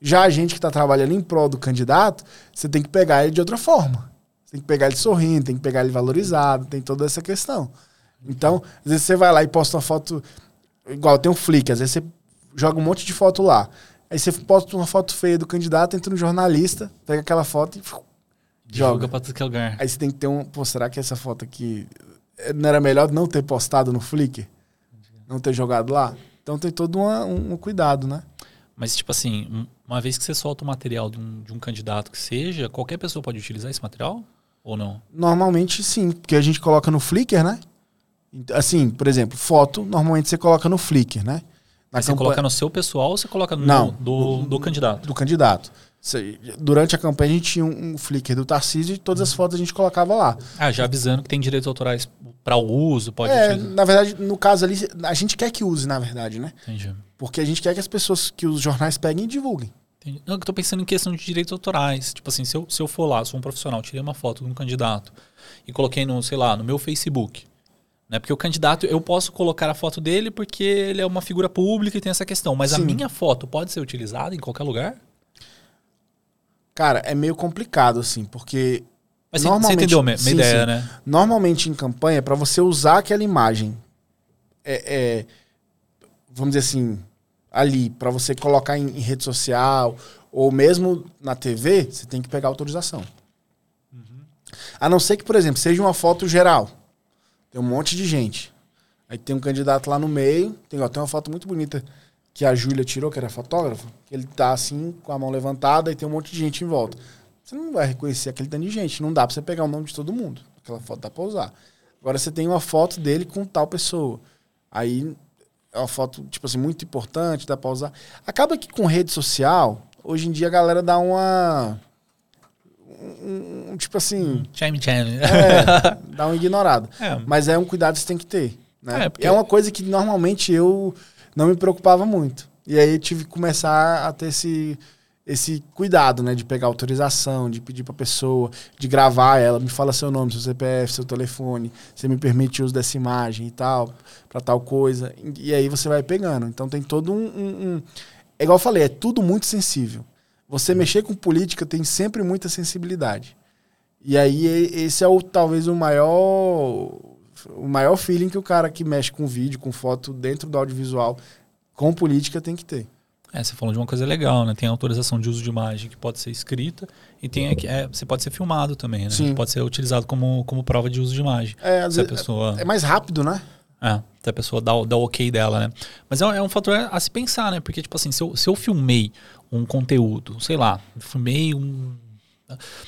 [SPEAKER 2] Já a gente que está trabalhando em prol do candidato, você tem que pegar ele de outra forma. Você tem que pegar ele sorrindo, tem que pegar ele valorizado, tem toda essa questão. Então, às vezes você vai lá e posta uma foto, igual tem um Flick, às vezes você joga um monte de foto lá. Aí você posta uma foto feia do candidato, entra no jornalista, pega aquela foto e Joga.
[SPEAKER 1] pra tudo que é lugar.
[SPEAKER 2] Aí você tem que ter um. Pô, será que essa foto aqui. Eh, não era melhor não ter postado no Flickr? Não ter jogado lá? Então tem todo uma, um, um, cuidado, né?
[SPEAKER 1] Mas, tipo assim, uma vez que você solta o material de um, de um candidato que seja, qualquer pessoa pode utilizar esse material? Ou não?
[SPEAKER 2] Normalmente sim, porque a gente coloca no Flickr, né? Assim, por exemplo, foto, normalmente você coloca no Flickr, né?
[SPEAKER 1] Na você campanha... coloca no seu pessoal ou você coloca no
[SPEAKER 2] Não,
[SPEAKER 1] do, do, do candidato?
[SPEAKER 2] Do candidato. Durante a campanha a gente tinha um, um Flickr do Tarcísio e todas as fotos a gente colocava lá.
[SPEAKER 1] Ah, já avisando que tem direitos autorais para o uso, pode
[SPEAKER 2] É, utilizar. na verdade, no caso ali, a gente quer que use, na verdade, né?
[SPEAKER 1] Entendi.
[SPEAKER 2] Porque a gente quer que as pessoas, que os jornais peguem e divulguem.
[SPEAKER 1] Entendi. Não, eu tô pensando em questão de direitos autorais. Tipo assim, se eu, se eu for lá, sou um profissional, tirei uma foto de um candidato e coloquei no, sei lá, no meu Facebook. Né? Porque o candidato, eu posso colocar a foto dele porque ele é uma figura pública e tem essa questão. Mas Sim. a minha foto pode ser utilizada em qualquer lugar?
[SPEAKER 2] Cara, é meio complicado, assim, porque.
[SPEAKER 1] Mas normalmente, você entendeu a minha sim, ideia, sim. né?
[SPEAKER 2] Normalmente em campanha, para você usar aquela imagem, é, é, vamos dizer assim, ali, para você colocar em, em, rede social ou mesmo na TV, você tem que pegar autorização. Uhum. A não ser que, por exemplo, seja uma foto geral. Tem um monte de gente. Aí tem um candidato lá no meio. Tem, ó, tem uma foto muito bonita que a Júlia tirou, que era fotógrafa. Ele tá assim, com a mão levantada e tem um monte de gente em volta. Você não vai reconhecer aquele tanto de gente. Não dá pra você pegar o nome de todo mundo. Aquela foto dá pra usar. Agora você tem uma foto dele com tal pessoa. Aí é uma foto, tipo assim, muito importante, dá pra usar. Acaba que com rede social, hoje em dia a galera dá uma. Um, um, tipo assim.
[SPEAKER 1] Chime chime.
[SPEAKER 2] É, [LAUGHS] dá uma ignorada. É. Mas é um cuidado que você tem que ter. Né? É, porque... é uma coisa que normalmente eu não me preocupava muito. E aí tive que começar a ter esse, esse cuidado, né? De pegar autorização, de pedir pra pessoa, de gravar ela, me fala seu nome, seu CPF, seu telefone, você me permite uso dessa imagem e tal, para tal coisa. E aí você vai pegando. Então tem todo um, um, um. É igual eu falei, é tudo muito sensível. Você mexer com política tem sempre muita sensibilidade. E aí esse é o talvez o maior o maior feeling que o cara que mexe com vídeo, com foto dentro do audiovisual, com política tem que ter.
[SPEAKER 1] É, você falou de uma coisa legal, né? Tem autorização de uso de imagem que pode ser escrita e tem é, você pode ser filmado também, né? Sim. Pode ser utilizado como, como prova de uso de imagem.
[SPEAKER 2] É, às vezes, pessoa... é mais rápido, né?
[SPEAKER 1] É, se a pessoa dá, dá o ok dela, né? Mas é, é, um fator a se pensar, né? Porque, tipo assim, se eu, se eu filmei um conteúdo, sei lá, filmei um.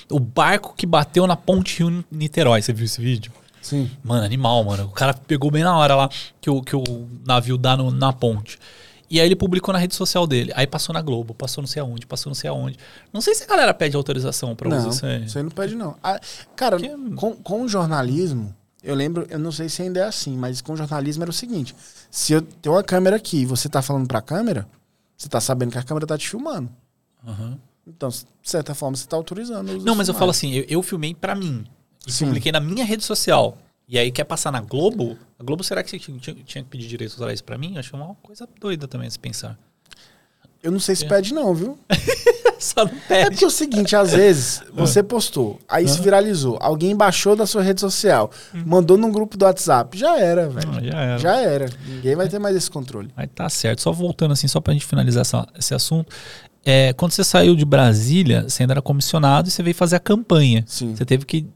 [SPEAKER 1] O barco que bateu na ponte Rio Niterói, você viu esse vídeo?
[SPEAKER 2] Sim.
[SPEAKER 1] Mano, animal, mano. O cara pegou bem na hora lá que o, que o navio dá no, na ponte. E aí ele publicou na rede social dele. Aí passou na Globo, passou não sei aonde, passou não sei aonde. Não sei se a galera pede autorização pra
[SPEAKER 2] não,
[SPEAKER 1] isso aí.
[SPEAKER 2] Isso aí não pede, não. Ah, cara, Porque... com, com o jornalismo, eu lembro, eu não sei se ainda é assim, mas com o jornalismo era o seguinte: se eu tenho uma câmera aqui e você tá falando pra câmera, você tá sabendo que a câmera tá te filmando.
[SPEAKER 1] Uhum.
[SPEAKER 2] Então, de certa forma, você tá autorizando.
[SPEAKER 1] Não, mas eu falo assim, eu, eu filmei para mim e Sim. publiquei na minha rede social. E aí quer passar na Globo? A Globo, será que você tinha, que pedir direitos autorais para mim? Acho uma coisa doida também se pensar.
[SPEAKER 2] Eu não sei se é. pede não, viu? [LAUGHS]
[SPEAKER 1] Só não pede.
[SPEAKER 2] É porque é o seguinte, às vezes [LAUGHS] você postou, aí se viralizou, alguém baixou da sua rede social, hum. mandou num grupo do WhatsApp, já era, velho. Ah, já era. Já era. Ninguém vai ter mais esse controle.
[SPEAKER 1] Aí tá certo. Só voltando assim, só pra gente finalizar essa, esse assunto. É, quando você saiu de Brasília, você ainda era comissionado e você veio fazer a campanha.
[SPEAKER 2] Sim.
[SPEAKER 1] Você teve que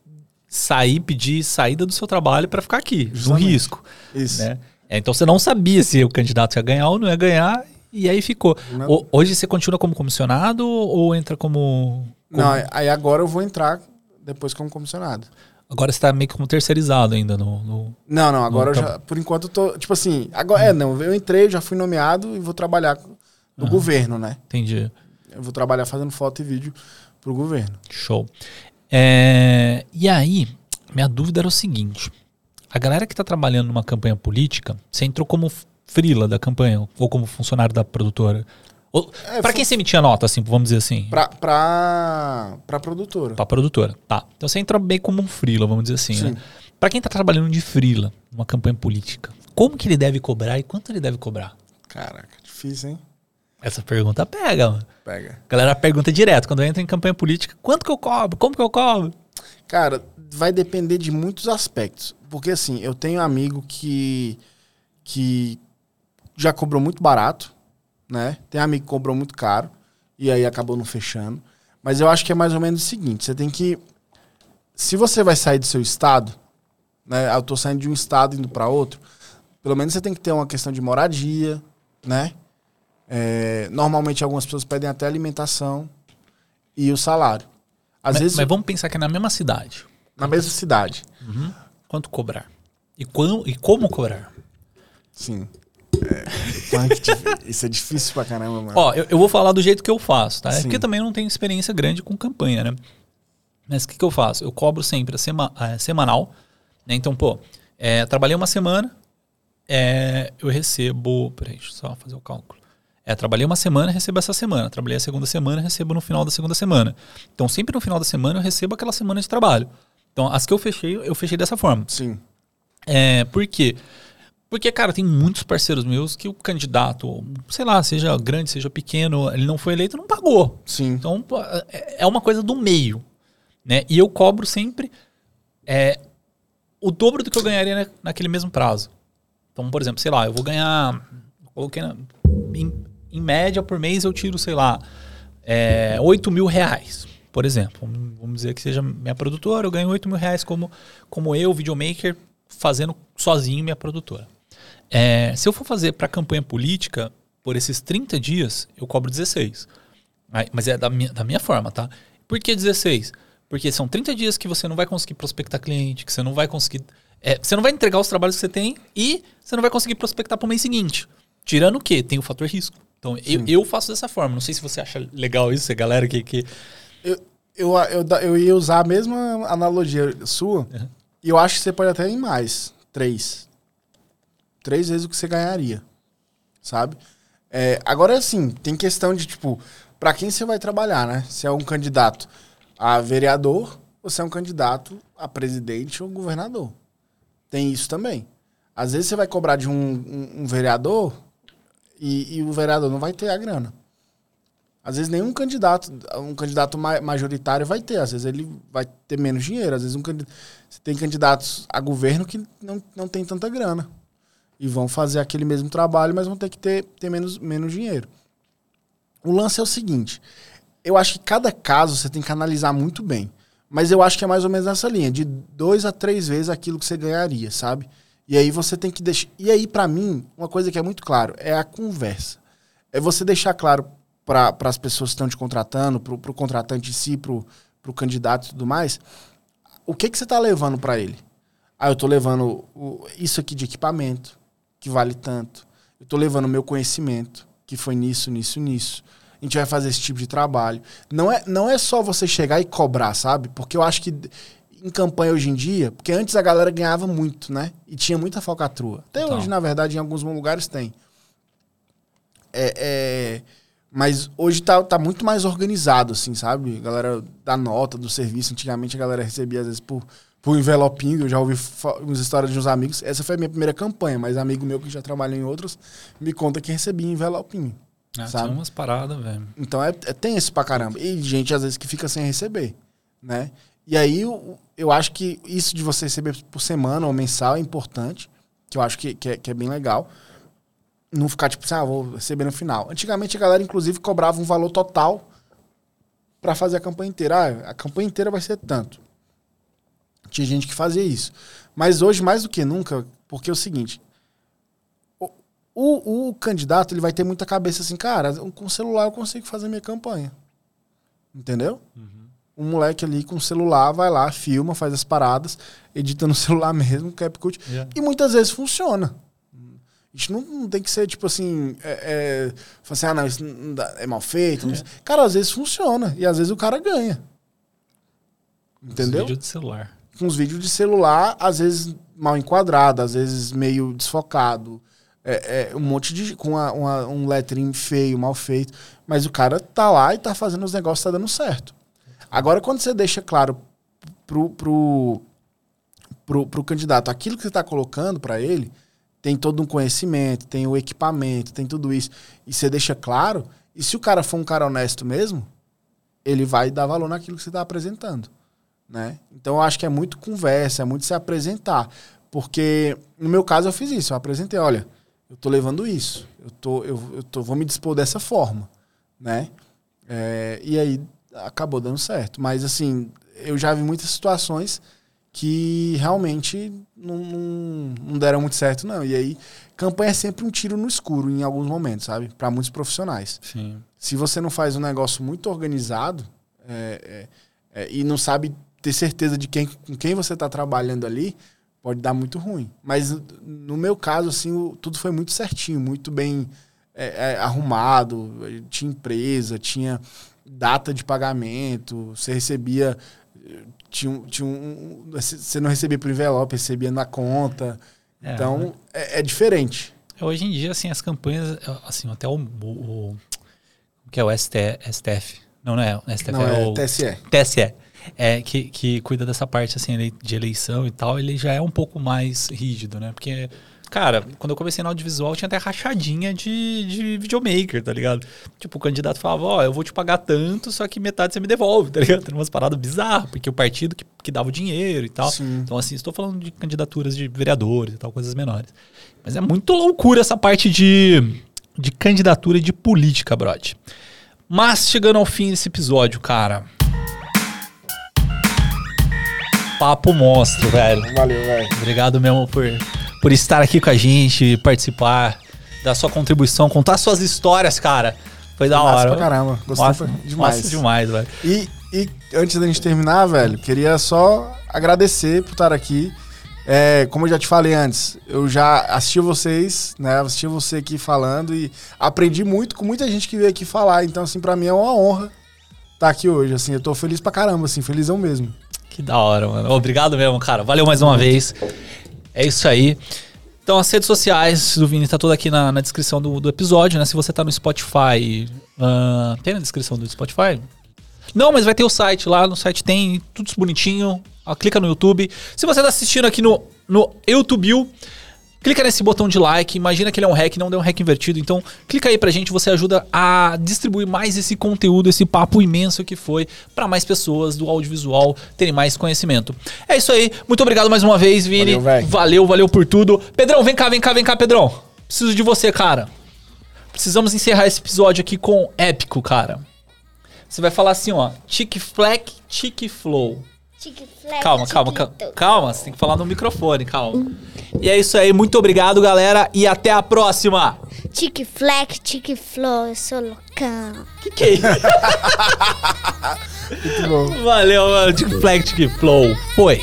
[SPEAKER 1] sair, pedir saída do seu trabalho para ficar aqui, Justamente. no risco.
[SPEAKER 2] Isso.
[SPEAKER 1] Né? É, então você não sabia se o candidato ia ganhar ou não ia ganhar, e aí ficou. O, hoje você continua como comissionado ou entra como,
[SPEAKER 2] como. Não, aí agora eu vou entrar depois como comissionado.
[SPEAKER 1] Agora você tá meio que como terceirizado ainda no. no
[SPEAKER 2] não, não, agora eu já. Por enquanto eu tô. Tipo assim, agora. Hum. É, não, eu entrei, já fui nomeado e vou trabalhar no uhum. governo, né?
[SPEAKER 1] Entendi.
[SPEAKER 2] Eu vou trabalhar fazendo foto e vídeo pro governo.
[SPEAKER 1] Show. É, e aí, minha dúvida era o seguinte: a galera que está trabalhando numa campanha política, você entrou como frila da campanha ou como funcionário da produtora? É, para quem você emitia nota, assim, vamos dizer assim?
[SPEAKER 2] Pra, pra, pra produtora.
[SPEAKER 1] Pra produtora, tá. Então você entra bem como um frila, vamos dizer assim, né? Sim. né? Pra quem tá trabalhando de frila, numa campanha política, como que ele deve cobrar e quanto ele deve cobrar?
[SPEAKER 2] Caraca, difícil, hein?
[SPEAKER 1] Essa pergunta pega, mano.
[SPEAKER 2] Pega.
[SPEAKER 1] A galera pergunta direto, quando entra em campanha política, quanto que eu cobro? Como que eu cobro?
[SPEAKER 2] Cara, vai depender de muitos aspectos. Porque assim, eu tenho um amigo que, que já cobrou muito barato, né? Tem amigo que cobrou muito caro e aí acabou não fechando. Mas eu acho que é mais ou menos o seguinte, você tem que se você vai sair do seu estado, né? Eu tô saindo de um estado indo para outro, pelo menos você tem que ter uma questão de moradia, né? É, normalmente algumas pessoas pedem até alimentação e o salário. Às
[SPEAKER 1] mas,
[SPEAKER 2] vezes
[SPEAKER 1] mas vamos pensar que é na mesma cidade.
[SPEAKER 2] na mesma cidade.
[SPEAKER 1] Quanto cobrar? E, quando, e como cobrar?
[SPEAKER 2] Sim. É, isso é difícil pra caramba, mano.
[SPEAKER 1] Ó, eu, eu vou falar do jeito que eu faço, tá? É porque também eu não tenho experiência grande com campanha, né? Mas o que, que eu faço? Eu cobro sempre a sema- a semanal, né? Então, pô, é, trabalhei uma semana, é, eu recebo. Peraí, deixa eu só fazer o cálculo. É, trabalhei uma semana, recebo essa semana. Trabalhei a segunda semana, recebo no final da segunda semana. Então, sempre no final da semana eu recebo aquela semana de trabalho. Então, as que eu fechei, eu fechei dessa forma.
[SPEAKER 2] Sim.
[SPEAKER 1] É, por quê? Porque, cara, tem muitos parceiros meus que o candidato, sei lá, seja grande, seja pequeno, ele não foi eleito, não pagou.
[SPEAKER 2] Sim.
[SPEAKER 1] Então, é é uma coisa do meio, né? E eu cobro sempre é, o dobro do que eu ganharia na- naquele mesmo prazo. Então, por exemplo, sei lá, eu vou ganhar, coloquei na- em, em média por mês eu tiro, sei lá, é, 8 mil reais, por exemplo. Vamos- dizer que seja minha produtora, eu ganho 8 mil reais como, como eu, videomaker, fazendo sozinho minha produtora. É, se eu for fazer para campanha política, por esses 30 dias, eu cobro 16. Aí, Mas é da minha, da minha forma, tá? Por que 16? Porque são 30 dias que você não vai conseguir prospectar cliente, que você não vai conseguir. é, você não vai entregar os trabalhos que você tem e você não vai conseguir prospectar para o mês seguinte. Tirando o quê? Tem o fator risco. Então, eu, eu faço dessa forma. Não sei se você acha legal isso, a galera que. que
[SPEAKER 2] Eu, eu, eu, eu ia usar a mesma analogia sua. E eu acho que você pode até ir mais. Três. Três vezes o que você ganharia. Sabe? É, agora, assim, tem questão de, tipo, pra quem você vai trabalhar, né? Se é um candidato a vereador ou se é um candidato a presidente ou governador. Tem isso também. Às vezes você vai cobrar de um, um- um vereador e, e o vereador não vai ter a grana. Às vezes nenhum candidato, um candidato ma- majoritário vai ter, às vezes ele vai ter menos dinheiro, às vezes um candi- você tem candidatos a governo que não, não tem tanta grana. E vão fazer aquele mesmo trabalho, mas vão ter que ter, ter menos, menos dinheiro. O lance é o seguinte: eu acho que cada caso você tem que analisar muito bem. Mas eu acho que é mais ou menos nessa linha, de dois a três vezes aquilo que você ganharia, sabe? E aí você tem que deixar. E aí, pra mim, uma coisa que é muito claro é a conversa. É você deixar claro para as pessoas que estão te contratando, pro, pro contratante em si, pro, pro candidato e tudo mais, o que que você tá levando para ele? Ah, eu tô levando o- isso aqui de equipamento, que vale tanto. Eu tô levando o meu conhecimento, que foi nisso, nisso, nisso. A gente vai fazer esse tipo de trabalho. Não é, não é só você chegar e cobrar, sabe? Porque eu acho que em campanha hoje em dia, porque antes a galera ganhava muito, né? E tinha muita falcatrua. Até
[SPEAKER 1] Total.
[SPEAKER 2] hoje, na verdade, em alguns lugares tem. É, é, mas hoje tá, tá muito mais organizado, assim, sabe? A galera da nota, do serviço. Antigamente a galera recebia, às vezes, por, por envelopinho. Eu já ouvi umas histórias de uns amigos. Essa foi a minha primeira campanha, mas amigo meu que já trabalhou em outras me conta que recebia envelopinho.
[SPEAKER 1] ah,
[SPEAKER 2] Sabe?
[SPEAKER 1] umas paradas, velho.
[SPEAKER 2] Então é, é tem esse pra caramba. E gente, às vezes, que fica sem receber, né? E aí eu, eu acho que isso de você receber por semana ou mensal é importante, que eu acho que, que, é, que é bem legal. Não ficar tipo assim, ah, vou receber no final. Antigamente a galera, inclusive, cobrava um valor total pra fazer a campanha inteira. Ah, a campanha inteira vai ser tanto. Tinha gente que fazia isso. Mas hoje, mais do que nunca, porque é o seguinte: o, o, o candidato ele vai ter muita cabeça assim, cara, com o celular eu consigo fazer minha campanha. Entendeu? Um moleque ali com o celular vai lá, filma, faz as paradas, edita no [LAUGHS] celular mesmo, CapCut.
[SPEAKER 1] Yeah.
[SPEAKER 2] E muitas vezes funciona. A gente não, não tem que ser tipo assim, é, é, falar assim, ah, não, isso não dá- é mal feito. sei. Cara, às vezes funciona. E às vezes o cara ganha. Entendeu?
[SPEAKER 1] Vídeo de celular.
[SPEAKER 2] com uns vídeos de celular, às vezes mal enquadrado, às vezes meio desfocado. É, é, um monte de. com uma- uma- um lettering feio, mal feito. Mas o cara tá lá e tá fazendo os negócios, tá dando certo. Agora, quando você deixa claro pro, pro, pro, pro candidato aquilo que você tá colocando para ele, tem todo um conhecimento, tem o equipamento, tem tudo isso, e você deixa claro, e se o cara for um cara honesto mesmo, ele vai dar valor naquilo que você tá apresentando né? Então eu acho que é muito conversa, é muito se apresentar. Porque no meu caso eu fiz isso, eu apresentei, olha, eu tô levando isso, eu, tô, eu, eu tô, vou me dispor dessa forma, né? É, e aí acabou dando certo. Mas assim, eu já vi muitas situações que realmente não, não, não deram muito certo, não. E aí, campanha é sempre um tiro no escuro em alguns momentos, sabe? Para muitos profissionais.
[SPEAKER 1] Sim.
[SPEAKER 2] Se você não faz um negócio muito organizado é, é, é, e não sabe ter certeza de quem, com quem você está trabalhando ali, pode dar muito ruim. Mas no meu caso, assim, o, tudo foi muito certinho, muito bem é, é, arrumado. Tinha empresa, tinha data de pagamento, você recebia. Tinha, tinha um, você não recebia por envelope, recebia na conta. É, então, né? é, é, diferente.
[SPEAKER 1] Hoje em dia, assim, as campanhas, assim, até o, o, o que é o ST, STF. Não, não é. O STF
[SPEAKER 2] não,
[SPEAKER 1] é,
[SPEAKER 2] o TSE.
[SPEAKER 1] TSE é, que, que cuida dessa parte assim, de eleição e tal, ele já é um pouco mais rígido, né? Porque, cara, quando eu comecei no audiovisual, tinha até rachadinha de, de videomaker, tá ligado? Tipo, o candidato falava, ó, oh, eu vou te pagar tanto, só que metade você me devolve, [LAUGHS] tá ligado? Tem umas paradas bizarras, porque o partido que, que dava o dinheiro e tal. Sim. Então, assim, estou falando de candidaturas de vereadores e tal, coisas menores. Mas é muito loucura essa parte de, de candidatura e de política, brother. Mas chegando ao fim desse episódio, cara, papo monstro, velho.
[SPEAKER 2] Valeu, velho.
[SPEAKER 1] Obrigado mesmo por, por estar aqui com a gente, participar, dar sua contribuição, contar suas histórias, cara. Foi da hora.
[SPEAKER 2] pra caramba. Gostei massa, demais.
[SPEAKER 1] Massa demais, velho.
[SPEAKER 2] E, e antes da gente terminar, velho, queria só agradecer por estar aqui. É, como eu já te falei antes, eu já assisti vocês, né? Assisti você aqui falando e aprendi muito com muita gente que veio aqui falar. Então, assim, pra mim é uma honra estar aqui hoje. Assim, eu tô feliz pra caramba, assim, felizão mesmo.
[SPEAKER 1] Que da hora, mano. Obrigado mesmo, cara. Valeu mais uma vez. É isso aí. Então, as redes sociais do Vini tá tudo aqui na, na descrição do, do, episódio, né? Se você tá no Spotify. Uh, tem na descrição do Spotify? Não, mas vai ter o site lá. No site tem tudo bonitinho. Uh, clica no YouTube. Se você tá assistindo aqui no, no YouTube, Clica nesse botão de like, imagina que ele é um hack, não deu um hack invertido. Então, clica aí pra gente, você ajuda a distribuir mais esse conteúdo, esse papo imenso que foi para mais pessoas do audiovisual terem mais conhecimento. É isso aí. Muito obrigado mais uma vez, Vini. Valeu, valeu, valeu por tudo. Pedrão, vem cá, vem cá, vem cá, Pedrão. Preciso de você, cara. Precisamos encerrar esse episódio aqui com épico, cara. Você vai falar assim, ó, tic fleck, tic flow. Calma, calma, calma, calma. Você tem que falar no microfone, calma. E é isso aí, muito obrigado, galera, e até a próxima.
[SPEAKER 3] Tic fleck, tic flow, eu sou loucão.
[SPEAKER 1] Que que é isso? [LAUGHS] muito bom. Valeu, mano. Tic fleck, tic flow. Foi.